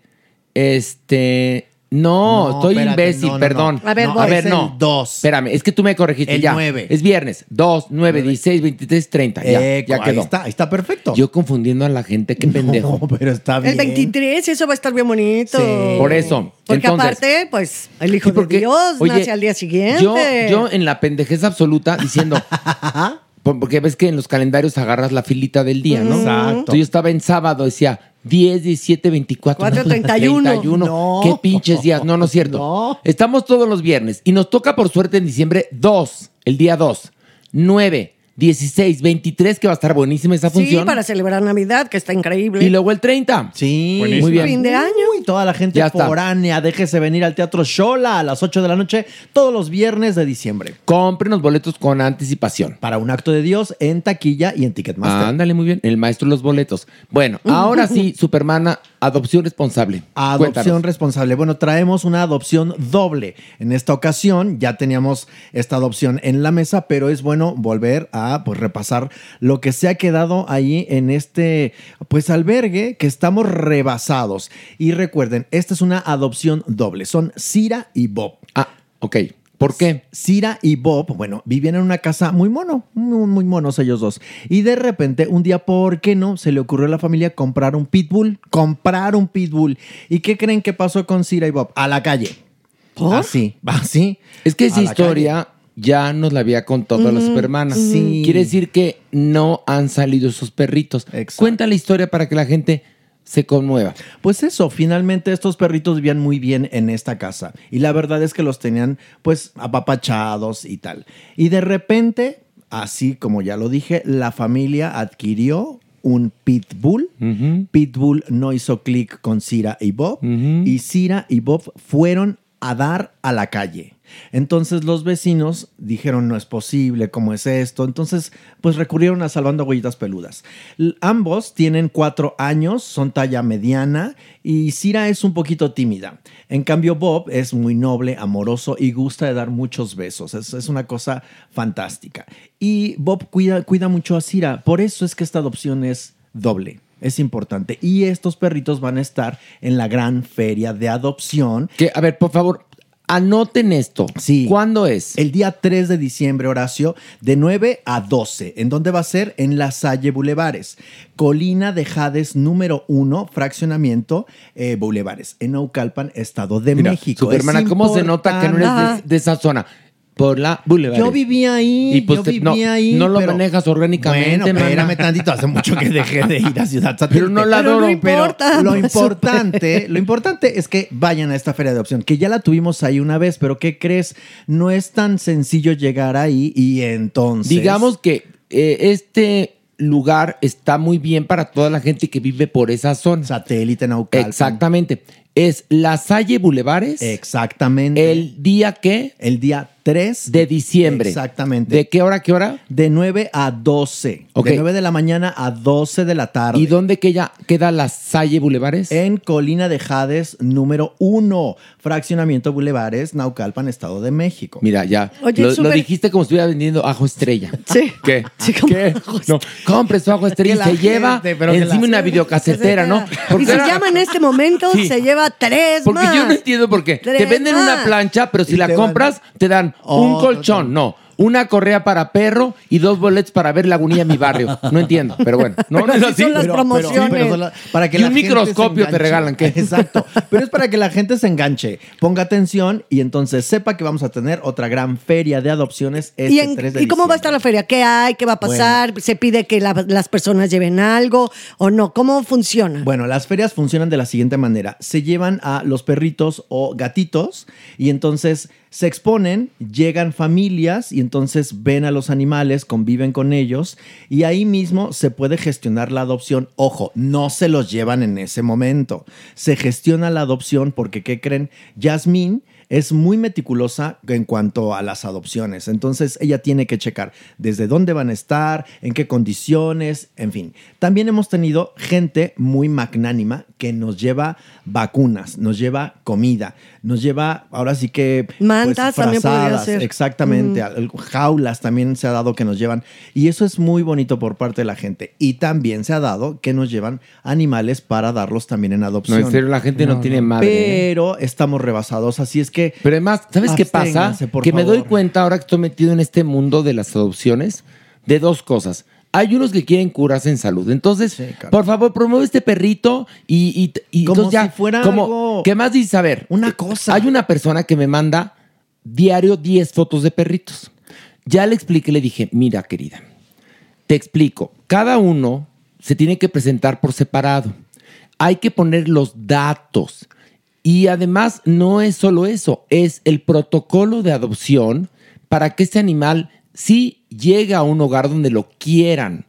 este... No, No, estoy espérate, imbécil, no, no, perdón. no. A ver, no, a ver, Es no. el 2. Espérame, es que tú me corregiste El ya. 9. Es viernes. 2, 9, 16, 23, 30. Ya, Eco, ya ahí quedó. está, ahí está perfecto. Yo confundiendo a la gente, qué pendejo. No, [laughs] pero está bien. El 23, eso va a estar bien bonito. Sí. Por eso. Porque Entonces- aparte, pues, el Hijo Sí, porque, de Dios oye, nace al día siguiente. Yo, yo en la pendejez absoluta diciendo. [laughs] por- porque ves que en los calendarios agarras la filita del día, ¿no? Exacto. Entonces yo estaba en sábado, decía 10, 17, 24. 4, no, 31. 31. No. Qué pinches días. No, no es cierto. No. Estamos todos los viernes y nos toca por suerte en diciembre 2, el día 2, 9, 16, 23, que va a estar buenísima esa Sí, función. para celebrar Navidad, que está increíble. Y luego el 30. Sí, Buenísimo. Muy bien. Fin de año. Uy, toda la gente Ya está. foránea, déjese venir al Teatro Shola a las 8 de la noche todos los viernes de diciembre. Compren los boletos con anticipación. Para un acto de Dios en taquilla y en Ticketmaster. Ándale, muy bien. El maestro de los boletos. Bueno, ahora sí, [laughs] Supermana, adopción responsable. Adopción Cuéntanos. responsable. Bueno, traemos una adopción doble. En esta ocasión ya teníamos esta adopción en la mesa, pero es bueno volver a pues, repasar lo que se ha quedado ahí en este pues albergue que estamos rebasados. Y recuerden, esta es una adopción doble. Son Cira y Bob. Ah, ok. ¿Por qué? Cira y Bob, bueno, vivían en una casa muy mono, muy, muy monos ellos dos. Y de repente, un día, ¿por qué no? Se le ocurrió a la familia comprar un pitbull, comprar un pitbull. ¿Y qué creen que pasó con Cira y Bob? A la calle. Así, así. Es que esa historia ya nos la había contado la Supermana. Sí. Quiere decir que no han salido esos perritos. Exacto. Cuenta la historia para que la gente se conmueva. Pues eso, finalmente estos perritos vivían muy bien en esta casa. Y la verdad es que los tenían pues apapachados y tal. Y de repente, así como ya lo dije, la familia adquirió un pitbull. Pitbull no hizo clic con Cira y Bob. Y Cira y Bob fueron a dar a la calle. Entonces los vecinos dijeron, no es posible, ¿cómo es esto? Entonces, pues recurrieron a Salvando Huellitas Peludas. Ambos tienen cuatro años, son talla mediana y Cira es un poquito tímida. En cambio, Bob es muy noble, amoroso y gusta de dar muchos besos. Es, es una cosa fantástica. Y Bob cuida, cuida mucho a Cira. Por eso es que esta adopción es doble. Es importante. Y estos perritos van a estar en la gran feria de adopción. Que, a ver, por favor, Anoten esto. Sí. ¿Cuándo es? El día 3 de diciembre, Horacio, de 9 a 12. ¿En dónde va a ser? En La Salle Bulevares. Colina de Jades número 1, fraccionamiento eh, Bulevares, en Naucalpan, Estado de Mira, México. Supermana, ¿cómo se nota que no eres de esa zona? Por la Boulevard. Yo vivía ahí, Y pues yo te- vivía no, ahí. no lo pero- manejas orgánicamente, Bueno, mana. espérame tantito, hace mucho que dejé de ir a Ciudad Satélite. [laughs] Pero no la Pero no adoro. importa, lo no, importante, lo importante es que vayan a esta feria de opción, que ya la tuvimos ahí una vez, pero ¿qué crees? No es tan sencillo llegar ahí y entonces... Digamos que eh, este lugar está muy bien para toda la gente que vive por esa zona. Satélite Naucalpan. Exactamente. Es La Salle Bulevares. Exactamente. ¿El día qué? El día 3 de diciembre. Exactamente. ¿De qué hora a qué hora? De 9 a 12. Ok. De 9 de la mañana a 12 de la tarde. ¿Y dónde que ya queda La Salle Bulevares? En Colina de Jades, número 1. Fraccionamiento Bulevares, Naucalpan, Estado de México. Mira, ya. Oye, lo, lo dijiste como si estuviera vendiendo ajo estrella. [laughs] Sí. ¿Qué? Sí, como ¿Qué? No, compre su ajo estrella y se lleva pero encima la- una videocasetera, ¿no? Y si llama en este momento, Sí. se lleva tres Porque más. yo no entiendo por qué. Te venden una plancha, pero si Y la van- compras, te dan un colchón. No. Una correa para perro y dos boletos para ver Lagunilla en mi barrio. No entiendo, pero bueno. [laughs] No, no es así son las Pero- promociones. pero- pero son la- para que Y la un gente microscopio se te regalan, ¿qué? Exacto. [laughs] Pero es para que la gente se enganche, ponga atención y entonces sepa que vamos a tener otra gran feria de adopciones este ¿Y, en- 3 de ¿Y cómo va a estar la feria? ¿Qué hay? ¿Qué va a pasar? ¿Se pide que la- las personas lleven algo o no? ¿Cómo funciona? Bueno, las ferias funcionan de la siguiente manera. Se llevan a los perritos o gatitos y entonces se exponen, llegan familias y entonces ven a los animales, conviven con ellos y ahí mismo se puede gestionar la adopción. Ojo, no se los llevan en ese momento. Se gestiona la adopción porque, ¿qué creen? Yasmín es muy meticulosa en cuanto a las adopciones. Entonces ella tiene que checar desde dónde van a estar, en qué condiciones, en fin. También hemos tenido gente muy magnánima que nos lleva vacunas, nos lleva comida, nos lleva ahora sí que pues, Mantas también podría frazadas, ser. Exactamente, jaulas también se ha dado que nos llevan y eso es muy bonito por parte de la gente y también se ha dado que nos llevan animales para darlos también en No, adopción. en serio, la gente no, tiene madre. ¿eh? Pero estamos rebasados, así es que Pero además, ¿sabes qué pasa? Que me doy cuenta ahora que estoy metido en este mundo de las adopciones de dos cosas. Hay unos que quieren curarse en salud. Entonces, por favor, promueve este perrito y, y, y Como entonces ya, si fuera como, algo- ¿Qué más dices? A ver, Una cosa. hay una persona que me manda diario 10 fotos de perritos. Ya le expliqué, le dije, mira, querida, te explico. Cada uno se tiene que presentar por separado. Hay que poner los datos. Y además no es solo eso, es el protocolo de adopción para que este animal sí llegue a un hogar donde lo quieran.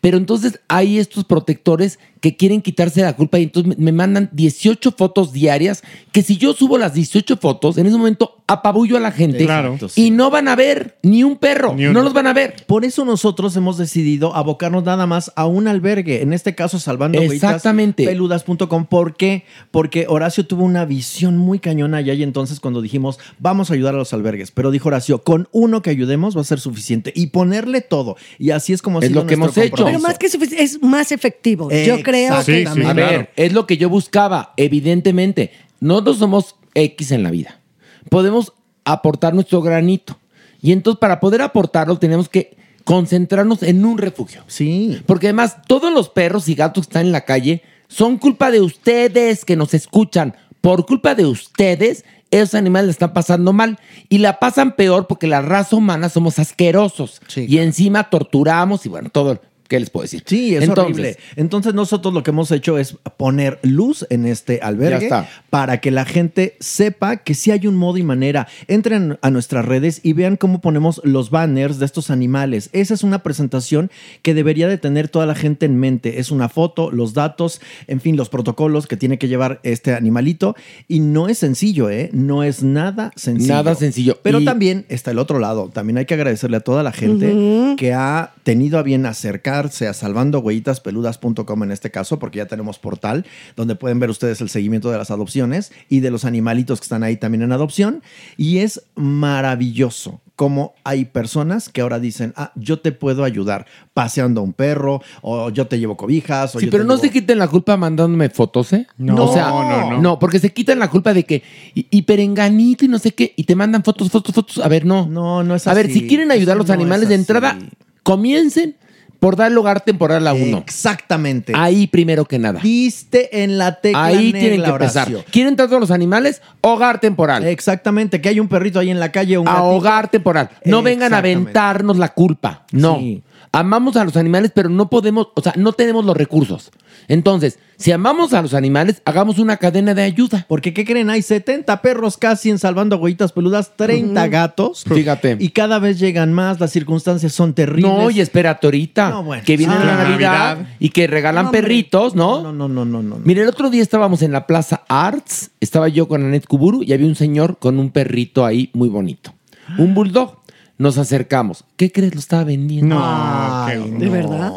Pero entonces hay estos protectores que quieren quitarse la culpa y entonces me- mandan 18 fotos diarias que si yo subo las 18 fotos, en ese momento apabullo a la gente Claro. y no van a ver ni un perro, Ni no los van a ver. Por eso nosotros hemos decidido abocarnos nada más a un albergue, en este caso salvando Exactamente. peludas.com. ¿Por qué? Porque Horacio tuvo una visión muy cañona allá y entonces cuando dijimos vamos a ayudar a los albergues, pero dijo Horacio, con uno que ayudemos va a ser suficiente y ponerle todo. Y así es como ha Es sido lo que hemos hecho. Pero más que sufici- es más efectivo. Yo creo Exacto. que Sí, sí, a claro. ver, es lo que yo buscaba, evidentemente. Nosotros somos X en la vida. Podemos aportar nuestro granito. Y entonces para poder aportarlo tenemos que concentrarnos en un refugio. Sí. Porque además todos los perros y gatos que están en la calle son culpa de ustedes que nos escuchan. Por culpa de ustedes, esos animales la están pasando mal. Y la pasan peor porque la raza humana somos asquerosos. Sí, y encima torturamos y bueno, todo. ¿Qué les puedo decir? Sí, es Entonces, horrible. Entonces nosotros lo que hemos hecho es poner luz en este albergue Ya está. para que la gente sepa que sí hay un modo y manera. Entren a nuestras redes y vean cómo ponemos los banners de estos animales. Esa es una presentación que debería de tener toda la gente en mente. Es una foto, los datos, en fin, los protocolos que tiene que llevar este animalito. Y no es sencillo, ¿eh? No es nada sencillo. Nada sencillo. Pero Y- también está el otro lado. También hay que agradecerle a toda la gente que ha tenido a bien acercarse a salvandohuellitaspeludas.com en este caso, porque ya tenemos portal donde pueden ver ustedes el seguimiento de las adopciones y de los animalitos que están ahí también en adopción. Y es maravilloso cómo hay personas que ahora dicen, ah, yo te puedo ayudar paseando a un perro, o yo te llevo cobijas, o Sí, yo pero te no llevo- se quiten la culpa mandándome fotos, ¿eh? No. o sea, No, no, no, porque se quitan la culpa de que y, y perenganito y no sé qué, y te mandan fotos, fotos, fotos. A ver, no. No, no es A ver, así. si quieren ayudar a los no animales es de así. entrada, comiencen por dar hogar temporal a uno. Exactamente. Ahí primero que nada. Diste en la tecla Ahí negra, tienen que empezar. Horacio. ¿Quieren tratar a los animales? Hogar temporal. Exactamente, que hay un perrito ahí en la calle, un a gatito. hogar temporal. No vengan a aventarnos la culpa. No. Sí. Amamos a los animales, pero no podemos, o sea, no tenemos los recursos. Entonces, si amamos a los animales, hagamos una cadena de ayuda. Porque, ¿qué creen? Hay 70 perros casi en Salvando Agüitas Peludas, 30 Ujú. gatos. Fíjate. Y cada vez llegan más, las circunstancias son terribles. No, y espérate ahorita, No, bueno. que viene Ah, la Navidad, Navidad. y que regalan No, hombre. perritos, ¿no? No, no, no, no, no. Mira, el otro día estábamos en la Plaza Arts, estaba yo con Anet Kuburu y había un señor con un perrito ahí muy bonito. Un bulldog. Nos acercamos. ¿Qué crees? Lo estaba vendiendo. No, qué ¿De verdad?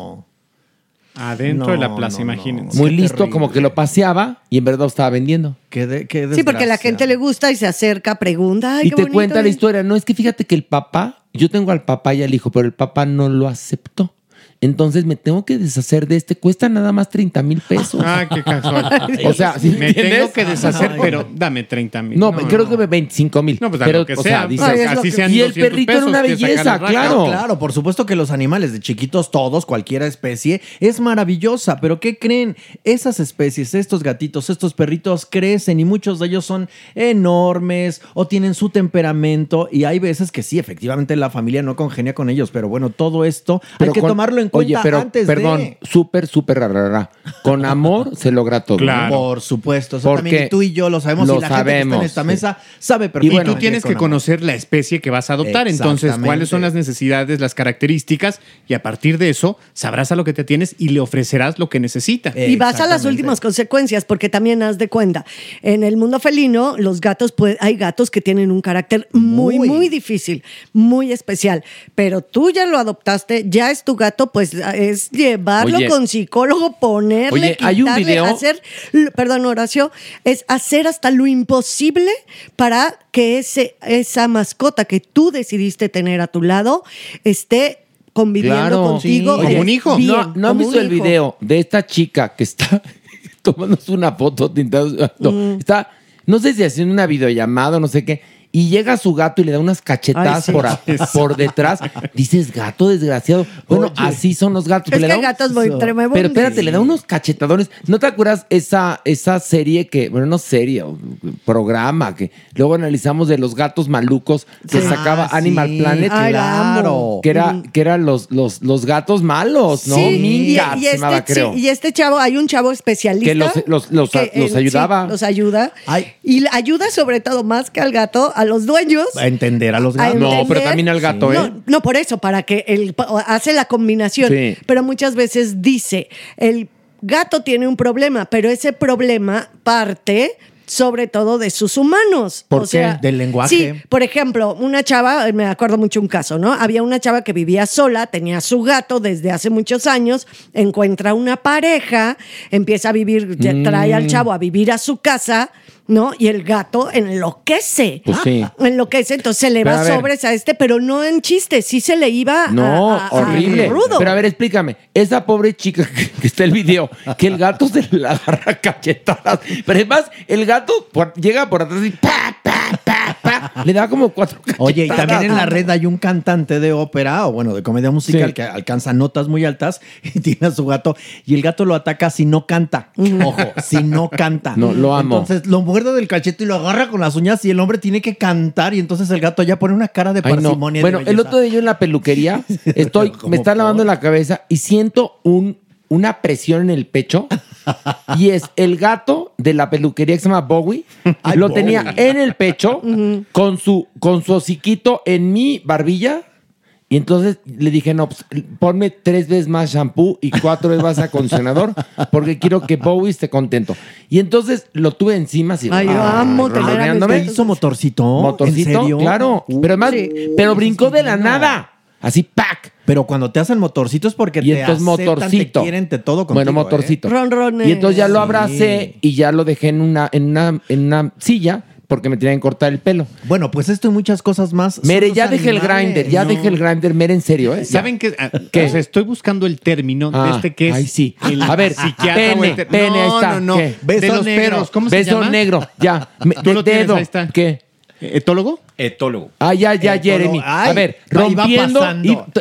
Adentro de la plaza, imagínense. Muy listo, como que lo paseaba y en verdad lo estaba vendiendo. Sí, porque a la gente le gusta y se acerca, pregunta. Ay, y qué te cuenta la es". historia. No es que fíjate que el papá, yo tengo al papá y al hijo, pero el papá no lo aceptó. Entonces me tengo que deshacer de este. Cuesta nada más 30 mil pesos. Ah, qué casual. [laughs] o sea, ¿sí me entiendes? tengo que deshacer, pero dame 30 mil. No, creo que 25 mil. No, pues, a pero, lo que o sea, sea, dice- Ay, así que- sean y el 200 perrito era una belleza, claro. Claro, por supuesto que los animales de chiquitos, todos, cualquier especie, es maravillosa. Pero ¿qué creen? Esas especies, estos gatitos, estos perritos crecen y muchos de ellos son enormes o tienen su temperamento. Y hay veces que sí, efectivamente la familia no congenia con ellos. Pero bueno, todo esto Pero hay que tomarlo en cuenta Oye, pero antes perdón, de. súper, súper rara. Con amor [laughs] se logra todo. Claro. ¿no? Por supuesto, eso Porque también tú y yo lo sabemos lo y la gente que está en sabemos, esta sí. mesa sabe Y perfectamente. tú tienes que conocer la especie que vas a adoptar. Entonces, cuáles son las necesidades, las características, y a partir de eso sabrás a lo que te tienes y le ofrecerás lo que necesita. Y vas a las últimas consecuencias, porque también haz de cuenta, en el mundo felino, los gatos, pues, hay gatos que tienen un carácter muy, muy, difícil, muy especial. Pero tú ya lo adoptaste, ya es tu gato, pues es llevarlo Oye. con psicólogo, ponerle, Oye, hay un quitarle, video- hacer, perdón, Horacio, es hacer hasta lo imposible para que ese, esa mascota que tú decidiste tener a tu lado esté conviviendo contigo. Oye, bien, No, ¿no han como visto un el hijo. video de esta chica que está [laughs] tomándose una foto, tintando- no, Mm. está, no sé si haciendo una videollamada o no sé qué, y llega su gato y le da unas cachetadas Ay, sí. por, a- [laughs] por detrás. Dices, gato desgraciado. Bueno, así son los gatos. Es Pero le que da un- gatos muy tremebundos. Pero espérate, le da unos cachetadones. ¿No te acuerdas esa, esa serie que, bueno, no serie, programa que luego analizamos de los gatos malucos que Sí. sacaba Ah, Animal sí. Planet? Ay, amo. Que era, Ujú. que eran los, los, los gatos malos, ¿no? Sí, Mean y, y llamaba, este, creo. sí, y este chavo, hay un chavo especialista Que los- los- los- que, los ayudaba. sí, los ayuda. Y ayuda sobre todo más que al gato, a los dueños. A entender a los a gatos. entender- No, no, por eso, para que él hace la combinación. Sí. Pero muchas veces dice, el gato tiene un problema, pero ese problema parte sobre todo de sus humanos. ¿Por O qué? sea, Del lenguaje. Sí, por ejemplo, una chava, me acuerdo mucho un caso, ¿no? Había una chava que vivía sola, tenía su gato desde hace muchos años, encuentra una pareja, empieza a vivir, Mm. trae al chavo a vivir a su casa, ¿no? Y el gato enloquece. Pues sí. Enloquece, entonces se le Pero va a sobres a este, pero no en chiste, sí se le iba No, a- a- horrible. rudo. Pero a ver, explícame. Esa pobre chica que, [laughs] que está el video, que el gato se le [laughs] agarra cachetadas. Pero además, el gato por- llega por atrás y pa, pa. Le da como cuatro [laughs] Oye, y también en la red hay un cantante de ópera o bueno, de comedia musical Sí. que alcanza notas muy altas y [laughs] tiene a su gato y el gato lo ataca si no canta. Ojo, si no canta. No, lo amo. Entonces lo muerde del cachete y lo agarra con las uñas y el hombre tiene que cantar y entonces el gato ya pone una cara de Ay, no. parsimonia. y de Bueno, el otro día yo en la peluquería [laughs] estoy, me está lavando la cabeza y siento un, una presión en el pecho. Y es el gato de la peluquería que se llama Bowie. lo Bowie. tenía en el pecho con su, con su hociquito en mi barbilla. Y entonces le dije, no, pues, ponme tres veces más shampoo y cuatro veces más acondicionador porque quiero que Bowie esté contento. Y entonces lo tuve encima así. Ay, yo amo tener a mis ronroneándome. gatos. ¿Hizo motorcito? Motorcito, ¿En serio? claro. Uh, pero además, sí. pero brincó de la nada. Así, ¡pac! Pero cuando te hacen motorcito es porque Y te entonces aceptan, motorcito. te quieren, te todo contigo, bueno, ¿eh? motorcito. Ronrones. Y entonces ya lo Sí. abracé y ya lo dejé en una, en una, en una silla porque me tenían que cortar el pelo. Bueno, pues esto y muchas cosas más. Mere, ya dejé el grinder, ya No. dejé el grinder, Mere, en serio, ¿eh? Ya. ¿Saben qué? Ah, [laughs] ¿Qué? o sea, estoy buscando el término Ah, de este que es. ay, sí. el A ver, psiquiatra o pene, pene, ahí no, está. No, no. De Beso los negro. perros. ¿Cómo se Beso llama? negro, ya. [laughs] Me- Tú lo de tienes, dedo. ahí está. ¿Qué? ¿Etólogo? Etólogo. Ah, ya, ya, Etólogo. Jeremy. Ay, a ver, rompiendo.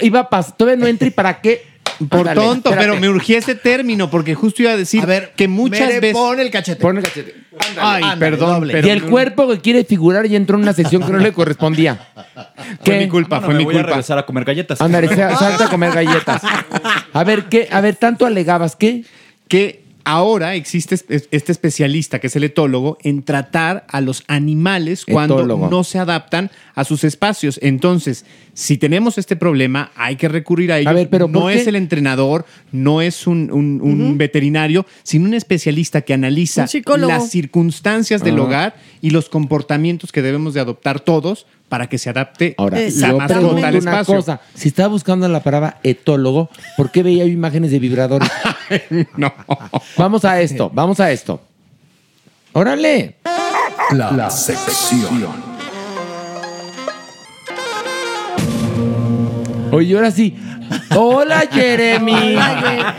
Iba pasando. Todavía no entra y para qué. Por Ándale, tonto, espérate. pero me urgía ese término porque justo iba a decir A ver, que muchas Mere, veces. pon el cachete. Pon el cachete. Ay, ándale, perdón, pero y el cuerpo que quiere figurar y entró en una sección que no le correspondía. [laughs] fue mi culpa, Bueno, fue me mi voy a culpa. regresar a comer galletas. Ándale, [laughs] sa- salta a comer galletas. A ver, ¿qué? A ver, tanto alegabas, ¿qué? que ahora existe es- este especialista, que es el etólogo, en tratar a los animales cuando Etólogo. no se adaptan a sus espacios. Entonces, si tenemos este problema, hay que recurrir a ellos. ver, pero no ¿por es el entrenador, no es un, un- un veterinario, sino un especialista que analiza las circunstancias del hogar y los comportamientos que debemos de adoptar todos para que se adapte Ahora, la yo mascota al una espacio. cosa. Si estaba buscando la palabra etólogo, ¿por qué veía imágenes de vibradores? [laughs] no. Vamos a esto, vamos a esto. Órale. La, sección. Oye, ahora sí. Hola, Jeremy.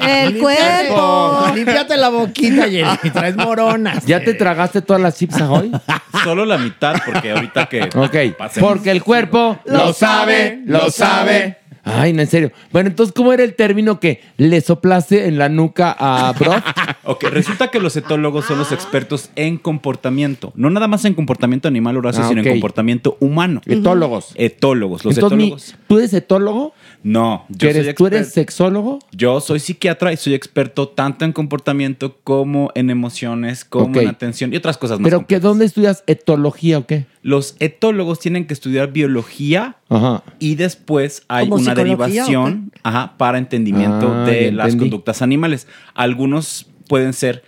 El cuerpo. Límpiate la boquita, Jeremy. Traes moronas. ¿Ya te tragaste todas las chips hoy? [laughs] Solo la mitad, porque ahorita que. Ok, pasemos- porque el cuerpo Lo sabe, lo sabe. Ay, no, en serio. Bueno, entonces, ¿cómo era el término que le soplaste en la nuca a Brock? [laughs] Ok, resulta que los etólogos son los expertos en comportamiento. No nada más en comportamiento animal, Horacio, Ah, sino ok. en comportamiento humano. Etólogos. Etólogos. Los Entonces, mi- etólogos. ¿tú eres etólogo? No, yo ¿Que eres- soy ¿Tú eres sexólogo? Yo soy psiquiatra y soy experto tanto en comportamiento como en emociones, como en atención y otras cosas más. ¿Pero que dónde estudias etología o qué? Los etólogos tienen que estudiar biología Ajá. y después hay ¿Como una derivación ajá, para entendimiento Ah, de las entendí. conductas animales. Algunos pueden ser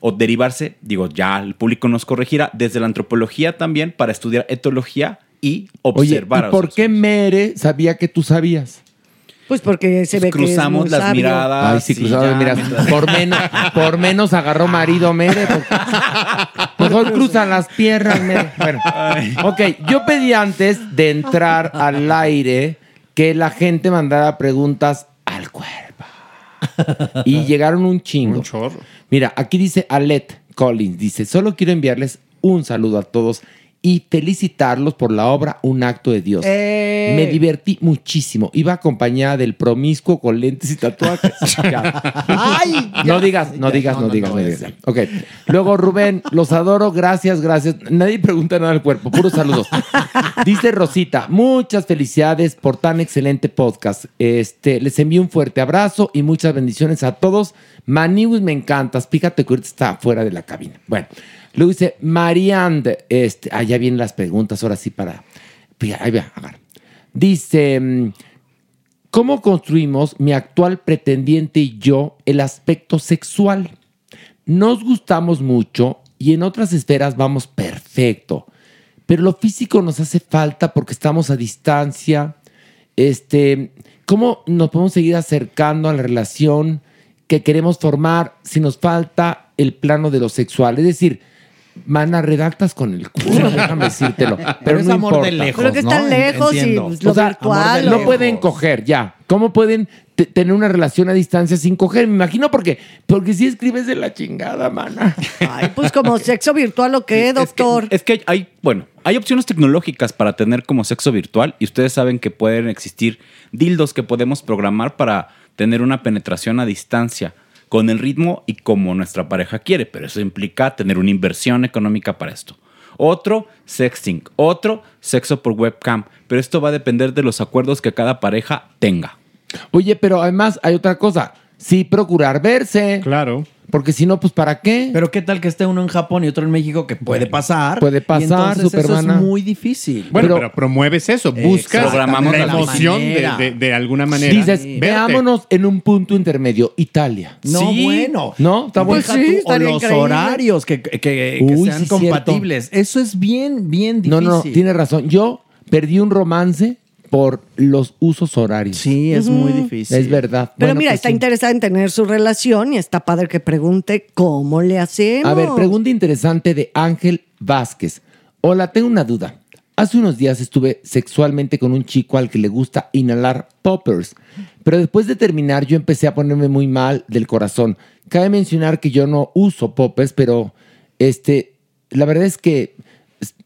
o derivarse, digo, ya el público nos corregirá, desde la antropología también para estudiar etología y Oye, observar. ¿y a por qué Mere sabía que tú sabías? Pues porque se ve que es cruzamos muy las sabio. miradas. Ay, sí, y cruzado, ya, mira, mientras- por menos, por menos agarró marido Mere. porque- [laughs] Mejor cruza las piernas, Mere. Bueno, ok, yo pedí antes de entrar al aire que la gente mandara preguntas al cuerpo. Y [laughs] llegaron un chingo. Un chorro. Mira, aquí dice Alet Collins, dice, solo quiero enviarles un saludo a todos y felicitarlos por la obra Un acto de Dios. Eh. Me divertí muchísimo. Iba acompañada del promiscuo con lentes y tatuajes. [laughs] Ya. Ay, No digas, no digas, no, digas, no, digas. Ok. Luego, Rubén, los adoro, gracias, gracias. Nadie pregunta nada al cuerpo, puros saludos. Dice Rosita, muchas felicidades por tan excelente podcast. Este, les envío un fuerte abrazo y muchas bendiciones a todos. Maniwis, me encantas. Fíjate que ahorita está fuera de la cabina. Bueno, luego dice Marianne, este, ah, ya vienen las preguntas, ahora sí para. Fíjate, Ahí va, agarra. Dice. mm, ¿Cómo construimos mi actual pretendiente y yo el aspecto sexual? Nos gustamos mucho y en otras esferas vamos perfecto, pero lo físico nos hace falta porque estamos a distancia. Este, ¿cómo nos podemos seguir acercando a la relación que queremos formar si nos falta el plano de lo sexual? Es decir, mana, redactas con el culo, [laughs] déjame decírtelo. Pero, Pero es no amor de importa. lejos, Pero que están ¿no? lejos y Entiendo. pues, lo O sea, virtual. amor de no lejos. pueden coger, ya. ¿Cómo pueden te- tener una relación a distancia sin coger? Me imagino porque, porque si escribes de la chingada, mana. Ay, pues como [laughs] sexo virtual o qué, doctor. Es que hay, bueno, hay opciones tecnológicas para tener como sexo virtual y ustedes saben que pueden existir dildos que podemos programar para tener una penetración a distancia con el ritmo y como nuestra pareja quiere, pero eso implica tener una inversión económica para esto. Otro, sexting. Otro, sexo por webcam. Pero esto va a depender de los acuerdos que cada pareja tenga. Oye, pero además hay otra cosa. Sí, procurar verse. Claro. Porque si no, pues ¿para qué? Pero qué tal que esté uno en Japón y otro en México que puede pasar. puede Y pasar, entonces eso es muy difícil. Bueno, Pero- pero, promueves eso, buscas Programamos la emoción de, manera. de- de alguna manera. Dices, Verte. veámonos en un punto intermedio. Italia. no, sí. bueno. ¿No? Está bueno. Pues sí, o los increíble. horarios que, que- que Uy, sean sí, compatibles. Eso es bien, bien No, difícil. no, no, tiene razón. Yo perdí un romance por los usos horarios. Sí, es muy difícil. Es verdad. Pero Bueno, mira, pues está sí. interesada en tener su relación y está padre que pregunte cómo le hacemos. A ver, pregunta interesante de Ángel Vázquez. Hola, tengo una duda. Hace unos días estuve sexualmente con un chico al que le gusta inhalar poppers, pero después de terminar yo empecé a ponerme muy mal del corazón. Cabe mencionar que yo no uso poppers, pero este, la verdad es que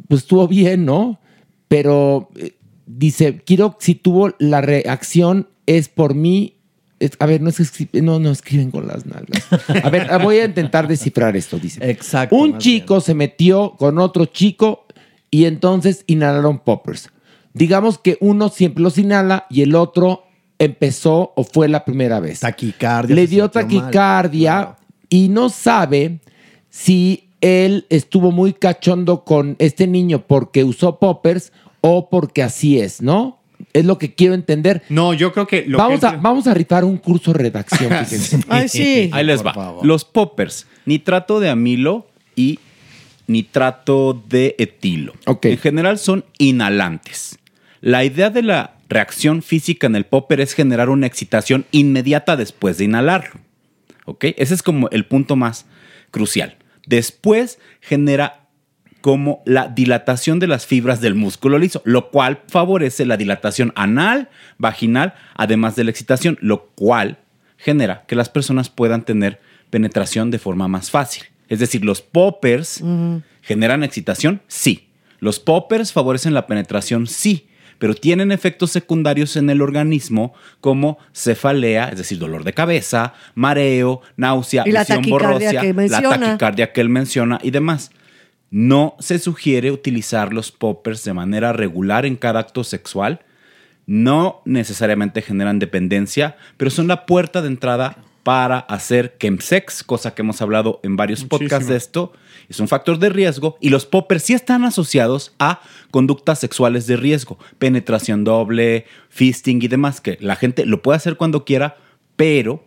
pues estuvo bien, ¿no? Pero eh, dice, quiero, si tuvo la reacción es por mí. es- a ver, no, es no, no escriben con las nalgas. A ver, voy a intentar descifrar esto, dice. Exacto. Un chico se metió con otro chico y entonces inhalaron poppers. Digamos que uno siempre los inhala y el otro empezó o fue la primera vez. Taquicardia. Le dio mal. taquicardia y no sabe si él estuvo muy cachondo con este niño porque usó poppers o porque así es, ¿no? Es lo que quiero entender. No, yo creo que lo vamos, que a, vamos a rifar un curso de redacción. [laughs] fíjense. [laughs] Ahí les va. Los poppers, nitrato de amilo y nitrato de etilo. En general son inhalantes. La idea de la reacción física en el popper es generar una excitación inmediata después de inhalarlo. ¿Ok? Ese es como el punto más crucial. Después genera como la dilatación de las fibras del músculo liso, lo cual favorece la dilatación anal, vaginal, además de la excitación, lo cual genera que las personas puedan tener penetración de forma más fácil. Es decir, los poppers generan excitación, sí. Los poppers favorecen la penetración, sí. Pero tienen efectos secundarios en el organismo como cefalea, es decir, dolor de cabeza, mareo, náusea, Y la visión borrosa, la taquicardia que él menciona y demás. No se sugiere utilizar los poppers de manera regular en cada acto sexual. No necesariamente generan dependencia, pero son la puerta de entrada para hacer chemsex, cosa que hemos hablado en varios podcasts de esto. Es un factor de riesgo y los poppers sí están asociados a conductas sexuales de riesgo, penetración doble, fisting y demás, que la gente lo puede hacer cuando quiera, pero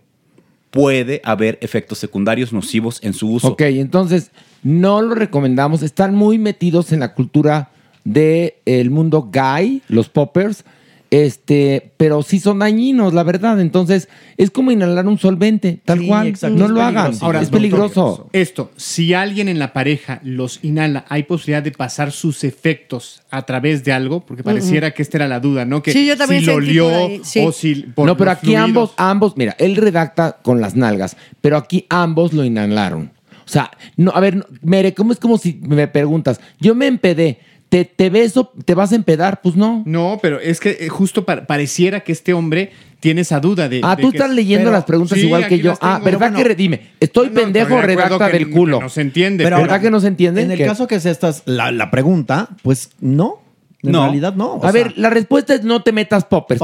puede haber efectos secundarios nocivos en su uso. Ok, entonces no lo recomendamos. Están muy metidos en la cultura del mundo gay, los poppers. Este, pero sí son dañinos, la verdad. Entonces, es como inhalar un solvente, tal cual. No lo hagan. es peligroso. Esto, si alguien en la pareja los inhala, ¿hay posibilidad de pasar sus efectos a través de algo? Porque pareciera que esta era la duda, ¿no? Que Sí, yo también si lo olió sí. o si... por no, pero aquí fluidos. ambos, ambos, mira, él redacta con las nalgas, pero aquí ambos lo inhalaron. O sea, no, a ver, no, Mere, ¿cómo es como si me preguntas? Yo me empedé, ¿te, te beso, te vas a empedar? Pues no. No, pero es que eh, justo pa- pareciera que este hombre tiene esa duda de... Ah, de tú que- estás leyendo Pero- las preguntas Sí, igual que yo. Ah. ¿verdad Bueno, que dime? Estoy No, pendejo redacta del culo. que no se entiende, Pero- ¿Verdad que no se entiende? En el caso que es esta la, la pregunta, pues no. En No. realidad no. o a sea, ver, la respuesta es no te metas punto.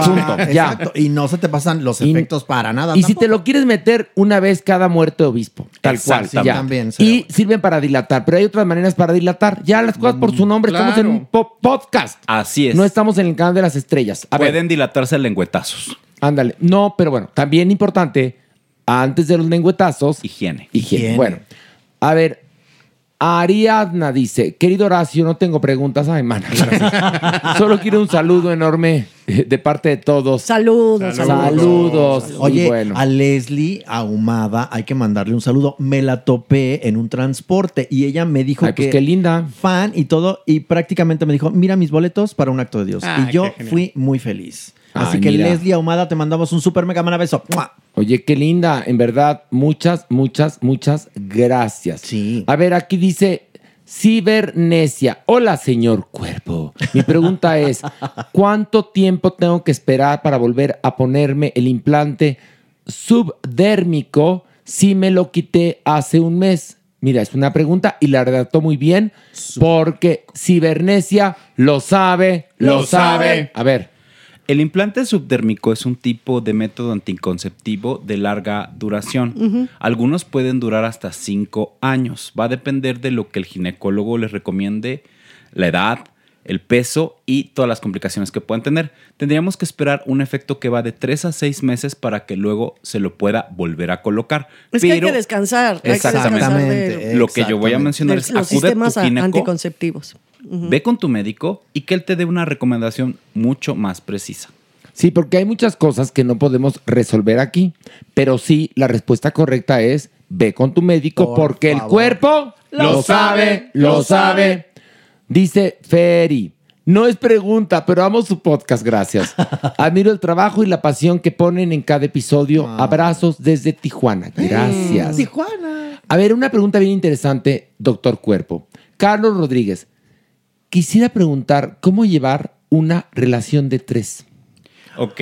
Ya. Exacto. Y no se te pasan los Y- efectos para nada. Y si te lo quieres meter una vez cada muerto de obispo, tal cual. Exacto, ya. también y sirven para dilatar, pero hay otras maneras para dilatar. Ya las cosas por su nombre, estamos en un po- podcast. Así es. No estamos en el canal de las estrellas. A ver, Pueden dilatarse lengüetazos. ándale. No, pero bueno, también importante, antes de los lengüetazos. Higiene. Higiene. Higiene. Bueno, a ver. Ariadna dice, querido Horacio, no tengo preguntas. Ay. [laughs] Solo quiero un saludo enorme de parte de todos. Saludos, Saludos. Y Oye, bueno. a Leslie Ahumada hay que mandarle un saludo. Me la topé en un transporte y ella me dijo Ay, pues que qué linda. fan y todo y prácticamente me dijo, mira mis boletos para un acto de Dios. Ah, y yo fui muy feliz. Así Ay, que mira. Leslie Ahumada te mandamos un super mega mana beso. ¡Mua! Oye, qué linda. En verdad, muchas, muchas, muchas gracias. Sí. A ver, aquí dice Cibernesia. Hola, señor cuerpo. Mi pregunta [laughs] es, ¿cuánto tiempo tengo que esperar para volver a ponerme el implante subdérmico si me lo quité hace un mes? Mira, es una pregunta y la redactó muy bien porque Cibernesia lo sabe, lo, Lo sabe. sabe. A ver. El implante subdérmico es un tipo de método anticonceptivo de larga duración. Algunos pueden durar hasta 5 años. Va a depender de lo que el ginecólogo les recomiende, la edad, el peso y todas las complicaciones que puedan tener. Tendríamos que esperar un efecto que va de 3 a 6 meses para que luego se lo pueda volver a colocar. Es que hay Pero- que descansar. hay que descansar de- Lo que yo voy a mencionar es acude a tu gineco, anticonceptivos. Ve con tu médico y que él te dé una recomendación mucho más precisa. Sí, porque hay muchas cosas que no podemos resolver aquí, pero sí, la respuesta correcta es ve con tu médico Por porque el cuerpo Lo sabe, lo lo sabe. Dice Ferry. No es pregunta, pero amo su podcast, gracias. [laughs] Admiro el trabajo y la pasión que ponen en cada episodio. Abrazos desde Tijuana. Gracias. Tijuana. A ver, una pregunta bien interesante, doctor Cuerpo. Carlos Rodríguez, quisiera preguntar cómo llevar una relación de tres. Ok.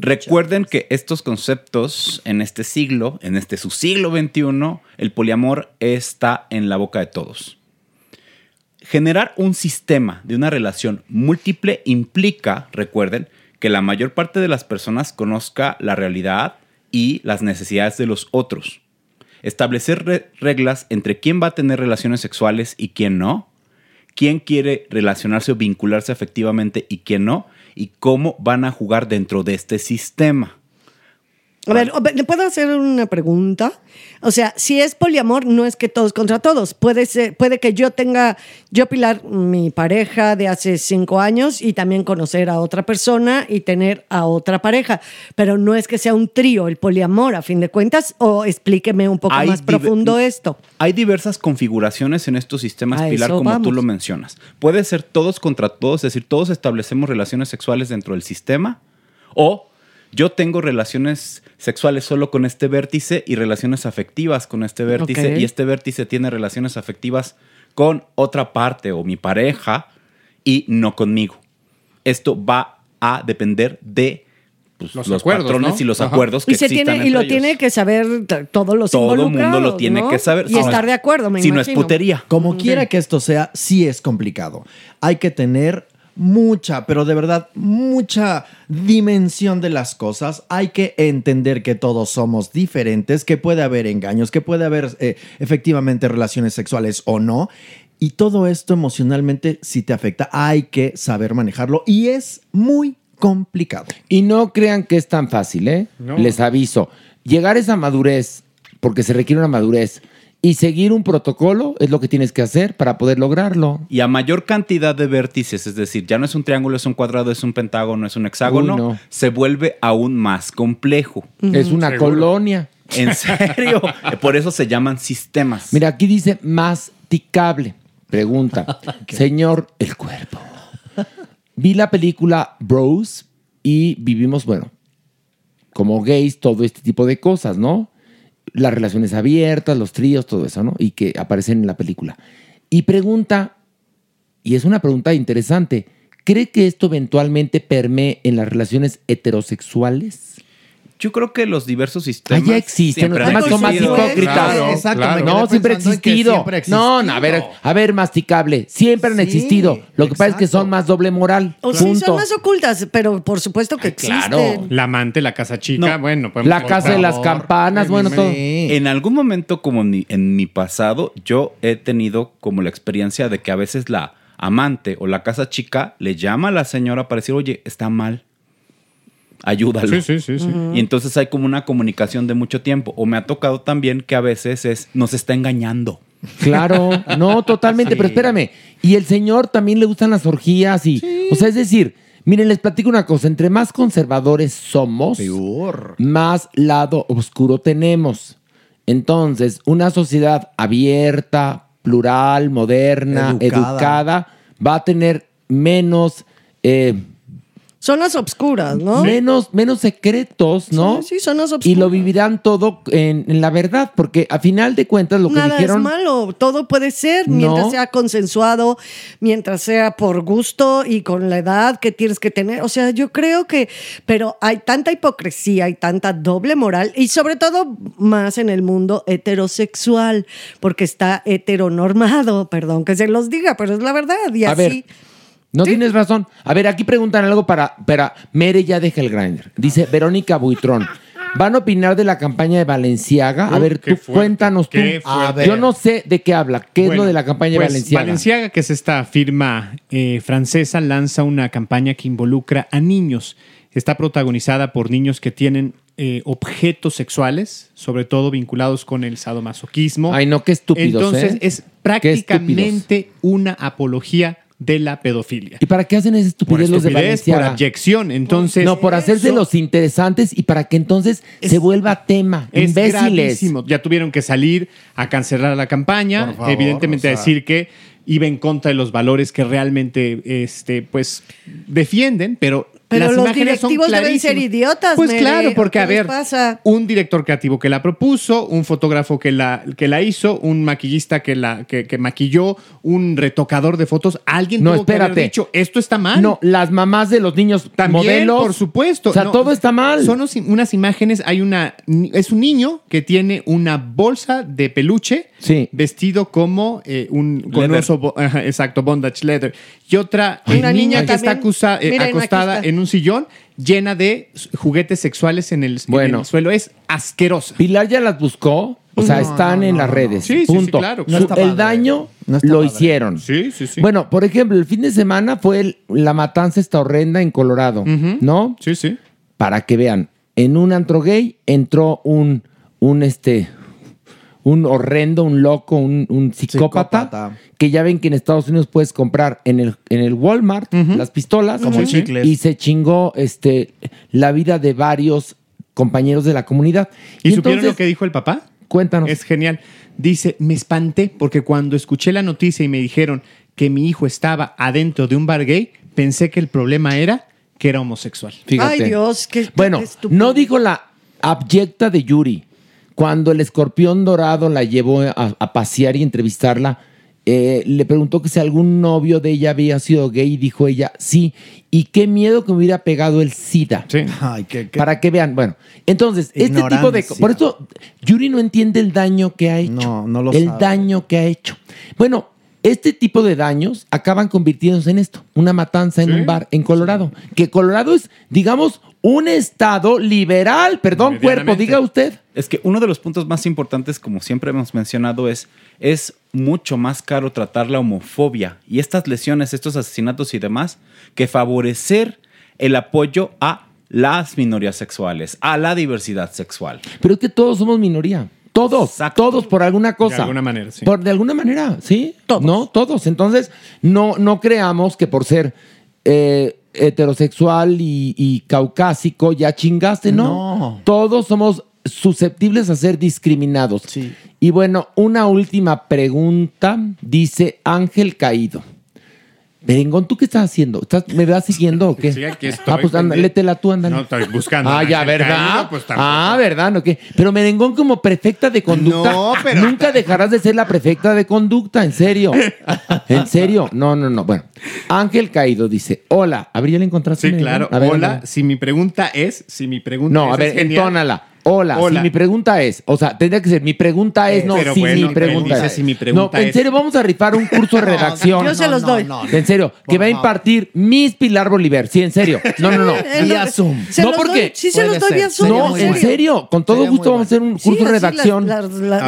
Recuerden que estos conceptos en este siglo, en este su siglo XXI, el poliamor está en la boca de todos. Generar un sistema de una relación múltiple implica, recuerden, que la mayor parte de las personas conozca la realidad y las necesidades de los otros. Establecer re- reglas entre quién va a tener relaciones sexuales y quién no, quién quiere relacionarse o vincularse afectivamente y quién no, y cómo van a jugar dentro de este sistema. A ver, ¿le puedo hacer una pregunta? O sea, si es poliamor, no es que todos contra todos. Puede ser, puede que yo tenga, yo Pilar, mi pareja de hace cinco años y también conocer a otra persona y tener a otra pareja. Pero no es que sea un trío el poliamor, a fin de cuentas, o explíqueme un poco Hay más profundo esto. Hay diversas configuraciones en estos sistemas, A Pilar, como tú lo mencionas. Puede ser todos contra todos, es decir, todos establecemos relaciones sexuales dentro del sistema, o yo tengo relaciones sexuales solo con este vértice y relaciones afectivas con este vértice, Ok. y este vértice tiene relaciones afectivas con otra parte o mi pareja y no conmigo. Esto va a depender de pues, los, Los acuerdos, patrones ¿no? y los Ajá. acuerdos que Y, se existan tiene, y lo ellos. tiene que saber todos los Todo el mundo lo tiene ¿no? que saber. Y Si estar es- de acuerdo, me si no es putería. Como quiera que esto sea, sí es complicado. Hay que tener mucha, pero de verdad, mucha dimensión de las cosas. Hay que entender que todos somos diferentes, que puede haber engaños, que puede haber eh, efectivamente relaciones sexuales o no. Y todo esto emocionalmente, si te afecta, hay que saber manejarlo. Y es muy complicado. Y no crean que es tan fácil, ¿eh? No. Les aviso. Llegar a esa madurez, porque se requiere una madurez, y seguir un protocolo es lo que tienes que hacer para poder lograrlo. Y a mayor cantidad de vértices, es decir, ya no es un triángulo, es un cuadrado, es un pentágono, es un hexágono, Uy, no. se vuelve aún más complejo. Es una colonia. En serio. [laughs] Por eso se llaman sistemas. Mira, aquí dice masticable. Pregunta, [laughs] señor el cuerpo. Vi la película Bros y vivimos, bueno, como gays, todo este tipo de cosas, ¿no? Las relaciones abiertas, los tríos, todo eso, ¿no? Y que aparecen en la película. Y pregunta, y es una pregunta interesante, ¿cree que esto eventualmente permee en las relaciones heterosexuales? Yo creo que los diversos Ah, sistemas. ya existen, los demás son más existido. hipócritas. Claro, Exacto, claro. No, siempre ha existido. siempre ha No, no, a ver, a ver, masticable. Siempre han Sí, existido. Lo que pasa es que son más doble moral. O sí, son más ocultas, pero por supuesto que existen. La amante, la casa chica, No. bueno. podemos La casa de las campanas, bueno, todo. En algún momento, como en mi, en mi pasado, yo he tenido como la experiencia de que a veces la amante o la casa chica le llama a la señora para decir, oye, está mal. Ayúdalo. Sí, sí, sí, sí. Y entonces hay como una comunicación de mucho tiempo. O me ha tocado también que a veces es, nos está engañando. Claro, [laughs] no, totalmente, pero espérame. Y el señor también le gustan las orgías y, o sea, es decir, miren, les platico una cosa, entre más conservadores somos, más lado oscuro tenemos. Entonces, una sociedad abierta, plural, moderna, Educada. educada, va a tener menos... eh, Zonas obscuras, ¿no? Menos, menos secretos, ¿no? Sí, sí, zonas Y lo vivirán todo en, en la verdad, porque a final de cuentas lo que Nada dijeron... es malo, todo puede ser No. mientras sea consensuado, mientras sea por gusto y con la edad que tienes que tener. O sea, yo creo que, pero hay tanta hipocresía y tanta doble moral y sobre todo más en el mundo heterosexual, porque está heteronormado, [laughs] perdón que se los diga, pero es la verdad. Y A así. ver, no tienes razón. A ver, aquí preguntan algo para, para Mere ya deja el grinder. Dice Verónica Buitrón. ¿Van a opinar de la campaña de Valenciaga? A ver, tú fuerte, cuéntanos tú. Yo no sé de qué habla. ¿Qué es lo de la campaña de pues, Valenciaga? Balenciaga, que es esta firma eh, francesa, lanza una campaña que involucra a niños. Está protagonizada por niños que tienen eh, objetos sexuales, sobre todo vinculados con el sadomasoquismo. Ay, no, qué estúpidos, Entonces ¿eh? es prácticamente una apología de la pedofilia. ¿Y para qué hacen esa Por estupidez los de estupidez, por abyección. Entonces, no, por hacerse los interesantes y para que entonces se vuelva tema. Es Imbéciles. gravísimo. Ya tuvieron que salir a cancelar la campaña, favor, evidentemente o a decir que iba en contra de los valores que realmente este, pues, defienden, pero, Pero las los imágenes son directivos deben ser clarísimas. idiotas, Pues Mere. claro, porque a ¿Qué les ver, pasa? un director creativo que la propuso, un fotógrafo que la, que la hizo, un maquillista que la que, que maquilló, un retocador de fotos, alguien No, tuvo que haber espérate. dicho, esto está mal. No, las mamás de los niños También, modelos. por supuesto. O sea, No, todo está mal. Son unas imágenes, hay una, es un niño que tiene una bolsa de peluche vestido como eh, un con oso ajá, exacto, bondage leather. Y otra Una niña, niña que está acusa- eh, Miren, acostada está. En un sillón llena de juguetes sexuales en el, en Bueno. el suelo. Es asquerosa. Pilar ya las buscó. O sea, No, están no, en las redes. Sí, sí, sí, punto. claro. No el padre. daño lo padre. hicieron. Sí, sí, sí. Bueno, por ejemplo, el fin de semana fue el- la matanza esta horrenda en Colorado, ¿no? Sí, sí. Para que vean, en un antro gay entró un, un este, un horrendo, un loco, un, un psicópata, Psicópata. que ya ven que en Estados Unidos puedes comprar en el, en el Walmart las pistolas Como chicles. y se chingó este, la vida de varios compañeros de la comunidad. ¿Y, supieron entonces- lo que dijo el papá? Cuéntanos. Es genial. Dice, me espanté porque cuando escuché la noticia y me dijeron que mi hijo estaba adentro de un bar gay, pensé que el problema era que era homosexual. Fíjate. Ay, Dios, qué Bueno, qué estúpido. no dijo la abyecta de Yuri. Cuando el escorpión dorado la llevó a, a pasear y entrevistarla, eh, le preguntó que si algún novio de ella había sido gay y dijo ella, sí. Y qué miedo que me hubiera pegado el SIDA. Ay, qué, qué- Para que vean, bueno, entonces, este tipo de... Por eso, Yuri no entiende el daño que ha hecho. No, no lo El sabe. daño que ha hecho. Bueno, este tipo de daños acaban convirtiéndose en esto, una matanza en Sí, un bar en Colorado. Que Colorado es, digamos, un estado liberal. Perdón, cuerpo, diga usted. Es que uno de los puntos más importantes, como siempre hemos mencionado, es es mucho más caro tratar la homofobia y estas lesiones, estos asesinatos y demás, que favorecer el apoyo a las minorías sexuales, a la diversidad sexual. Pero es que todos somos minoría. Todos, todos por alguna cosa. De alguna manera, sí. Por de alguna manera, sí. No, todos. Entonces, no, no creamos que por ser eh, heterosexual y, y caucásico ya chingaste, ¿no? No. Todos somos susceptibles a ser discriminados. Y bueno, una última pregunta, dice Ángel Caído. Merengón, ¿tú qué estás haciendo? ¿Estás- ¿Me vas siguiendo o qué? Sí, aquí estoy, ah, pues létela tú, ándale. No, estoy buscando. Ah, ya, ¿verdad? Caído, pues, ah, ¿verdad? ¿No qué? Pero Merengón como prefecta de conducta. No, pero- Nunca dejarás de ser la prefecta de conducta, en serio. ¿En serio? No, no, no. Bueno, Ángel Caído dice, hola. ¿A ver, ya la encontraste? Sí, Merengón? claro. A ver, Hola, ándale. si mi pregunta es, si mi pregunta No, es, a ver, es entónala. Hola, Hola. si mi pregunta es, o sea, tendría que ser, mi pregunta es, Eh, no, pero si bueno, mi pregunta es. si mi pregunta no, en serio, vamos a rifar un curso de [laughs] redacción. yo se los doy. En serio, que va a impartir Miss Pilar Bolívar. Sí, en serio. No, no, no. [laughs] No, Se No, porque. doy- sí se los doy vía Zoom. No, en serio. Con todo gusto vamos a hacer un curso de redacción.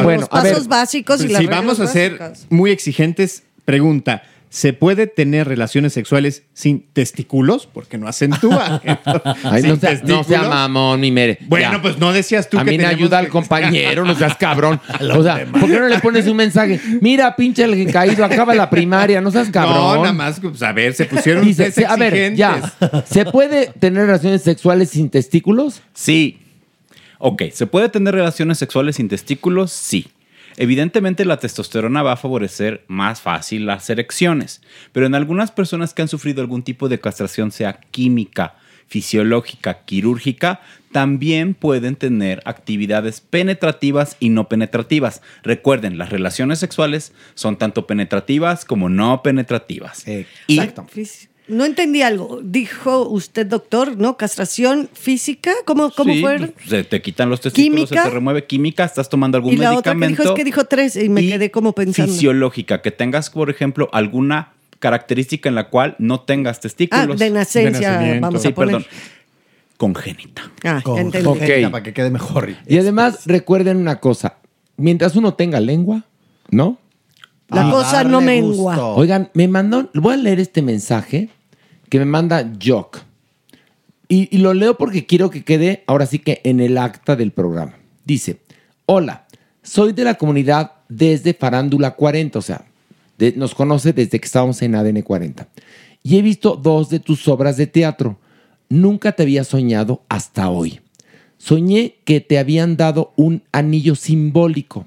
bueno, los a ver. pasos básicos y las si vamos a ser muy exigentes, pregunta. ¿Se puede tener relaciones sexuales sin testículos? Porque no acentúa. [laughs] Ay, Sin no sea, no sea testículos. mamón, mi mere. Bueno, Ya. pues no decías tú a que mí me ayuda que- al compañero, no seas cabrón. [laughs] o sea, ¿por qué no le pones un mensaje? Mira, pinche el caído, acaba la primaria, no seas cabrón. No, nada más, pues, a ver, se pusieron Dice, se- a ver, ya. ¿Se puede tener relaciones sexuales sin testículos? Sí. Ok, ¿se puede tener relaciones sexuales sin testículos? Sí. Evidentemente la testosterona va a favorecer más fácil las erecciones, pero en algunas personas que han sufrido algún tipo de castración, sea química, fisiológica, quirúrgica, también pueden tener actividades penetrativas y no penetrativas. Recuerden, las relaciones sexuales son tanto penetrativas como no penetrativas. Y Fis- No entendí algo. Dijo usted, doctor, ¿no? Castración física. ¿Cómo, cómo Sí, fue? Se te quitan los testículos, ¿Química? se te remueve química, estás tomando algún Y la otra que medicamento. dijo es que dijo tres y me quedé como pensando. Fisiológica, que tengas, por ejemplo, alguna característica en la cual no tengas testículos. Ah, de nacencia, vamos a Sí, poner. perdón. Congénita. Ah, ya entendí. Ok. Para que quede mejor. Y además, recuerden una cosa. Mientras uno tenga lengua, ¿no? La cosa no mengua. Oigan, me mandó, voy a leer este mensaje que me manda Jock. Y, lo leo porque quiero que quede ahora sí que en el acta del programa. Dice, hola, soy de la comunidad desde Farándula 40, o sea, nos conoce desde que estábamos en ADN 40. Y he visto dos de tus obras de teatro. Nunca te había soñado hasta hoy. Soñé que te habían dado un anillo simbólico.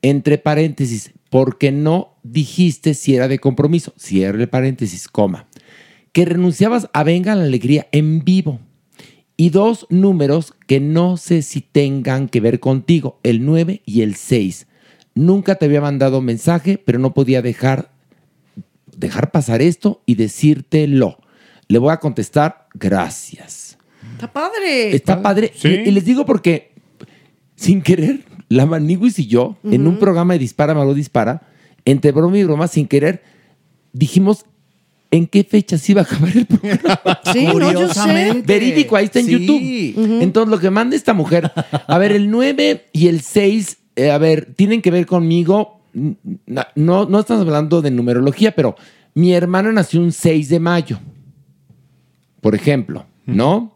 Entre paréntesis, porque no dijiste si era de compromiso, cierre paréntesis, coma, que renunciabas a Venga la Alegría en vivo. Y dos números que no sé si tengan que ver contigo, el 9 y el 6. Nunca te había mandado mensaje, pero no podía dejar, dejar pasar esto y decírtelo. Le voy a contestar, gracias. Está padre. Está padre. Y, y les digo porque, sin querer, la Maniguis y yo, en un programa de Dispara, Malo Dispara, entre broma y broma, sin querer, dijimos en qué fecha se iba a acabar el programa. [laughs] Sí, no, yo sé. Verídico, ahí está en Sí. YouTube. Entonces, lo que manda esta mujer, a ver, el 9 y el 6, eh, a ver, tienen que ver conmigo. No, no estamos hablando de numerología, pero mi hermana nació un 6 de mayo, por ejemplo, ¿no?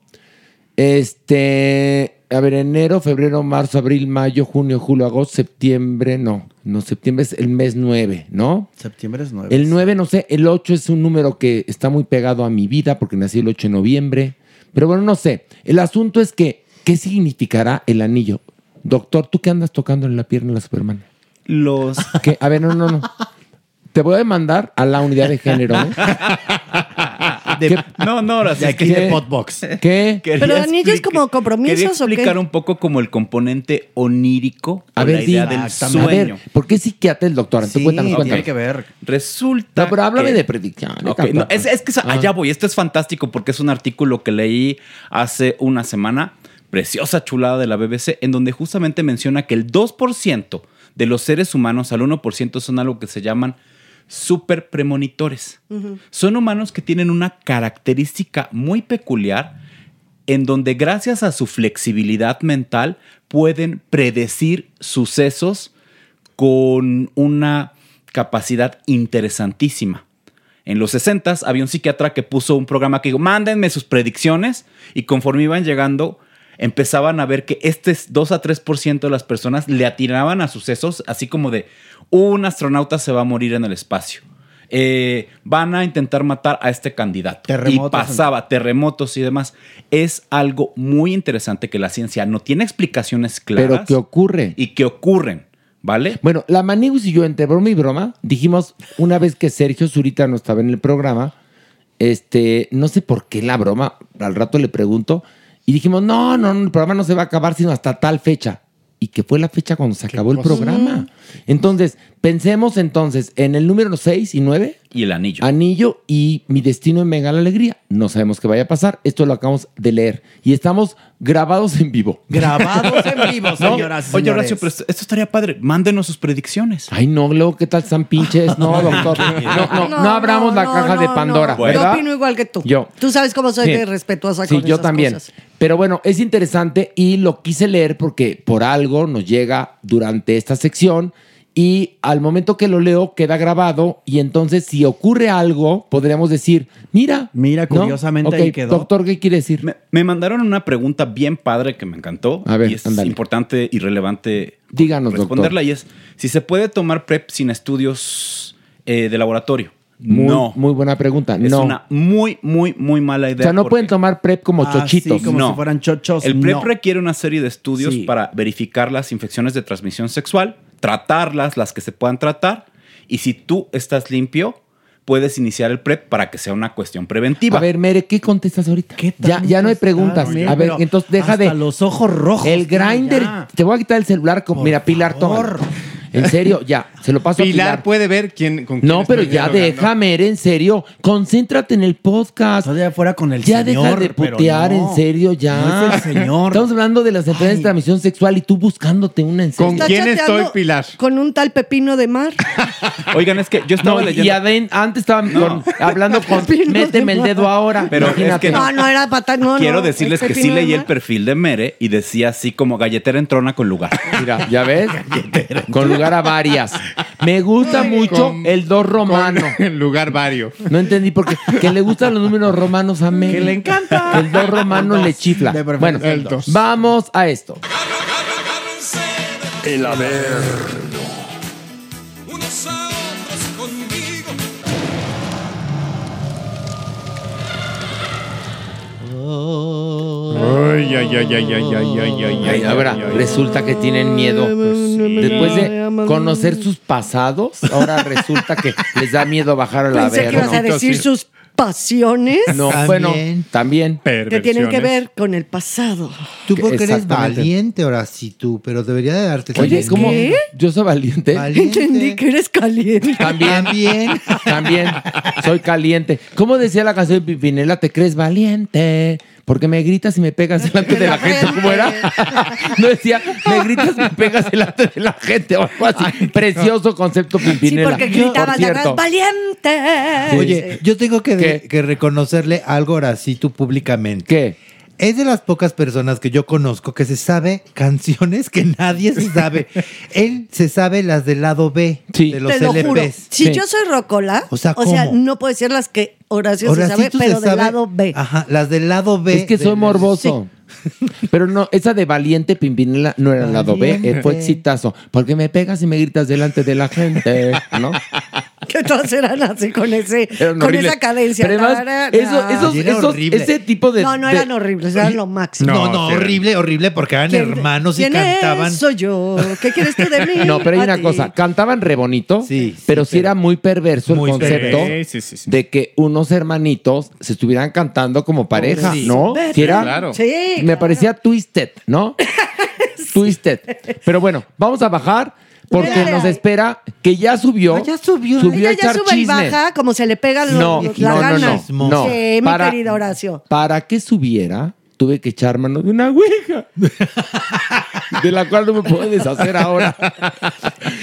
Este, a ver, enero, febrero, marzo, abril, mayo, junio, julio, agosto, septiembre, no, no, septiembre es el mes 9, ¿no? Septiembre es 9. El 9, no sé, el 8 es un número que está muy pegado a mi vida porque nací el 8 de noviembre. Pero bueno, no sé. El asunto es que, ¿qué significará el anillo? Doctor, ¿tú qué andas tocando en la pierna de la Superman? Los. ¿Qué? A ver, no, no, no. Te voy a mandar a la unidad de género. ¿eh? [laughs] ¿Qué? No, no, ahora sí. Aquí que- de Podbox. ¿Qué? Quería Pero anillo es explicar- como compromisos Quería o qué? explicar un poco como el componente onírico A ver, la idea del A sueño. ver, ¿por qué psiquiatra el doctor? Entonces, cuéntanos, cuéntanos. ver. Resulta. No, pero háblame que- de predicción. Ok, no, es, es que Ah. allá voy. Esto es fantástico porque es un artículo que leí hace una semana, preciosa chulada de la BBC, en donde justamente menciona que el 2% de los seres humanos al 1% son algo que se llaman super premonitores. Son humanos que tienen una característica muy peculiar en donde gracias a su flexibilidad mental pueden predecir sucesos con una capacidad interesantísima. En los 60 había un psiquiatra que puso un programa que dijo, mándenme sus predicciones y conforme iban llegando empezaban a ver que este 2 a 3% de las personas le atinaban a sucesos así como de un astronauta se va a morir en el espacio. Eh, van a intentar matar a este candidato. Terremotos. Y pasaba, terremotos y demás. Es algo muy interesante que la ciencia no tiene explicaciones claras. Pero que ocurre. Y que ocurren, ¿vale? Bueno, la Maniguis y yo, entre broma y broma, dijimos una vez que Sergio Zurita no estaba en el programa, este, no sé por qué la broma, al rato le pregunto, y dijimos, no, no, no, el programa no se va a acabar sino hasta tal fecha. Y que fue la fecha cuando se acabó el cosa? programa. Entonces, pensemos entonces en el número 6 y 9, Y el anillo. Anillo y Mi Destino en Venga la Alegría. No sabemos qué vaya a pasar. Esto lo acabamos de leer. Y estamos grabados en vivo. Grabados en vivo, [laughs] No, señoras y Oye, señores. Horacio, pero esto, esto estaría padre. Mándenos sus predicciones. Ay, no, luego, ¿qué tal están pinches? No, [laughs] doctor. No, no, no, abramos la no, caja de no, Pandora, no. ¿verdad? Yo opino igual que tú. Yo. Tú sabes cómo soy Sí. de respetuosa Sí, con yo esas también. cosas. Pero bueno, es interesante y lo quise leer porque por algo nos llega durante esta sección y al momento que lo leo queda grabado y entonces si ocurre algo podríamos decir, mira. Mira, ¿no? curiosamente ahí quedó. Doctor, ¿qué quiere decir? Me, me mandaron una pregunta bien padre que me encantó. A ver, y es importante y relevante Díganos, responderla. Y es si se puede tomar PrEP sin estudios eh, de laboratorio. Muy, no. Muy buena pregunta. Es no. una muy, muy, muy mala idea. o sea, no porque- pueden tomar PrEP como Ah, chochitos. sí, como No. si fueran chochos. El PrEP no. requiere una serie de estudios Sí. para verificar las infecciones de transmisión sexual, tratarlas, las que se puedan tratar, y si tú estás limpio, puedes iniciar el PrEP para que sea una cuestión preventiva. A ver, Mere, ¿qué contestas ahorita? ¿Qué ya, ya no hay preguntas. a ver, entonces deja hasta de. los ojos rojos. El grinder. ya. Te voy a quitar el celular. Con, Por mira, Pilar, toma. En serio, ya. Se lo paso a Pilar Pilar. puede ver quién con quién No, pero ya déjame, Mere, en serio. Concéntrate en el podcast. Todavía fuera con el Ya señor. deja de putear, no. en serio, ya. No es el señor. Estamos hablando de las enfermedades de transmisión sexual y tú buscándote una en serio. ¿Con quién estoy, Pilar? Con un tal Pepino de mar. [laughs] Oigan, es que yo estaba No, leyendo. y aden- antes estaban con- hablando [laughs] con Pepino de méteme el dedo ahora. Pero es imagínate. que No, no era pata, no, Quiero no, decirles es que sí leí el perfil de Mere y decía así como galletera en trona con lugar. Mira, ¿ya ves? [laughs] Con lugar a varias. Me gusta mucho Con- el 2 romano. [laughs] En lugar vario. No entendí por qué. Que le gustan los números romanos a Mary. Que le encanta. El 2 romano le chifla. De preferencia Bueno, el dos. vamos a esto. El Averno. Ay, ay, ay, ay, ay, ay, ay, ay, Ay, ahora resulta que tienen miedo. Después de conocer sus pasados. Ahora resulta que les da miedo bajar a la Pensé que verga. ibas a decir sus pasiones No, bueno, también. que tienen que ver con el pasado. Tú porque eres Exactamente. valiente ahora sí tú, pero debería de darte Oye, también. ¿cómo? Yo soy valiente. Entendí que eres caliente. También, también, [laughs] también. Soy caliente. ¿Cómo decía la canción de Pimpinela? ¿Te crees valiente? Porque me gritas y me pegas delante de la [laughs] gente. ¿Cómo era? No decía, me gritas y me pegas delante de la gente o algo así. Precioso concepto Sí, Pimpinela. porque Por gritabas de cierto. atrás, valiente. Oye, yo tengo que, de- que reconocerle algo ahora sí tú públicamente. ¿Qué? Es de las pocas personas que yo conozco que se sabe canciones que nadie se sabe. [laughs] Él se sabe las del lado B de los Te lo juro. LPs. Si yo soy rocola, O sea, o sea, ¿cómo? no puedo decir las que Horacio Ahora se sabe, pero del lado B. Ajá, las del lado B. Es que soy morboso. Pero no, esa de Valiente Pimpinela no era el lado B, eh, fue exitazo. Porque me pegas y me gritas delante de la gente, ¿no? Que todas eran así con ese, con horribles. esa cadencia. Pero además, Tarara. eso- esos- Era esos- horrible. ese tipo de. no, no de- eran horribles, eran lo máximo. No, no, horrible, horrible, porque eran ¿Quién- hermanos y quién cantaban. es? Soy yo. ¿Qué quieres tú de mí? No, pero hay A una ti. cosa, cantaban re bonito, pero sí era muy perverso Muy el concepto perverso. Sí, sí, sí. de que unos hermanitos se estuvieran cantando como pareja, Sí. ¿no? Sí era- Claro. Sí. me parecía twisted, ¿no? [laughs] Twisted. Pero bueno, vamos a bajar porque nos espera que ya subió. Ah, ya subió. Subió a Ella ya echar sube y baja como se le pegan los, No, los- no, las no, ganas. no, no. Sí, mi querido Horacio. Para que subiera, tuve que echar mano de una ouija. [laughs] de la cual no me puedo deshacer ahora. [laughs]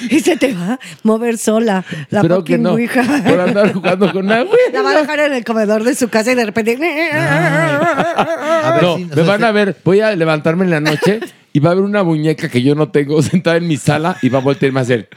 Y se te va a mover sola la Espero que no. ouija. Por andar jugando con una ouija. La va a dejar en el comedor de su casa y de repente. [laughs] A ver no, si- o me sea, van a ver. Voy a levantarme en la noche y va a haber una muñeca que yo no tengo [laughs] sentada en mi sala y va a voltearme a hacer.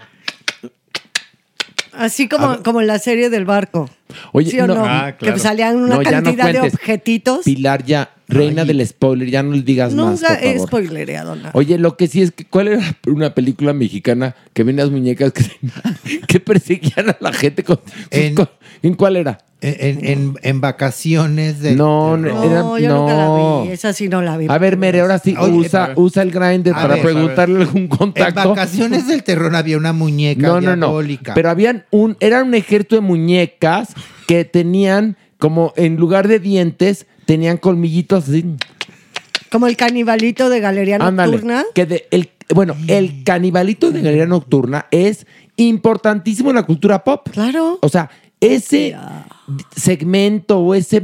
Así como, como en la serie del barco. Oye, ¿Sí o no. no? Ah, Que claro. salían una No, ya no cantidad de objetitos. Pilar, ya, reina del spoiler, ya no le digas más, Nunca he spoilereado nada. Oye, lo que sí es que, ¿cuál era una película mexicana que ven las muñecas que, [laughs] que perseguían a la gente con, sus En- co- ¿En cuál era? En, en, en vacaciones de. No, de- no, era- No, yo nunca la vi. Esa sí no la vi. A ver, Mere, ahora sí, Oye, usa, usa el grinder para ver, preguntarle algún En contacto. vacaciones del terror había una muñeca No, no, no. Pero habían un, era un ejército de muñecas que tenían como en lugar de dientes, tenían colmillitos así. Como el canibalito de Galería Ándale. Nocturna. Que de, el, bueno, el canibalito de Galería Nocturna es importantísimo en la cultura pop. Claro. O sea, ese segmento o ese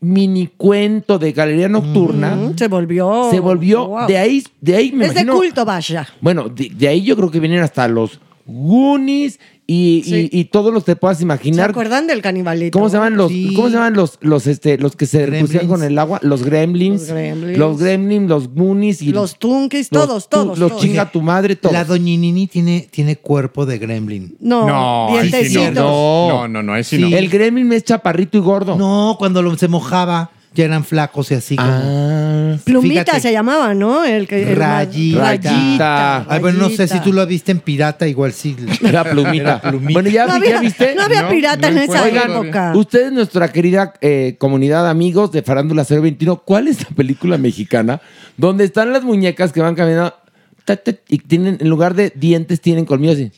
mini cuento de Galería Nocturna Mm, se volvió. se volvió Wow. de ahí, de ahí me es de imagino- culto, vaya. Bueno, de, de ahí yo creo que vienen hasta los Goonies y, Sí. y- y todos los que puedas ¿Se imaginar. acuerdan del canibalito? ¿Cómo se llaman los, Sí. ¿cómo se llaman los, los, este, los que se pusieron con el agua? Los gremlins. Los gremlins. Los gremlins, los Goonies y Los Tunkies, todos, todos. Los todos. chinga tu madre, todos. La doñinini tiene, tiene cuerpo de gremlin. No, No, sí. No. No, no, no, no. El gremlin es chaparrito y gordo. No, cuando lo, se mojaba, ya eran flacos y así como. Ah, Plumita Fíjate. se llamaba, ¿no? El que, el Rayita. Rayita. Ay, bueno, no sé si tú lo viste en pirata, igual sí. era plumita. Era plumita. Bueno, ya, No vi- había, ¿ya viste? no había pirata no en esa encuentro época. Ustedes, nuestra querida eh, comunidad de amigos de Farándula 021, ¿cuál es la película mexicana donde están las muñecas que van caminando y tienen, en lugar de dientes, tienen colmillos? y?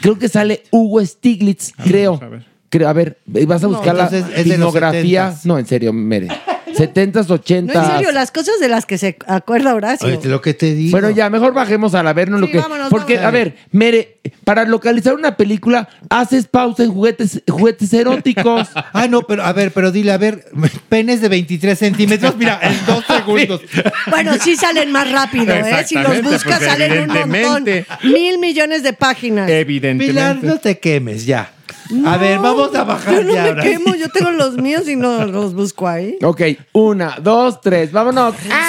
Creo que sale Hugo Stiglitz, creo. a ver. Creo, a ver, vas a No, buscar la de los filmografía. 70s. No, en serio, Mere. 70s, 80s. No, en serio, las cosas de las que se acuerda Horacio. Oye, lo que te digo. Bueno, ya, mejor bajemos a la vernos lo Sí, que. vámonos, porque, vámonos. a ver, Mere, para localizar una película, haces pausa en juguetes, juguetes eróticos. [laughs] Ah, no, pero a ver, pero dile, a ver, penes de 23 centímetros, mira, en dos [laughs] segundos. Bueno, sí salen más rápido, ¿eh? Si los buscas salen un montón. Mil millones de páginas. Pilar, Evidentemente. no te quemes, ya. A ver, vamos a bajar Yo no ya. me ahora quemo, yo tengo los míos y no los busco ahí. ok, una, dos, tres, vámonos. Ay,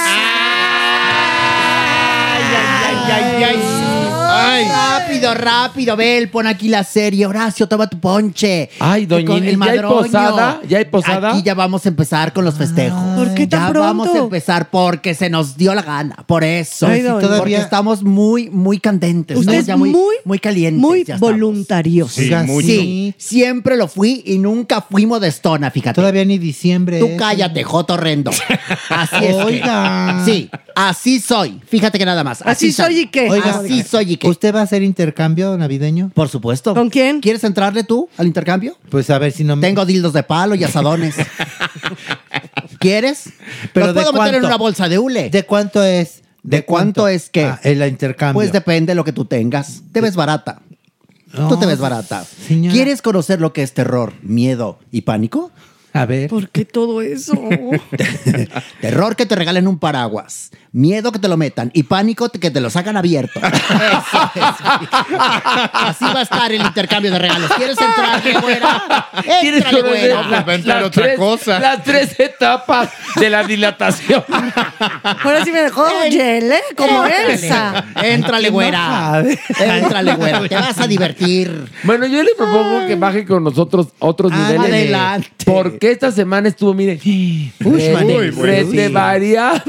Rápido, rápido, Bel, pon aquí la serie. Horacio, toma tu ponche. Ay, doña el ¿ya hay posada? ¿Ya hay posada? Aquí ya vamos a empezar con los festejos. ¿Por qué tan ya pronto? vamos a empezar porque se nos dio la gana. Por eso. Ay, doña. Porque Todavía- estamos muy, muy candentes. Usted estamos es ya muy, muy, muy calientes. Muy voluntarioso. Sí. Sí, siempre lo fui y nunca fui modestona, fíjate. Todavía ni diciembre. Tú es. cállate, Joto Rendo. Así es. que- Oiga. sí, así soy. Fíjate que nada más. Así soy y qué. Oiga, Así soy y qué. Usted va a hacer intercambio navideño? Por supuesto. ¿Con quién? ¿Quieres entrarle tú al intercambio? Pues a ver si no me... Tengo dildos de palo y asadones. [laughs] ¿Quieres? Pero Los ¿de puedo meter en una bolsa de hule. ¿De cuánto es? ¿De cuánto es qué? Ah, el intercambio. Pues depende de lo que tú tengas. Te ves barata. tú te ves barata. señora. ¿Quieres conocer lo que es terror, miedo y pánico? A ver. ¿Por qué todo eso? [laughs] Terror que te regalen un paraguas. Miedo que te lo metan. Y pánico que te lo sacan abierto. [laughs] Eso es. Así va a estar el intercambio de regalos. ¿Quieres entrar, güera? ¿Quieres Éntrale, güera. las- las tres- Las tres etapas de la dilatación. Ahora sí me dejó hiel, ¿eh? Como. Elsa. Éntrale, güera. Éntrale, güera. Te vas a divertir. Bueno, yo le propongo que baje con nosotros a otros niveles. Adelante. Porque esta semana estuvo, mire, re- Muy bueno, rete sí. variada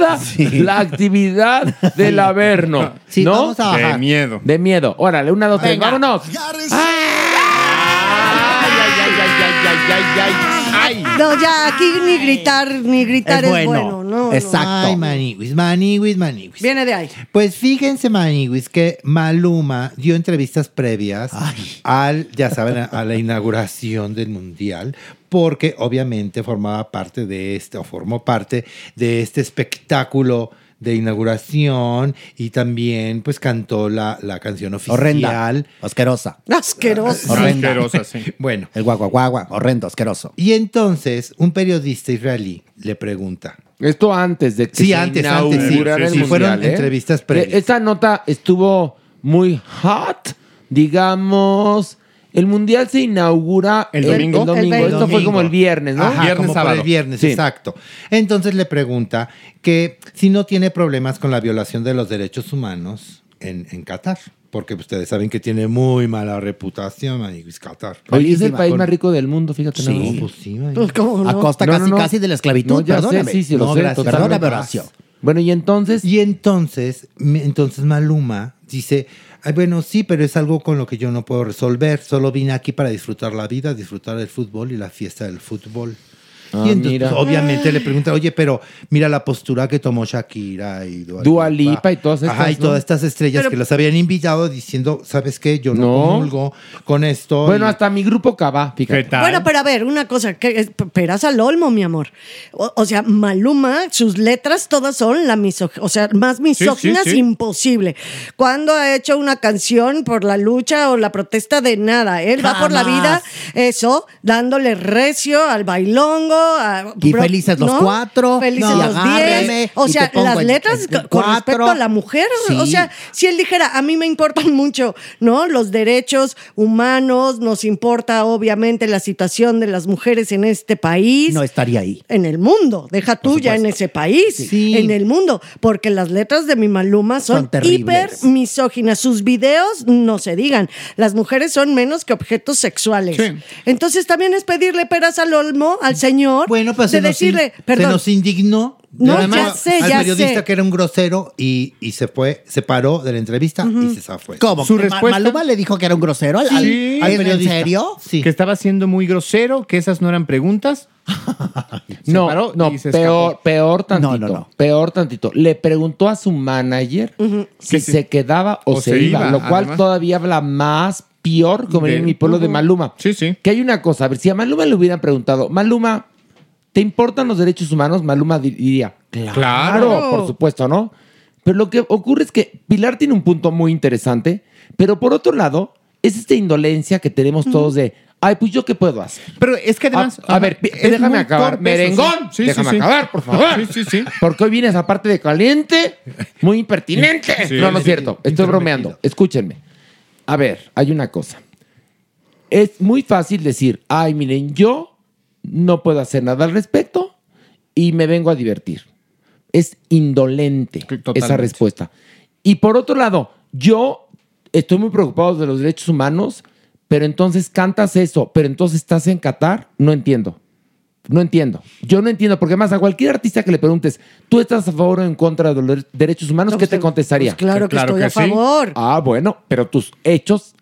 la actividad del Averno. Sí, ¿no? vamos a bajar. De miedo. De miedo. Órale, una, dos, tres, Venga. vámonos. No, ya aquí ni gritar, ni gritar Es es bueno. no, no. Ay, maniwis, maniwis, maniwis. Viene de ahí. Pues fíjense, maniwis, que Maluma dio entrevistas previas al, ya saben, a, a la inauguración del Mundial, porque obviamente formaba parte de este, o formó parte de este espectáculo de inauguración y también pues cantó la, la canción oficial. Horrenda. Asquerosa. Horrenda. Asquerosa, sí. [laughs] Bueno, El guaguaguagua. Horrendo, asqueroso. y entonces un periodista israelí le pregunta, Esto antes de que Sí, se antes, antes, sí. el Sí, mundial, fueron ¿eh? entrevistas previas. Eh, Esta nota estuvo muy hot, digamos. El mundial se inaugura ¿El domingo? El, domingo. El Esto fue domingo. como el viernes, ¿no? Ajá, Viernes, como sábado. el viernes, Sí. exacto. Entonces le pregunta que si no tiene problemas con la violación de los derechos humanos en, en Qatar. Porque ustedes saben que tiene muy mala reputación, amigos, Qatar. Oye, es el país con- más rico del mundo, fíjate. Sí. No, pues sí. Pues, ¿cómo no? A costa No, casi, no. casi de la esclavitud. No, ya Perdóname. sé, sí, sí, lo No, sé. gracias. totalmente. Perdóname, Horacio. Bueno, y entonces, Y entonces, entonces Maluma dice, "Ay, bueno, sí, pero es algo con lo que yo no puedo resolver. Solo vine aquí para disfrutar la vida, disfrutar del fútbol y la fiesta del fútbol. Ah, y entonces, mira. pues, obviamente le pregunta, oye, pero mira la postura que tomó Shakira y Dua, Dua Lipa y todas estas, Ajá, y ¿no? todas estas estrellas Pero- que los habían invitado diciendo, ¿sabes qué? Yo no, No. comulgo con esto. bueno, y- hasta mi grupo Cabá, fíjate. ¿Qué tal? Bueno, pero a ver, una cosa, que es peras al olmo, mi amor. O, o sea, Maluma, sus letras todas son la o sea, más misóginas sí. imposible. Cuando ha hecho una canción por la lucha o la protesta de nada? Él va por la vida, eso, dándole recio al bailongo. A- Y felices los cuatro, Felices no, los diez. O sea, las letras con- respecto a la mujer. O sea, si él dijera, a mí me importan mucho, ¿no? Los derechos humanos, nos importa obviamente la situación de las mujeres en este país. No estaría ahí. En el mundo, deja tú ya en ese país, Sí. en el mundo, porque las letras de mi Maluma son, hiper misóginas. Sus videos no se digan. Las mujeres son menos que objetos sexuales. Sí. Entonces también es pedirle peras al olmo al señor Bueno, pues de se, nos, decirle, in- se nos indignó. No, Nada ya más sé, al ya periodista sé. que era un grosero y, y se fue, se paró de la entrevista y se zafó. ¿Cómo? Su respuesta- ¿Maluma le dijo que era un grosero al, Sí. al- Al ¿en serio? Sí. Que estaba siendo muy grosero, que esas no eran preguntas. [laughs] Se No, paró no, y se peor, escapó. peor tantito. No, no, no. Peor tantito. Le preguntó a su manager si sí. se quedaba o, se, iba, lo cual además. todavía habla más peor, como De- en mi pueblo de Maluma. Sí, sí. Que hay una cosa, a ver, si a Maluma le hubieran preguntado, Maluma, ¿te importan los derechos humanos? Maluma di- diría, claro, Claro. por supuesto, ¿no? Pero lo que ocurre es que Pilar tiene un punto muy interesante, pero por otro lado, es esta indolencia que tenemos todos de, ay, pues yo qué puedo hacer. Pero es que además. A, a ver, es déjame acabar. torpe Merengón, sí. Déjame sí. acabar, por favor. Sí, sí, sí. Porque hoy viene esa parte de caliente, muy impertinente. No, no es cierto. Estoy bromeando. Escúchenme. A ver, hay una cosa. Es muy fácil decir, ay, miren, yo no puedo hacer nada al respecto y me vengo a divertir. Es indolente Totalmente. esa respuesta. Y por otro lado, yo estoy muy preocupado de los derechos humanos, pero entonces cantas eso, pero entonces estás en Qatar, no entiendo. No entiendo. Yo no entiendo, porque más a cualquier artista que le preguntes, ¿tú estás a favor o en contra de los derechos humanos? No, ¿Qué pues, te contestaría? pues claro que Claro estoy que a sí. favor. Ah, bueno, pero tus hechos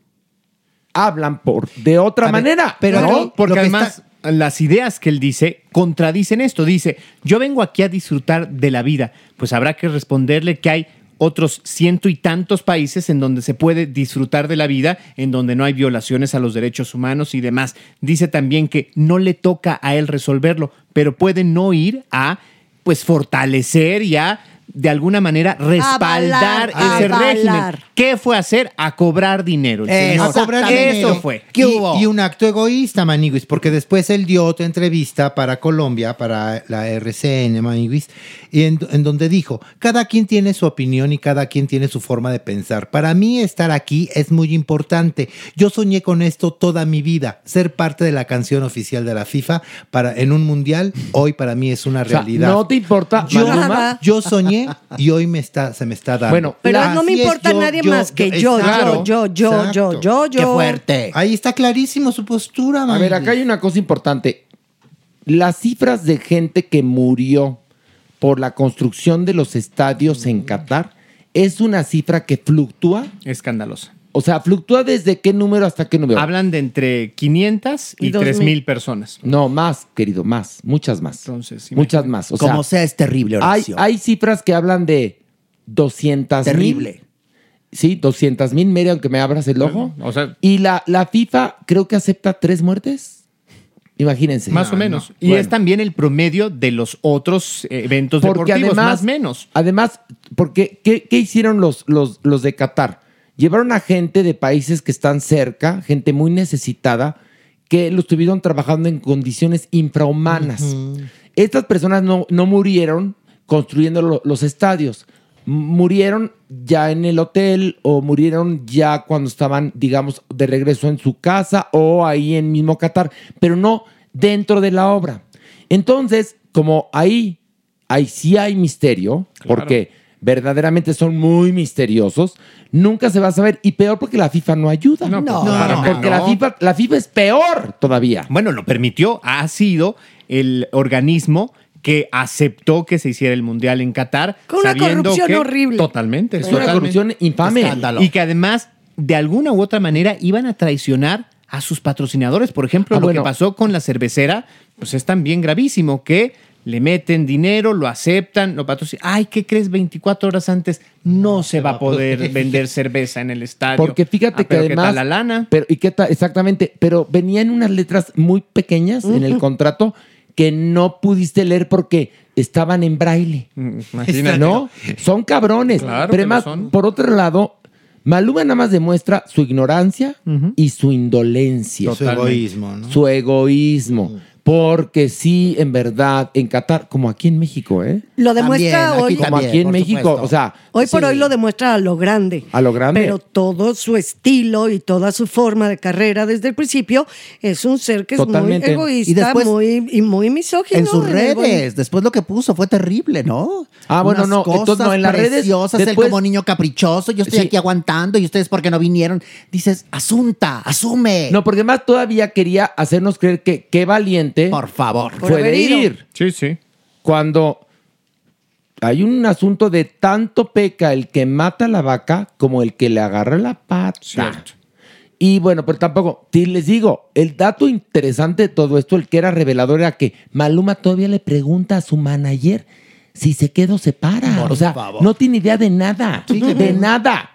hablan por de otra A ver, manera. pero ¿no? Porque además las ideas que él dice contradicen esto. Dice, yo vengo aquí a disfrutar de la vida. Pues habrá que responderle que hay otros ciento y tantos países en donde se puede disfrutar de la vida, en donde no hay violaciones a los derechos humanos y demás. Dice también que no le toca a él resolverlo, pero puede no ir a pues fortalecer y a de alguna manera respaldar Avalar, ese avalar. régimen. ¿Qué fue a hacer? A cobrar dinero. señor. a cobrar Eso dinero. fue. Y, y un acto egoísta, Maniguis, porque después él dio otra entrevista para Colombia, para la RCN, Maniguis, y en, en donde dijo, cada quien tiene su opinión y cada quien tiene su forma de pensar. Para mí estar aquí es muy importante. Yo soñé con esto toda mi vida, ser parte de la canción oficial de la FIFA para, en un mundial, hoy para mí es una O sea, realidad. ¿no te importa, yo, Maluma? yo soñé y hoy me está, se me está dando. Bueno, Pero no me importa yo- nadie yo- más que yo- yo, exacto, yo, yo, yo, yo, yo, yo. Qué fuerte. Ahí está clarísimo su postura, A ver, acá hay una cosa importante. Las cifras de gente que murió por la construcción de los estadios en Qatar es una cifra que fluctúa. Escandalosa. O sea, fluctúa desde qué número hasta qué número. Hablan de entre 500 y, Y 2000. 3000 personas. No, más, querido, más, muchas más. Entonces, muchas más. O Como sea, sea, es terrible, hay, Horacio. hay cifras que hablan de 200 Terrible. Sí, 200 mil, Mary, aunque me abras el ojo. O sea, Y la, la FIFA creo que acepta tres muertes. Imagínense. más o menos. Y es también el promedio de los otros eh, eventos Porque deportivos, además, más menos. Además, porque, ¿qué, qué hicieron los, los, los de Qatar? Llevaron a gente de países que están cerca, gente muy necesitada, que lo estuvieron trabajando en condiciones infrahumanas. Estas personas no, no murieron construyendo lo- los estadios. Murieron ya en el hotel o murieron ya cuando estaban, digamos, de regreso en su casa o ahí en mismo Qatar, pero no dentro de la obra. Entonces, como ahí, ahí sí hay misterio, porque verdaderamente son muy misteriosos, nunca se va a saber y peor porque la FIFA no ayuda. No, pues, claro que porque la no. FIFA, la FIFA es peor todavía. Bueno, lo permitió. Ha sido el organismo que aceptó que se hiciera el mundial en Qatar. Con una sabiendo corrupción que- horrible. Totalmente. Es una corrupción infame. Escándalo. Y que además, de alguna u otra manera, iban a traicionar a sus patrocinadores. Por ejemplo, Ah, lo bueno. que pasó con la cervecera, pues es también gravísimo, que le meten dinero, lo aceptan, lo patrocinan. Ay, ¿qué crees? 24 horas antes no, se va a poder vender cerveza en el estadio. Porque fíjate Ah, que ¿qué además. tal la lana. Pero, ¿y qué tal? Exactamente. Pero venían unas letras muy pequeñas en el contrato que no pudiste leer porque estaban en braille. imagínate. ¿No? Son cabrones. Claro pero además, por otro lado, Maluma nada más demuestra su ignorancia y su indolencia. Su egoísmo, ¿no? Su egoísmo. Porque sí, en verdad, en Qatar, como aquí en México, ¿eh? Lo demuestra hoy. como aquí en México, o sea, Hoy por sí, hoy lo demuestra a lo grande. a lo grande. Pero todo su estilo y toda su forma de carrera desde el principio es un ser que Totalmente. es muy egoísta Y después- muy, y muy misógino. En sus redes. Después lo que puso fue terrible, ¿no? Ah, bueno, Unas no, Cosas entonces no, en las redes, preciosas, él después- como niño caprichoso. Yo estoy Sí. aquí aguantando y ustedes porque no vinieron. Dices, asunta, asume. No, porque más todavía quería hacernos creer que qué valiente. Por favor. Por Fue de ir. Sí, sí. Cuando hay un asunto de tanto peca el que mata a la vaca como el que le agarra la pata. Y bueno, pero tampoco, sí les digo, el dato interesante de todo esto, el que era revelador, era que Maluma todavía le pregunta a su manager si se queda o se para. Por o sea, favor. no tiene idea de nada. de nada.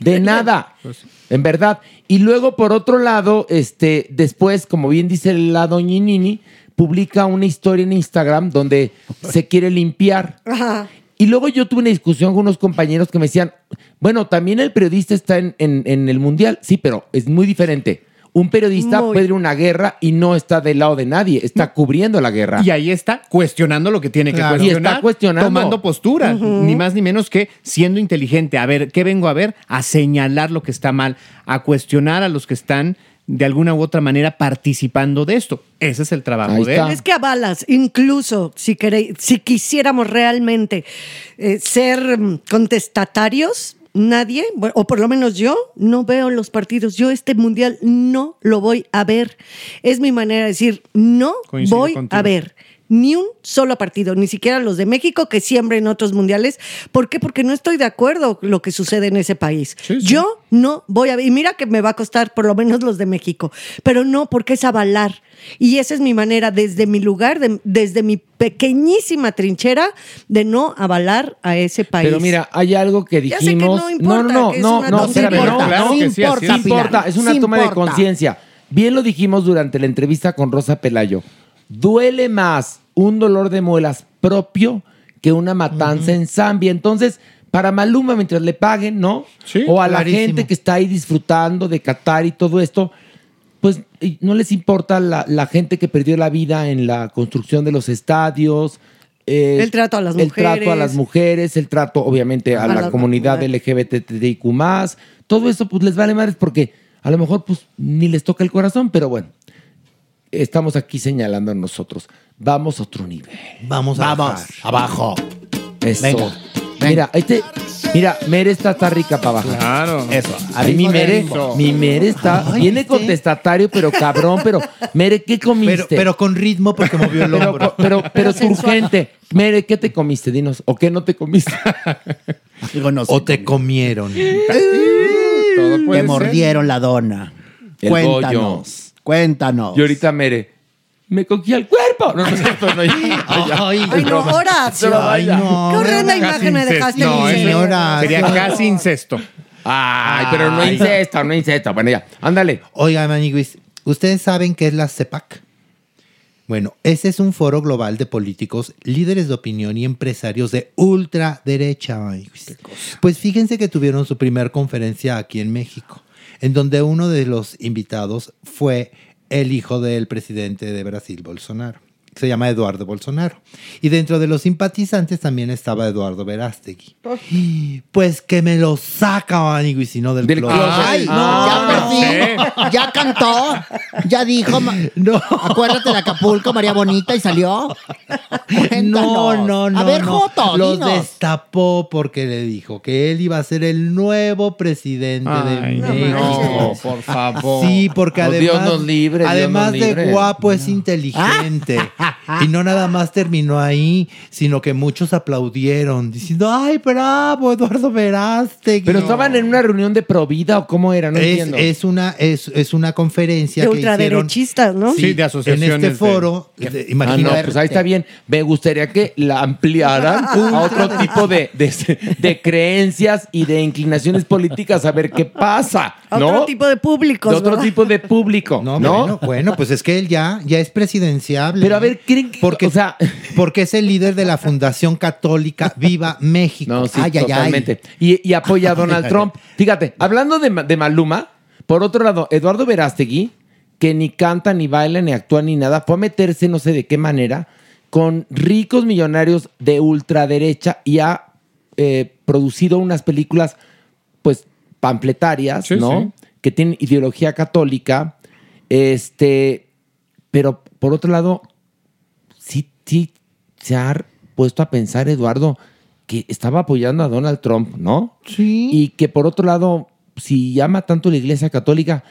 De [laughs] nada. En verdad. Y luego, por otro lado, este, después, como bien dice la doña Nini, publica una historia en Instagram donde se quiere limpiar. Ajá. Y luego yo tuve una discusión con unos compañeros que me decían, bueno, también el periodista está en, en- en el mundial. Sí, pero es muy diferente. Un periodista Muy. puede ir a una guerra y no está del lado de nadie, está cubriendo la guerra. Y ahí está cuestionando lo que tiene Claro. que Y cuestionar. está cuestionando. Tomando postura. Ni más ni menos que siendo inteligente. A ver, ¿qué vengo a ver? A señalar lo que está mal. A cuestionar a los que están de alguna u otra manera participando de esto. Ese es el trabajo de él. Es que a balas, incluso si, si quisiéramos realmente eh, ser mm, contestatarios, nadie, o por lo menos yo, no veo los partidos. Yo este mundial no lo voy a ver. Es mi manera de decir, no Coincido voy contigo. a ver. Ni un solo partido, ni siquiera los de México que siembren otros mundiales. ¿Por qué? Porque no estoy de acuerdo con lo que sucede en ese país. Yo no voy a... Y mira que me va a costar por lo menos los de México, pero no porque es avalar. Y esa es mi manera, desde mi lugar, de- desde mi pequeñísima trinchera, de no avalar a ese país. Pero mira, hay algo que Ya sé que dijimos. no importa, no, no, que es no, una no, tontería. espérame, no, Claro no, que sí, así sí importa, es una Sí toma de importa. conciencia. Bien lo dijimos durante la entrevista con Rosa Pelayo. Duele más un dolor de muelas propio que una matanza en Zambia. Entonces, para Maluma, mientras le paguen, ¿no? o a la gente que está ahí disfrutando de Qatar y todo esto, pues no les importa la, la gente que perdió la vida en la construcción de los estadios. eh, El trato a las El trato a mujeres. las mujeres, el trato obviamente a, A la, la comunidad. LGBTIQ+. Todo eso pues les vale madres porque a lo mejor pues ni les toca el corazón, pero bueno, estamos aquí señalando a nosotros. Vamos a otro nivel. Vamos a Vamos, bajar. abajo. Eso. Venga, Mira, este, mira, Mere está, está rica para bajar. Claro. Eso. Ay, mi Mere, mi Mere está, viene contestatario, pero cabrón, pero Mere, ¿qué comiste? Pero, pero con ritmo porque movió el Pero, hombro. pero, pero, turgente. Mere, ¿qué te comiste? Dinos. ¿O qué no te comiste? [laughs] Digo, no sé. o te comieron. Todo puede Te ser. mordieron la dona. El cuéntanos. bollo. Cuéntanos. Y ahorita Mere, me cogí al cuerpo. No, no es cierto, no. [laughs] Ay, Ay, no, Horacio. Ay, no. Qué horrenda imagen me incesto. dejaste. No, señora. sería casi incesto. Ay, pero no incesta, no incesta. Bueno, ya, ándale. Oiga, Maniguis, ¿ustedes saben qué es la CEPAC? Bueno, ese es un foro global de políticos, líderes de opinión y empresarios de ultraderecha. Maniguis. Pues fíjense que tuvieron su primer conferencia aquí en México, en donde uno de los invitados fue el hijo del presidente de Brasil, Bolsonaro. Se llama Eduardo Bolsonaro. Y dentro de los simpatizantes también estaba Eduardo Verástegui. Pues que me lo saca, Maniguis, y no del, Del closet. closet. Ay, Ah, ya fin. Ya cantó. Ya dijo. No. Acuérdate de Acapulco, María Bonita, y salió. No, Cuéntanos. no, no. A ver, no. Joto, Los dinos. destapó porque le dijo que él iba a ser el nuevo presidente Ay, de México. no, por favor. Sí, porque además, Dios nos libre, Dios además nos de guapo es inteligente. Y no nada más terminó ahí, sino que muchos aplaudieron diciendo, ay, bravo, Eduardo Verástegui. Pero estaban en una reunión de Provida o cómo era, no es, entiendo. es una, es, es una conferencia De que hicieron ultraderechistas, ¿no? Sí, de en asociaciones este de- foro. que- de- Ah, no, pues ahí está bien. Me gustaría que la ampliaran a otro tipo de, de, de creencias y de inclinaciones políticas a ver qué pasa, A ¿no? Otro tipo de públicos. de otro ¿verdad? tipo de público, ¿no? No, Bueno, bueno, pues es que él ya, ya es presidenciable. Pero a ver, ¿creen que- porque, o sea- porque es el líder de la Fundación Católica Viva México. [laughs] No, sí, Ay, ay, ay. totalmente. Y, y apoya a Donald Trump. Fíjate, hablando de, Ma- de Maluma, por otro lado, Eduardo Verástegui, que ni canta, ni baila, ni actúa, ni nada, fue a meterse no sé de qué manera con ricos millonarios de ultraderecha y ha eh, producido unas películas, pues, pampletarias, Sí, ¿no? sí. Que tienen ideología católica. Este, pero por otro lado, sí, se ha puesto a pensar, Eduardo, que estaba apoyando a Donald Trump, ¿no? Sí. Y que por otro lado, si llama tanto la Iglesia Católica,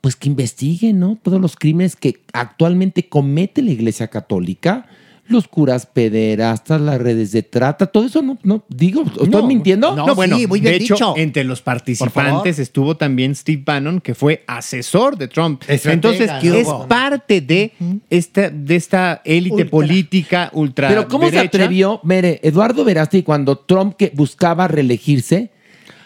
pues que investigue, ¿no? Todos los crímenes que actualmente comete la Iglesia Católica. Los curas pederastas, las redes de trata, todo eso no, no digo, ¿estoy No, mintiendo? No, bueno, sí, muy de bien hecho, dicho. entre los participantes estuvo también Steve Bannon, que fue asesor de Trump. Estratega, Entonces, ¿no? es parte de esta, de esta élite Ultra. política ultra. Pero ¿cómo se atrevió, Mere, Eduardo Verástegui, cuando Trump que buscaba reelegirse,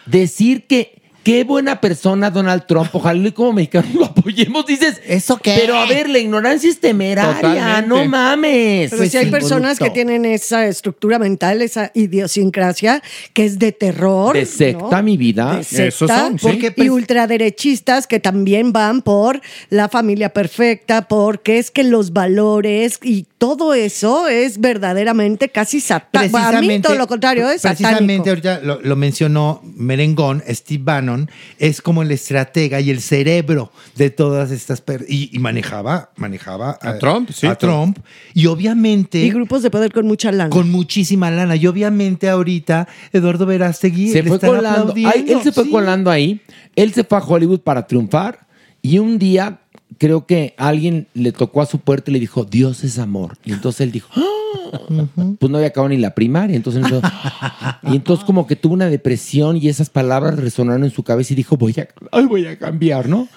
decir que qué buena persona Donald Trump, ojalá y como mexicanos lo apoyemos, dices, ¿Eso qué? pero a ver, la ignorancia es temeraria, Totalmente. no mames. Pero si hay personas que tienen esa estructura mental, esa idiosincrasia, que es de terror. De secta, ¿no? mi vida. De secta, Esos son, sí. porque, y ultraderechistas que también van por la familia perfecta, porque es que los valores y todo eso es verdaderamente casi satánico. A mí todo lo contrario es Precisamente satánico. ahorita lo, lo mencionó Merengón, Steve Bannon, es como el estratega y el cerebro de todas estas per- y, y manejaba, manejaba A Trump, sí, a Trump y obviamente Y grupos de poder con mucha lana. con muchísima lana y obviamente ahorita Eduardo Verástegui se le fue colando. Ay, él se fue Sí. colando ahí. Él se fue a Hollywood para triunfar y un día creo que alguien le tocó a su puerta y le dijo, Dios es amor. Y entonces él dijo, "Ah". pues no había acabado ni la primaria. Entonces, él dijo, y entonces como que tuvo una depresión y esas palabras resonaron en su cabeza y dijo, voy a, ay, voy a cambiar, ¿no?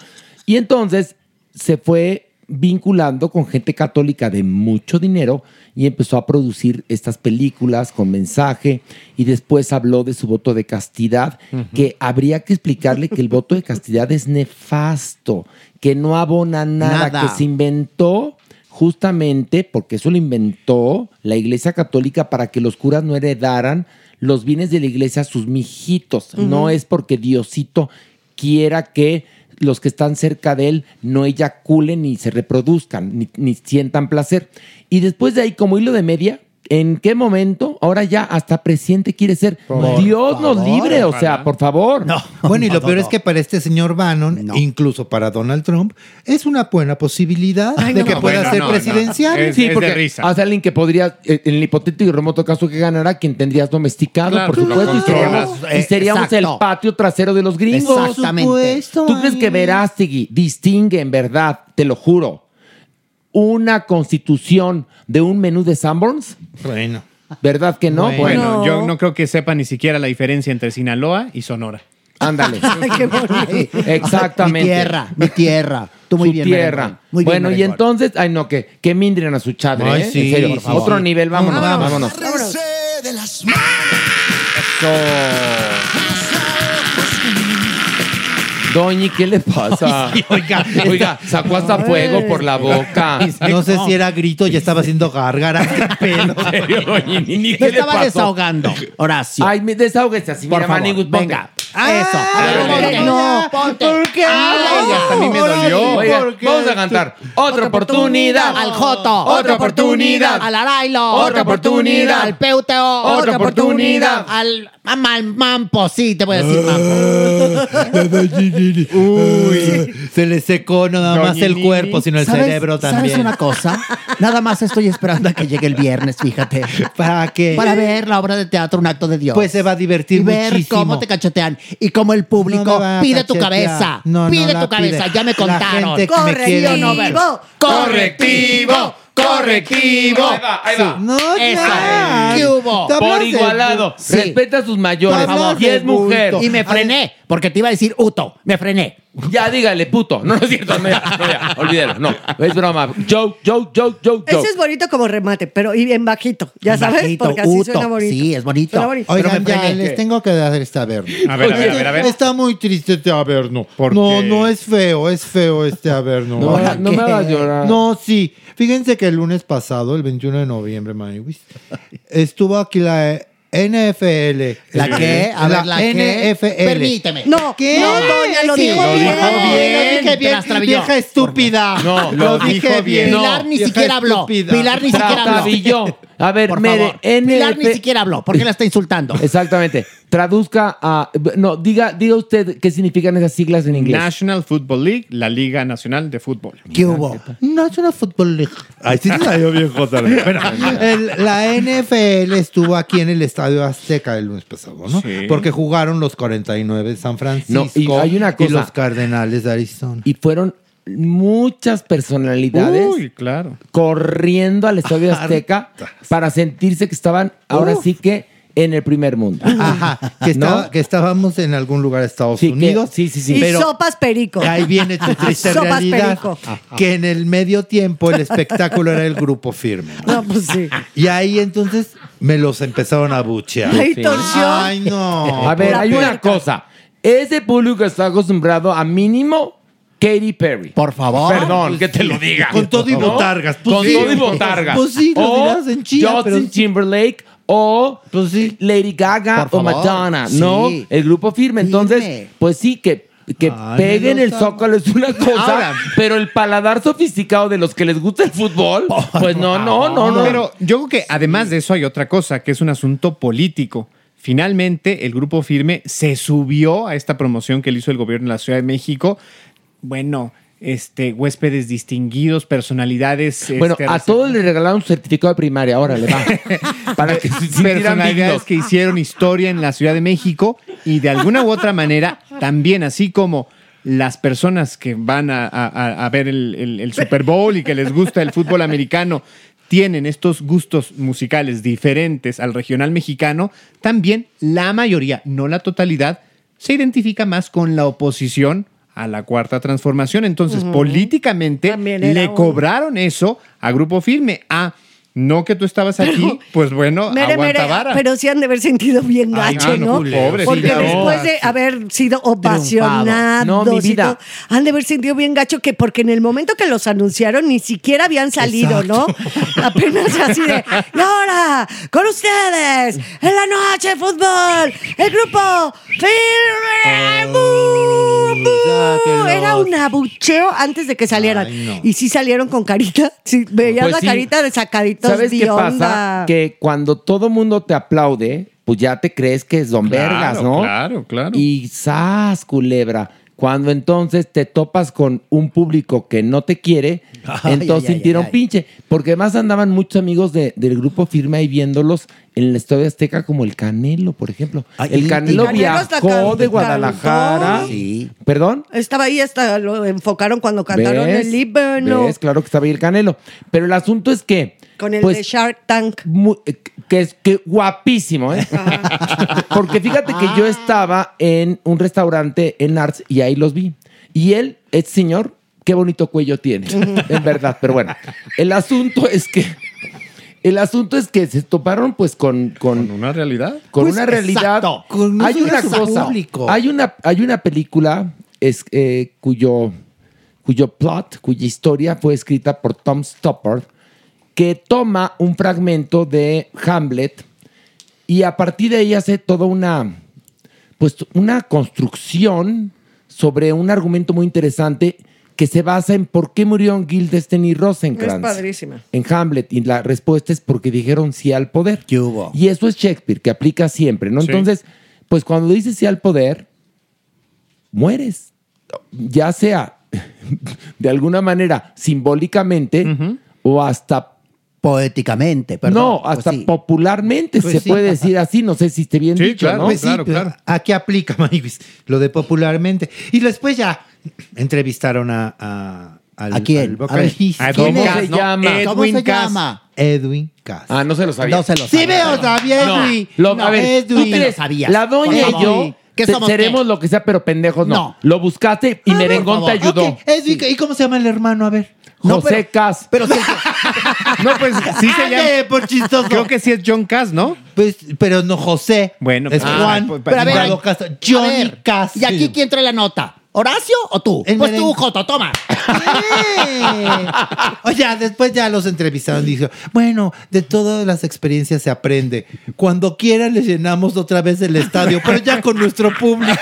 Y entonces se fue vinculando con gente católica de mucho dinero y empezó a producir estas películas con mensaje y después habló de su voto de castidad, que habría que explicarle que el voto de castidad es nefasto, que no abona nada, Nada. que se inventó justamente porque eso lo inventó la Iglesia Católica para que los curas no heredaran los bienes de la iglesia a sus mijitos. No es porque Diosito quiera que los que están cerca de él no eyaculen ni se reproduzcan, ni, ni sientan placer. Y después de ahí, como hilo de media, ¿en qué momento? Ahora ya hasta presidente quiere ser. Por Dios nos libre, o sea, por favor. [laughs] Bueno, y lo No, peor no, es que para este señor Bannon, incluso para Donald Trump, es una buena posibilidad Ay, de no. que No, pueda bueno, ser no, no. presidencial. sí, porque hace alguien que podría, eh, en el hipotético y remoto caso que ganara, quien tendrías domesticado, Claro, por supuesto, y seríamos, y seríamos el patio trasero de los gringos. Exactamente. Por supuesto, ¿Tú crees que Verástegui distingue, en verdad, te lo juro, una constitución de un menú de Sanborns? Bueno. ¿Verdad que no? Bueno, yo no creo que sepa ni siquiera la diferencia entre Sinaloa y Sonora. Ándale. [laughs] qué bonito. Exactamente. Mi tierra, mi tierra. Tú muy Su bien, tierra. Muy bien, bueno, y entonces, ay no, que, que mindren a su chadre, Ay, ¿eh? sí, en serio, por favor. Otro nivel, vámonos, vámonos. De las manos. Doñi, ¿qué le pasa? [laughs] oiga, [laughs] oiga, sacó hasta fuego por la boca. [laughs] No sé si era grito, ya estaba haciendo gárgaras. ¿Qué pedo? ¿En serio, Doñi? Qué le estaba pasó? desahogando, Horacio. Ay, me desahógese así, Por mira, favor, ponte. venga. Eso. A ver, Ándale. ponte. No, ponte. ¿Por qué? Ay, hasta a mí me dolió. Oiga, vamos a cantar. Otra oportunidad. Al Joto. Otra oportunidad. Al Arailo. Otra oportunidad. Al Peuteo. Otra oportunidad. Al al Mampo, sí, te voy a decir Mampo. Uy, se le secó no nada más el cuerpo, sino el ¿Sabes- cerebro también. ¿Sabes una cosa? Nada más estoy esperando a que llegue el viernes, fíjate. ¿Para qué? Para ver la obra de teatro Un acto de Dios. Pues se va a divertir y ver muchísimo. cómo te cachetean y cómo el No público a pide tu cabeza. No, no pide tu cabeza, pide. ya me La contaron. gente que me quiere. ¿Sí o no? Correctivo, correctivo. Ahí va, ahí va. No, ya. ¿Qué hubo? Te hablas Por de- igualado. Sí. Respeta a sus mayores. Por favor. Y es mujer. Y me frené, porque te iba a decir Uto. Me frené. Ya dígale, puto. No, no es cierto. No, ya, no, ya. Olvídalo. No, es broma. Joke, joke, joke, joke, Ese joke. es bonito como remate, pero y en bajito, ya sabes, bajito, porque así Uto. suena bonito. Sí, es bonito. Suena bonito. Oigan, ya, les tengo que dar este averno. A ver, a ver, a ver, a ver. Está muy triste este averno. ¿Por no, qué? no es feo, es feo este averno. No, no me hagas llorar. No, sí. Fíjense que el lunes pasado, el 21 de noviembre, Maniwis, estuvo aquí la NFL. ¿La qué? A ver, ¿la qué? NFL. Permíteme. No, ¿Qué? no, doña, lo Sí, dijo lo bien. dijo bien. Lo dije bien, vieja estúpida. No, lo, lo dije dijo bien. bien. Pilar No, ni vieja siquiera habló. estúpida. Pilar ni siquiera habló. A ver, Por mere, favor. Pilar ni siquiera habló. ¿Por qué la está insultando? [laughs] Exactamente. Traduzca a. No, diga, diga usted qué significan esas siglas en inglés. National Football League, la Liga Nacional de Fútbol. ¿Qué hubo? National Football League. Ay, sí te salió bien, Jota. [laughs] Bueno, el- la NFL estuvo aquí en el Estadio Azteca el lunes pasado, ¿no? Sí. Porque jugaron los 49 de San Francisco No, y hay una cosa. los Cardenales de Arizona. Y fueron muchas personalidades Uy, claro. corriendo al Estadio Azteca para sentirse que estaban ahora sí que en el primer mundo. Ajá, que, ¿No? estaba- que estábamos en algún lugar de Estados Sí, que- Unidos. sí, sí, sí. Y Pero sopas perico. ahí viene tu triste Sopas realidad. perico. Que en el medio tiempo el espectáculo era el grupo firme. No, pues sí. Y ahí entonces me los empezaron a buchear. Ay, torsión. Ay, no. A ver, La hay una cosa. Ese público está acostumbrado a mínimo Katy Perry. Por favor. Perdón, que te lo diga. Con todo y botargas. Pues Con sí. todo y botargas. Pues sí, lo o dirás en chía, Justin pero- Timberlake o Pues sí. Lady Gaga Por o favor. Madonna, Sí. ¿no? El grupo firme. Entonces, Firme. pues sí, que, que Ay, peguen el lo zócalo es una cosa, Ahora. pero el paladar sofisticado de los que les gusta el fútbol, pues no, no, no, no. Pero yo creo que además de eso hay otra cosa, que es un asunto político. Finalmente, el grupo firme se subió a esta promoción que le hizo el gobierno de la Ciudad de México. Bueno, este, huéspedes distinguidos, personalidades. Bueno, este, a todos les regalaron un certificado de primaria, ahora le va. [laughs] Para que se personalidades que hicieron historia en la Ciudad de México y de alguna u otra manera también, así como las personas que van a, a- a ver el, el- el Super Bowl y que les gusta el fútbol americano tienen estos gustos musicales diferentes al regional mexicano, también la mayoría, no la totalidad, se identifica más con la oposición a la cuarta transformación. Entonces, políticamente le un- cobraron eso a Grupo Firme. Ah, no que tú estabas aquí, pues bueno, Mere, aguanta mere, vara. pero sí han de haber sentido bien gacho, no, ¿no? pobrecita. Porque Sí, después de haber sido ovacionados, No, mi y vida. todo, han de haber sentido bien gacho que porque en el momento que los anunciaron ni siquiera habían salido, ¿no? Apenas así de, y ahora, con ustedes, en la noche de fútbol, el grupo Firme. [laughs] Era un abucheo antes de que salieran. Y sí salieron con carita, [laughs] sí, veías Pues la sí. carita de sacaditos ¿Sabes de qué onda. pasa? Que cuando todo mundo te aplaude, pues ya te crees que es Don Claro, Vergas, ¿no? claro, claro. Y ¡zas, culebra! Cuando entonces te topas con un público que no te quiere, [laughs] Ay, entonces ay, sintieron ay, ay. pinche. Porque además andaban muchos amigos de- del grupo Firme ahí viéndolos en el Estadio Azteca, como el Canelo, por ejemplo. el y- Canelo y viajó can- de Guadalajara. Sí. ¿Perdón? Estaba ahí hasta lo enfocaron cuando cantaron ¿Ves? el himno. ¿Ves? Claro que estaba ahí el Canelo. Pero el asunto es que. Con el pues, de Shark Tank. mu- eh, que es que guapísimo, ¿eh? [laughs] Porque fíjate que yo estaba en un restaurante en Arts y ahí los vi. Y él, este señor, qué bonito cuello tiene, en verdad. Pero bueno, el asunto es que. El asunto es que se toparon pues con... Con, una realidad. Con Pues, una realidad. exacto. Con hay eso una cosa. público. Hay una, hay una película es, eh, cuyo, cuyo plot, cuya historia fue escrita por Tom Stoppard, que toma un fragmento de Hamlet y a partir de ahí hace toda una, pues, una construcción sobre un argumento muy interesante que se basa en por qué murió Guildenstern y Es Rosencrantz padrísima. en Hamlet y la respuesta es porque dijeron sí al poder. Y eso es Shakespeare, que aplica siempre, ¿no? Sí. Entonces, pues cuando dices sí al poder, mueres. Ya sea [laughs] de alguna manera simbólicamente o hasta poéticamente, perdón. No, hasta Pues sí. popularmente Pues se sí. puede decir así, no sé si esté bien dicho, ¿no? Pues sí, pero Aquí aplica, [laughs] Maniguis, lo de popularmente. Y después ya entrevistaron a... ¿A, al, ¿A quién? al vocalista. A ver, ¿quién ¿Cómo es? se No, llama? Edwin ¿Cómo se Cass. llama? Edwin Cass. Ah, no se lo sabía. No se lo Sí sabía. veo, sabía, No, Edwin. lo- No, a ver, Edwin. ¿tú crees? La doña y yo ¿Qué somos, seremos lo que sea, pero pendejos no. No. Lo buscaste y Ah, Merengón te ayudó. Edwin, ¿y cómo se llama el hermano? A ver. José Cas. Pero sí, [laughs] No, pues sí se llama. Por chistoso. Creo que sí es John Cass, ¿no? Pues, pero no José. Bueno, es pues, Juan. ah, pues, pero a ver, a Johnny Cass. ¿Y aquí quién trae la nota? ¿Horacio o tú? El pues tú. Joto, toma. Oye, después ya los entrevistaron y dijo, bueno, de todas las experiencias se aprende. Cuando quieran les llenamos otra vez el estadio, pero ya con nuestro público.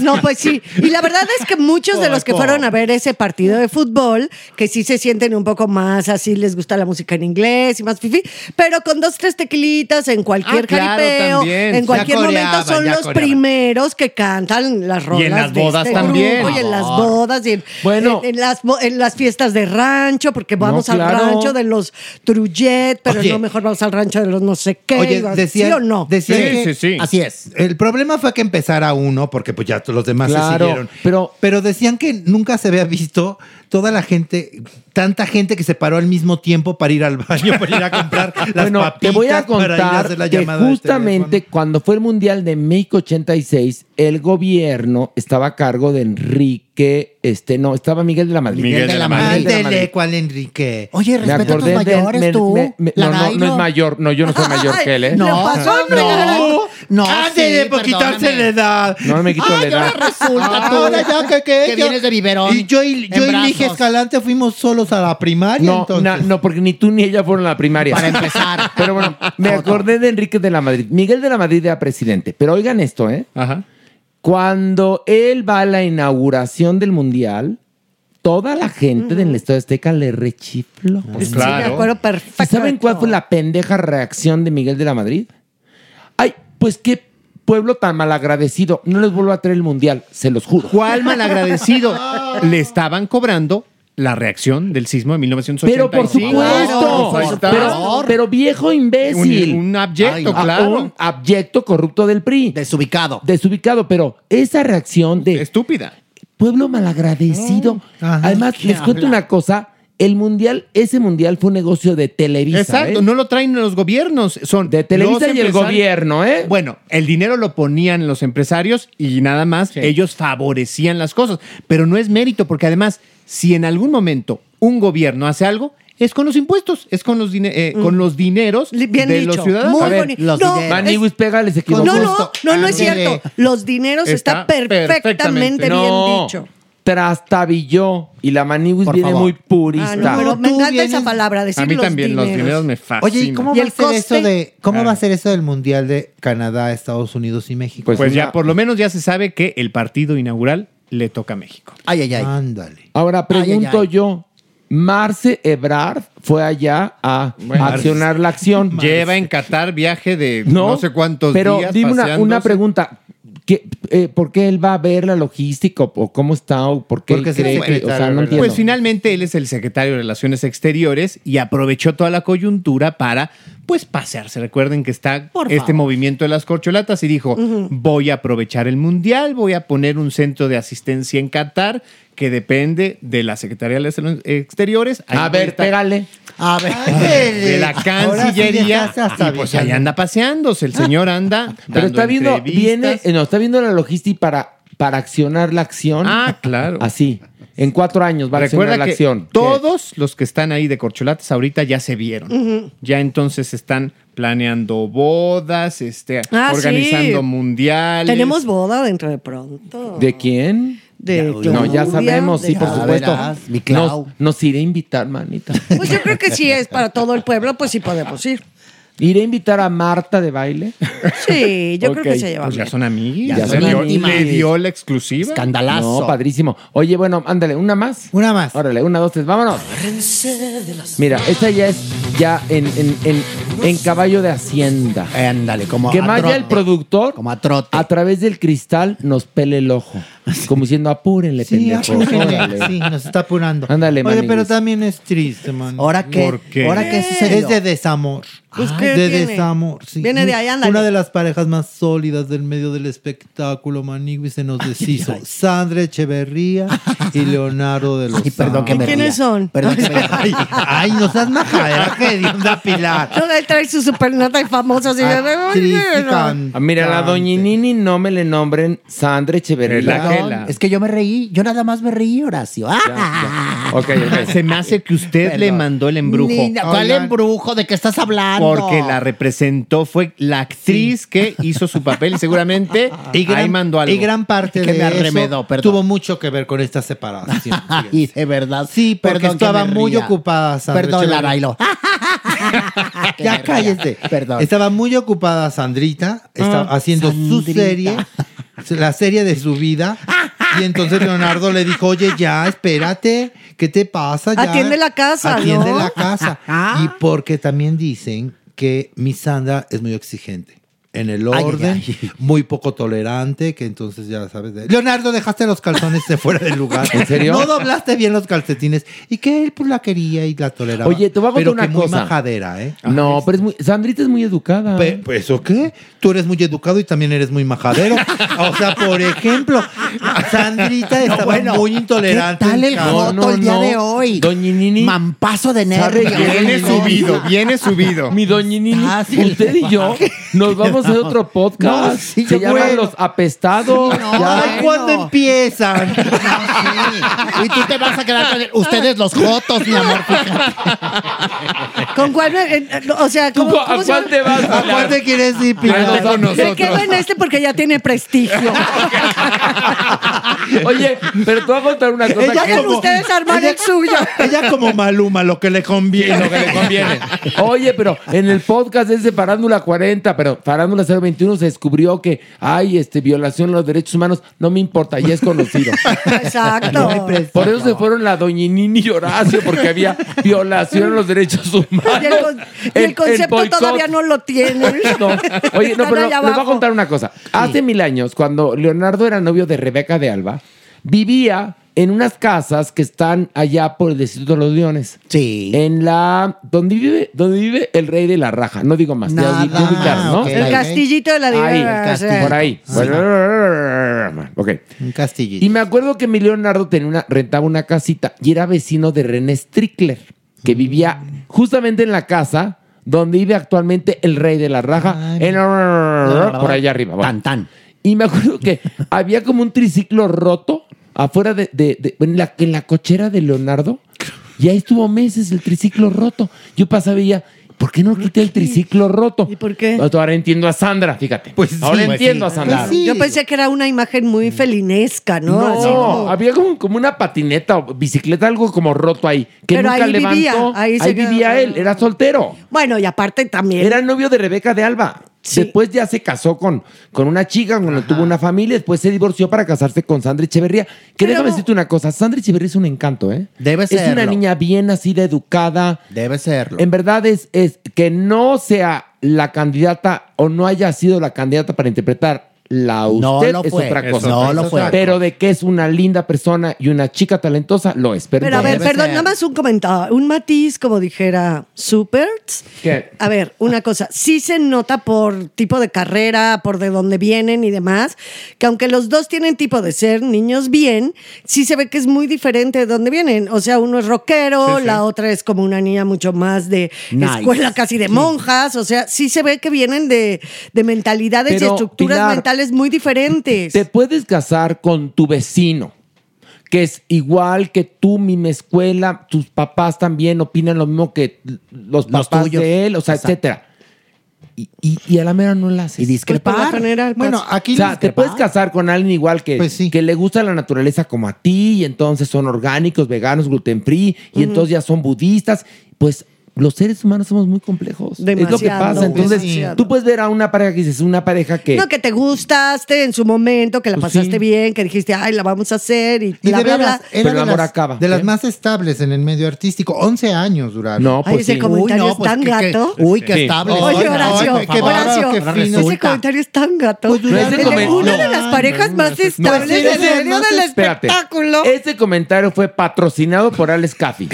No, pues sí. Y la verdad es que muchos de los que fueron a ver ese partido de fútbol, que sí se sienten un poco más así, les gusta la música en inglés y más fifi, pero con dos, tres tequilitas en cualquier Ah, claro, jaripeo, también. en cualquier momento son los coreaban. primeros que cantan las rolas. Y en las de bodas este también. grupo, y en las Por bodas, y en, Bueno. en, en las, en las fiestas de rancho, porque vamos No, al rancho de los Trullet, pero Oye. no, mejor vamos al rancho de los no sé qué. Oye, ¿sí decían, o no? decían Sí, que- sí, sí. Así es. El problema fue que empezara uno, porque pues ya los demás Claro, se siguieron. pero- pero decían que nunca se había visto toda la gente, tanta gente que se paró al mismo tiempo para ir al baño, para ir a comprar [laughs] las bueno, papitas, te voy a para ir a contar hacer la que llamada de justamente cuando fue el Mundial de México 86, el gobierno estaba a cargo de Enrique, este, no, estaba Miguel de la Madrid. Miguel de la Madrid. De la Ándele, Madrid. ¿cuál Enrique? Oye, respeta a tus de- mayores, me- tú. me- me- no, no, no es mayor, no, yo no soy mayor que él, ¿eh? No, pasó, hombre. no, no, Ándele, sí, por quitarse la edad. No me quito la Ay, edad. ahora resulta tú Ahora ya que, que, que yo- vienes de biberón. Y yo y, yo y Lige brazos. Escalante fuimos solos a la primaria. No, entonces. na- no, porque ni tú ni ella fueron a la primaria. Para empezar. [laughs] Pero bueno, me acordé de Enrique de la Madrid. Miguel de la Madrid era presidente. Pero oigan esto, ¿eh? Ajá. Cuando él va a la inauguración del Mundial, toda la gente del Estadio Azteca le rechifló. Pues Sí, claro. me acuerdo perfecto. ¿Y saben cuál fue la pendeja reacción de Miguel de la Madrid? Ay, pues qué pueblo tan malagradecido. No les vuelvo a traer el Mundial, se los juro. ¿Cuál malagradecido? [laughs] Le estaban cobrando la reacción del sismo de 1985. Pero por supuesto, Pues ahí está. pero, pero viejo imbécil. un abyecto, claro. Un abyecto corrupto del PRI. Desubicado. Desubicado, pero esa reacción de... Estúpida. pueblo malagradecido. Además, ¿qué les cuento una cosa. El mundial, ese mundial fue un negocio de Televisa. Exacto, ¿eh? no lo traen los gobiernos, son De Televisa y el gobierno, ¿eh? Bueno, el dinero lo ponían los empresarios y nada más ellos favorecían las cosas, pero no es mérito porque además si en algún momento un gobierno hace algo es con los impuestos, es con los, eh, con los dineros bien de dicho, los ciudadanos. muy A ver, bonito. Los No, dineros. Pégale, se equivocó. No, no, no, no es cierto. Los dineros está, Está perfectamente, bien No, dicho. Trastabilló. Y la Maniguis Por viene favor. muy purista. Ah, no, pero me encanta esa palabra, decir A mí los también los dineros. dineros me fascinan. Oye, ¿y cómo ¿Y va a el ser coste? eso de cómo Claro. va a ser eso del mundial de Canadá, Estados Unidos y México? Pues, ya por lo menos ya se sabe que el partido inaugural le toca a México. Ay, ay, ay. Ándale. Ahora pregunto Ay, ay, ay. yo, Marce Ebrard fue allá a Bueno. accionar la acción. Lleva en Qatar viaje de no, No, sé cuántos pero días. dime una, una pregunta. ¿Qué, eh, ¿Por qué él va a ver la logística o, o cómo está o por qué Porque él es el cree que, o secretario, sea, no ¿verdad? entiendo. Pues finalmente él es el secretario de Relaciones Exteriores y aprovechó toda la coyuntura para, pues, pasearse. Recuerden que está este favor. movimiento de las corcholatas y dijo, voy a aprovechar el Mundial, voy a poner un centro de asistencia en Qatar que depende de la Secretaría de Relaciones Exteriores. Ahí a ver, está- pégale. A ver. [laughs] de la sí Cancillería. y pues ahí anda paseándose. El señor anda. Pero está viendo, viene, eh, no, está viendo la logística para, para accionar la acción. Ah, claro. Así. En cuatro años va a accionar Recuerda la que acción. todos los que están ahí de corcholatas ahorita ya se vieron. Ya entonces están planeando bodas, este, Ah, organizando sí. mundiales. Tenemos boda dentro de pronto. ¿De quién? De no, ya sabemos, sí, por Ya supuesto. verás, mi Clau. Nos, nos iré a invitar, manita. Pues yo creo que si es para todo el pueblo, pues sí podemos ir. Iré a invitar a Marta de baile. Sí, yo creo que se llevan Pues ya son amiguis. Ya Ya, son le, dio, amiguis. le dio la exclusiva. No, padrísimo. Oye, bueno, ándale, una más. Una más. Órale, una, dos, tres, vámonos. Mira, esta ya es ya en, en, en, en caballo de hacienda. Ándale, como que a vaya trote. el productor Como a trote. a través del cristal nos pele el ojo. Como diciendo, apúrenle, Sí, apúrenle. órale. Sí, nos está apurando. Ándale, Oye, pero también es triste, man. ¿Ahora qué? ¿Por qué? ¿Ahora qué sucedió? Es de desamor. Pues, Ay, ¿qué de tiene? desamor, sí. Viene de ahí, ándale. Una de las parejas más sólidas del medio del espectáculo, Manigui, se nos deshizo. Sandra Echeverría y [laughs] Leonardo de los Ay, perdón que me ¿Quiénes ría. son? Perdón que me Ay, ay, no seas majadera, [laughs] que hedionda Pilar. No, él trae su supernota y famoso así de- Actriz Ay, no. Ah, Mira, la doñinini no me le nombren Sandra Echeverría. Perdón, es que yo me reí. Yo nada más me reí, Horacio. Ah. Ok, ok. Se me hace que usted Perdón. le mandó el embrujo. Ni- ¿Cuál Oigan. embrujo? ¿De qué estás hablando? Porque la representó, fue la actriz que hizo su papel y seguramente [laughs] Y gran, ahí mandó algo. y gran parte Que de me eso arremedó, perdón. tuvo mucho que ver con esta separación. [laughs] Ay, de verdad. Sí, porque Perdón estaba muy ocupada Sandra Perdón. Larailo. [laughs] Ya cállese. Perdón. Estaba muy ocupada Sandrita, estaba Ah, haciendo su serie, la serie de su vida. Y entonces Leonardo le dijo, oye, ya, espérate, ¿qué te pasa? Ya, Atiende la casa, Atiende ¿no? la casa. [laughs] Y porque también dicen que mi Sandra es muy exigente. En el Ay, ay, orden, ay. muy poco tolerante, que entonces ya sabes. de- Leonardo, dejaste los calzones de fuera del lugar. ¿En serio? No doblaste bien los calcetines. Y que él pues la quería y la toleraba. Oye, te voy a contar pero una que muy cosa. majadera, ¿eh? No, pero es muy. Sandrita es muy educada. Pe- pues, ¿eso qué? Tú eres muy educado y también eres muy majadero. O sea, por ejemplo, Sandrita estaba bueno, muy intolerante. ¿Qué tal el joto no, el día no. de hoy? Doñinini. Mampazo de ¿Sabe nervios. Viene subido, viene subido. Mi doñinini, Ah, usted y yo [laughs] nos vamos a hacer otro podcast. No, sí, Se yo llama bueno. Los Apestados. no, Ya. Ay, ¿cuándo empiezan? Sí. Y tú te vas a quedar con el- ustedes los jotos, mi amor. ¿Con cuál? me- eh, o sea, ¿Tú ¿cómo, a cómo cuál te vas? ¿A cuál te quieres ir, Me quedo en este porque ya tiene prestigio. [laughs] Oye, pero te voy a contar una cosa. Ya que- con ustedes armar el suyo. Ella como Maluma, lo que le conviene. lo que le conviene. Oye, pero en el podcast es de Farándula 40, pero Farándula 021 se descubrió que hay este, violación a los derechos humanos. No me importa, ya es conocido. [laughs] Exacto. Por eso se fueron la Doñinini y Horacio, porque había violación a los derechos humanos. Y el, con- y el En- en concepto todavía no lo tiene. [laughs] No. Oye, no, pero les voy a contar una cosa. Hace mil años, cuando Leonardo era novio de Rebeca de Alba, vivía en unas casas que están allá por el Distrito de los Leones. Sí. En la. donde vive, donde vive el rey de la raja. No digo más. Nada. El castillito de la Ahí, diversidad. por ahí. Paramount. Ok. Un castillito. Y me acuerdo que mi Leonardo tenía una, rentaba una casita y era vecino de René Strickler, que vivía justamente en la casa donde vive actualmente el rey de la raja, en- por allá arriba. Bueno. Y me acuerdo que había como un triciclo roto afuera de, de- de- en, la, en la cochera de Leonardo. Y ahí estuvo meses el triciclo roto. Yo pasaba y veía, ¿por qué no quité el triciclo roto? ¿Y por qué? Ahora entiendo a Sandra, fíjate. Pues ahora entiendo a Sandra. Yo pensé que era una imagen muy felinesca, ¿no? No, Así como- había como, como una patineta o bicicleta, algo como roto ahí, que Pero nunca ahí levantó. vivía, ahí ahí quedó. vivía él, era soltero. Bueno, y aparte también. Era novio de Rebeca de Alba. Después ya se casó con, con una chica, cuando tuvo una familia, después se divorció para casarse con Sandra Echeverría. Que déjame decirte una cosa, Sandra Echeverría es un encanto, ¿eh? Debe Es una serlo. niña bien nacida, educada. Debe serlo. En verdad es, es que no sea la candidata o no haya sido la candidata para interpretar la No usted lo es fue. otra cosa. no lo fue. Pero de que es una linda persona y una chica talentosa, lo es. Pero a ver, perdón, nada más un comentario, un matiz, como dijera Superts. ¿Qué? A ver, una cosa, sí se nota por tipo de carrera, por de dónde vienen y demás, que aunque los dos tienen tipo de ser niños bien, sí se ve que es muy diferente de dónde vienen. O sea, uno es rockero, Sí, sí. la otra es como una niña mucho más de Nice. escuela casi de monjas. O sea, sí se ve que vienen de, de mentalidades y estructuras Pilar, mentales muy diferentes. Te puedes casar con tu vecino, que es igual que tú, misma escuela, tus papás también opinan lo mismo que los papás de él, o sea, Exacto. etcétera. Y, y- y a la mera no la haces. Y discrepar. Pues lo general bueno, pasa. aquí o sea, te discrepar. puedes casar con alguien igual que, que le gusta la naturaleza como a ti, y entonces son orgánicos, veganos, gluten free, y entonces ya son budistas. Pues los seres humanos somos muy complejos. es lo que Demasiado, pasa. Entonces, demasiado. tú puedes ver a una pareja que dices, una pareja que. No, que te gustaste en su momento, que la Pues pasaste sí. bien, que dijiste, ay, la vamos a hacer y, Y bla, de bla, veras, bla. era de, las, acaba. de las ¿eh? más estables en el medio artístico. 11 años duraron. No, Ay, ese comentario es tan gato. Uy, qué estable. Oye, Horacio, qué Horacio, qué ese fino. Pues comentario es tan gato. No, ese comen- una de las parejas más estables ese- del medio del espectáculo. Este comentario fue patrocinado por Alex Caffi.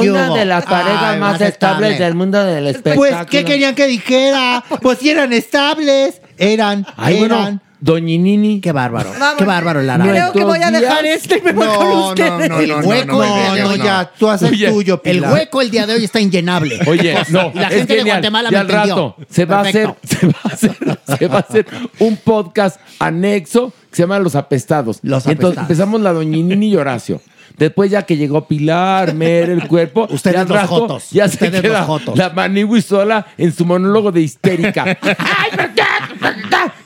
Una hubo? de las parejas Ay, más más estables estable. del mundo del espectáculo. Pues, ¿qué querían que dijera? Pues si eran estables. Eran, Ay, bueno, eran. Doñinini. Qué bárbaro. Vamos. Qué bárbaro, Lara. Creo que voy a dejar días- este y me voy No, con no, ustedes. no, no, hueco, no, no, no, ya, tú haces Oye, tuyo, El Pilar. hueco el día de hoy está inllenable. [laughs] Oye, no, Y la es gente de. Guatemala Y me al entendió. rato se va, a hacer, se, va a hacer, se va a hacer un podcast anexo que se llama Los Apestados. Los Y Entonces Apestados. empezamos la Doñinini y Horacio. Después ya que llegó Pilar, Mer, el cuerpo, [laughs] Ustedes ya los rato jotos. ya se Ustedes queda los jotos. la Manigui sola en su monólogo de histérica. [laughs] ¡Ay, por qué!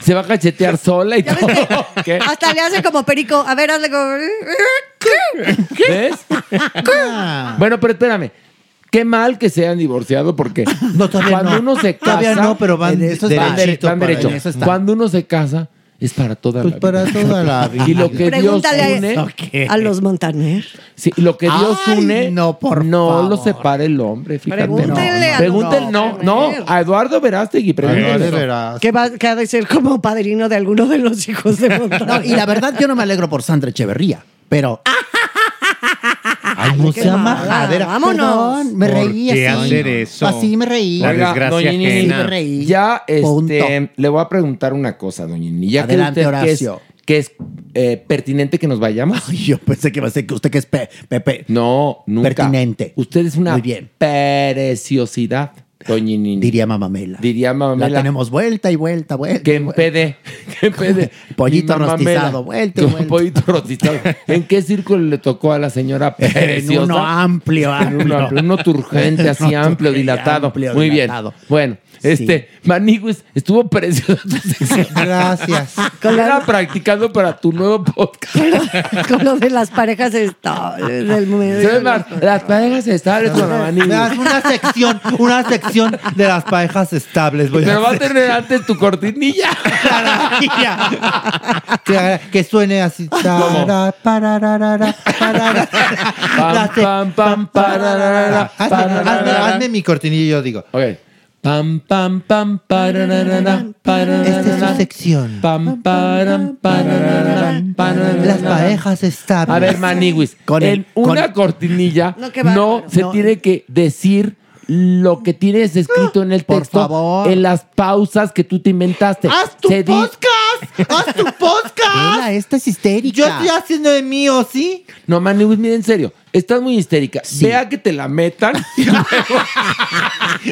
Se va a cachetear sola y todo. ¿Qué? Hasta le hace como perico. A ver, hazle como. ¿Ves? bueno, pero espérame. Qué mal que se hayan divorciado porque cuando no. uno se casa. Todavía no, pero van En eso está. van dere- van derecho. allá. eso está. Cuando uno se casa, es para toda Pues la para vida. toda la vida. [laughs] Y lo que Dios une. a, a los Montaner. Sí, lo que Dios Ay, une. no, por no favor. lo separa el hombre, fíjate. Pregúntenle no. a Pregúntenle, no, los no, a Eduardo Verástegui, veras. Que, va, que ha de ser como padrino de alguno de los hijos de Montaner. [laughs] No, y la verdad, yo no me alegro por Sandra Echeverría. Pero. [laughs] Ay, no sea majadera. Vámonos. Perdón, me ¿Por reí qué así. hacer eso? Así me reí. La Oiga, desgracia doña Nini, ajena. me reí. Ya, Punto. este, le voy a preguntar una cosa, doña Nini. Ya Adelante, que usted que es, Horacio. que es eh, pertinente que nos vayamos. Ay, yo pensé que iba a ser que usted que es pe- Pepe. No, nunca. Pertinente. Usted es una Muy bien. preciosidad, doña Nini. Diría Mamamela. Diría La Mamela. tenemos vuelta y vuelta, vuelta. Que y en vuelta. pede, [laughs] que en pede. [laughs] Pollito mamamela. rostizado, vuelta y vuelta. Pollito rostizado. ¿En qué círculo le tocó a la señora [laughs] En preciosa? uno amplio, En uno amplio. amplio, uno turgente, así Uno amplio, turgente, dilatado. amplio, Muy dilatado. bien. Bueno, este, Maniguis, estuvo precioso. Gracias. Era practicando para tu nuevo podcast. con lo de las parejas estables del medio. ¿Sabes más? Las parejas estables con la Maniguis. Una sección, una sección de las parejas estables. Voy Pero va a tener antes tu cortinilla. que, que suene así. Tara, pararara, parara. Pam, La se- pam, pam, pararara, Hazme, pararara. hazme- hazme mi cortinilla y yo digo. Ok. Pam, pam, pam, pararara, pararara. Esta es su sección. Pam, param, pararara, pararara. Las parejas estables. A ver, Maniguis, Con en el- con- una cortinilla No, qué no bárbaro. se No. tiene que decir lo que tienes escrito en el Por texto favor. en las pausas que tú te inventaste. ¡Haz tu Se di- podcast! ¡Haz tu [laughs] podcast! Vela, esta es histérica. Yo estoy haciendo de mío, ¿sí? No, Maniwis, mira, en serio, estás muy histérica. Vea que te la metan. [laughs] y luego-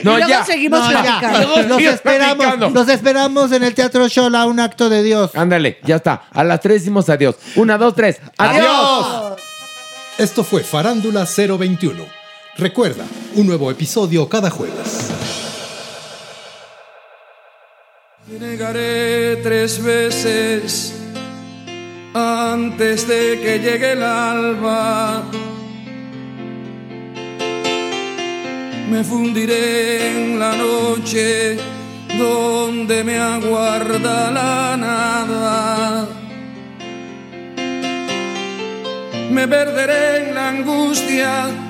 no, Y luego ya. seguimos No, ya. platicando. Luego Los sigue esperamos, los esperamos en el Teatro Shola, un acto de Dios. Ándale, ya está. A las tres decimos adiós. Una, dos, tres. ¡Adiós! Esto fue Farándula 021. Recuerda, un nuevo episodio cada jueves. Te negaré tres veces antes de que llegue el alba. Me fundiré en la noche donde me aguarda la nada. Me perderé en la angustia